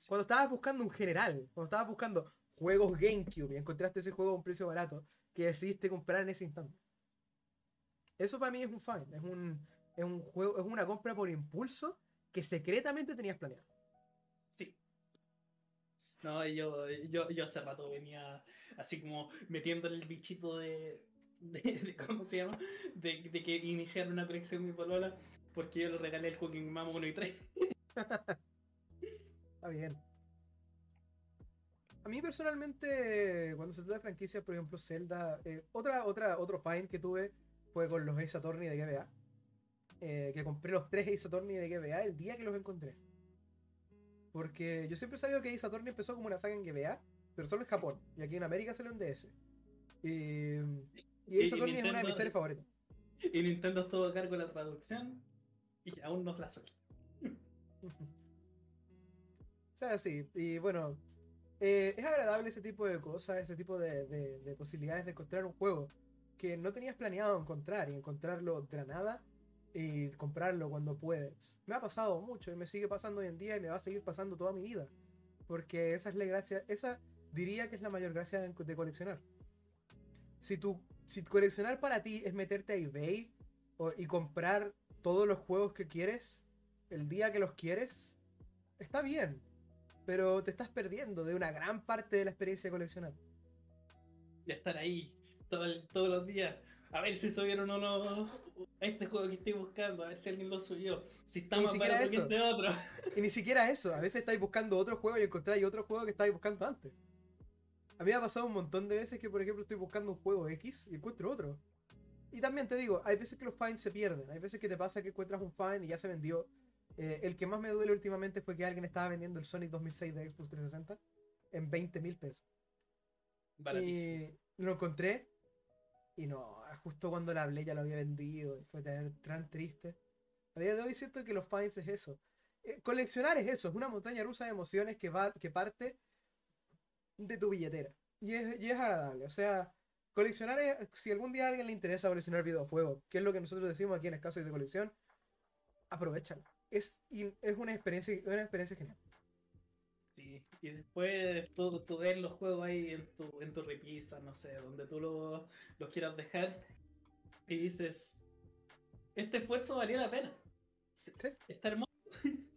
Cuando estabas buscando un general, cuando estabas buscando juegos GameCube y encontraste ese juego a un precio barato que decidiste comprar en ese instante. Eso para mí es un fine, es un, es un juego, es una compra por impulso que secretamente tenías planeado. No, yo, yo, yo hace rato venía así como metiendo el bichito de, de, ¿cómo se llama? De, de, que iniciar una colección mi polola porque yo le regalé el Cooking Mama 1 y 3. Está bien. A mí personalmente, cuando se trata de franquicias, por ejemplo, Zelda, eh, otra, otra, otro find que tuve fue con los Ace Attorney de GBA. Eh, que compré los tres Ace Attorney de GBA el día que los encontré. Porque yo siempre he sabido que Attorney empezó como una saga en GBA, pero solo en Japón. Y aquí en América salió en DS. Y, y Attorney es una de mis series favoritas. Y Nintendo estuvo a cargo de la traducción y aún no la suelta. o sea, sí. Y bueno, eh, es agradable ese tipo de cosas, ese tipo de, de, posibilidades de encontrar un juego que no tenías planeado encontrar y encontrarlo de la nada y comprarlo cuando puedes. Me ha pasado mucho y me sigue pasando hoy en día y me va a seguir pasando toda mi vida. Porque esa es la gracia, esa diría que es la mayor gracia de, coleccionar. Si, tú, si coleccionar para ti es meterte a eBay y comprar todos los juegos que quieres el día que los quieres, está bien pero te estás perdiendo de una gran parte de la experiencia de coleccionar. Y estar ahí todos los días. A ver si subieron o no este juego que estoy buscando, a ver si alguien lo subió. Si está más barato que este otro. Y ni siquiera eso. A veces estáis buscando otro juego y encontráis otro juego que estáis buscando antes. A mí me ha pasado un montón de veces que, por ejemplo, estoy buscando un juego X y encuentro otro. Y también te digo, hay veces que los finds se pierden. Hay veces que te pasa que encuentras un find y ya se vendió. Eh, el que más me duele últimamente fue que alguien estaba vendiendo el Sonic 2006 de Xbox 360 en 20 mil pesos. Y lo encontré y no, justo cuando la hablé ya lo había vendido y fue tan triste. A día de hoy siento que los finds es eso. Eh, coleccionar es eso, es una montaña rusa de emociones que, va, que parte de tu billetera. Y es, y es agradable. O sea, coleccionar es, si algún día a alguien le interesa coleccionar videojuegos, que es lo que nosotros decimos aquí en Escasos de Colección, aprovechalo es, es una, experiencia, una experiencia genial. Y después tú, tú ves los juegos ahí en tu, en tu repisa, no sé, donde tú los, los quieras dejar y dices, este esfuerzo valió la pena. ¿Sí? Está hermoso.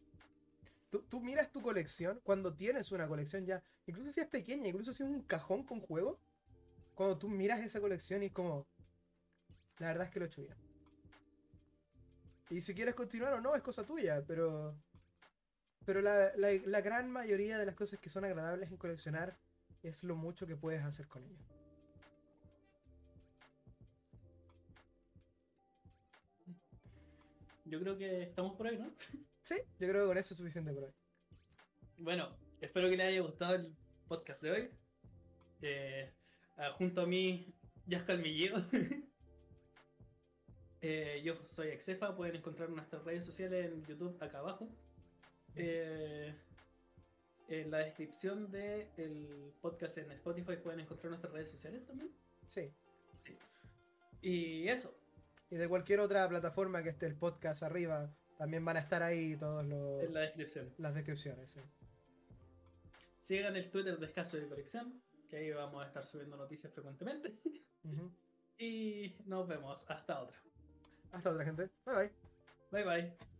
Tú, tú, miras tu colección cuando tienes una colección ya, incluso si es pequeña, incluso si es un cajón con juegos, cuando tú miras esa colección y es como, la verdad es que lo he hecho bien. Y si quieres continuar o no, es cosa tuya, pero. Pero la, la, gran mayoría de las cosas que son agradables en coleccionar es lo mucho que puedes hacer con ellas. Yo creo que estamos por ahí, ¿no? Sí, yo creo que con eso es suficiente por hoy. Bueno, espero que les haya gustado el podcast de hoy. Eh, junto a mí, ya Millero. Eh, yo soy Exefa, pueden encontrar nuestras redes sociales en YouTube acá abajo. Eh, en la descripción del podcast en Spotify pueden encontrar nuestras redes sociales también. Sí. Y eso. Y de cualquier otra plataforma que esté el podcast arriba, también van a estar ahí todos los. En la descripción. Las descripciones, sí. Sigan el Twitter de Escaso de Colección, que ahí vamos a estar subiendo noticias frecuentemente. y nos vemos. Hasta otra. Hasta otra gente. Bye bye. Bye bye.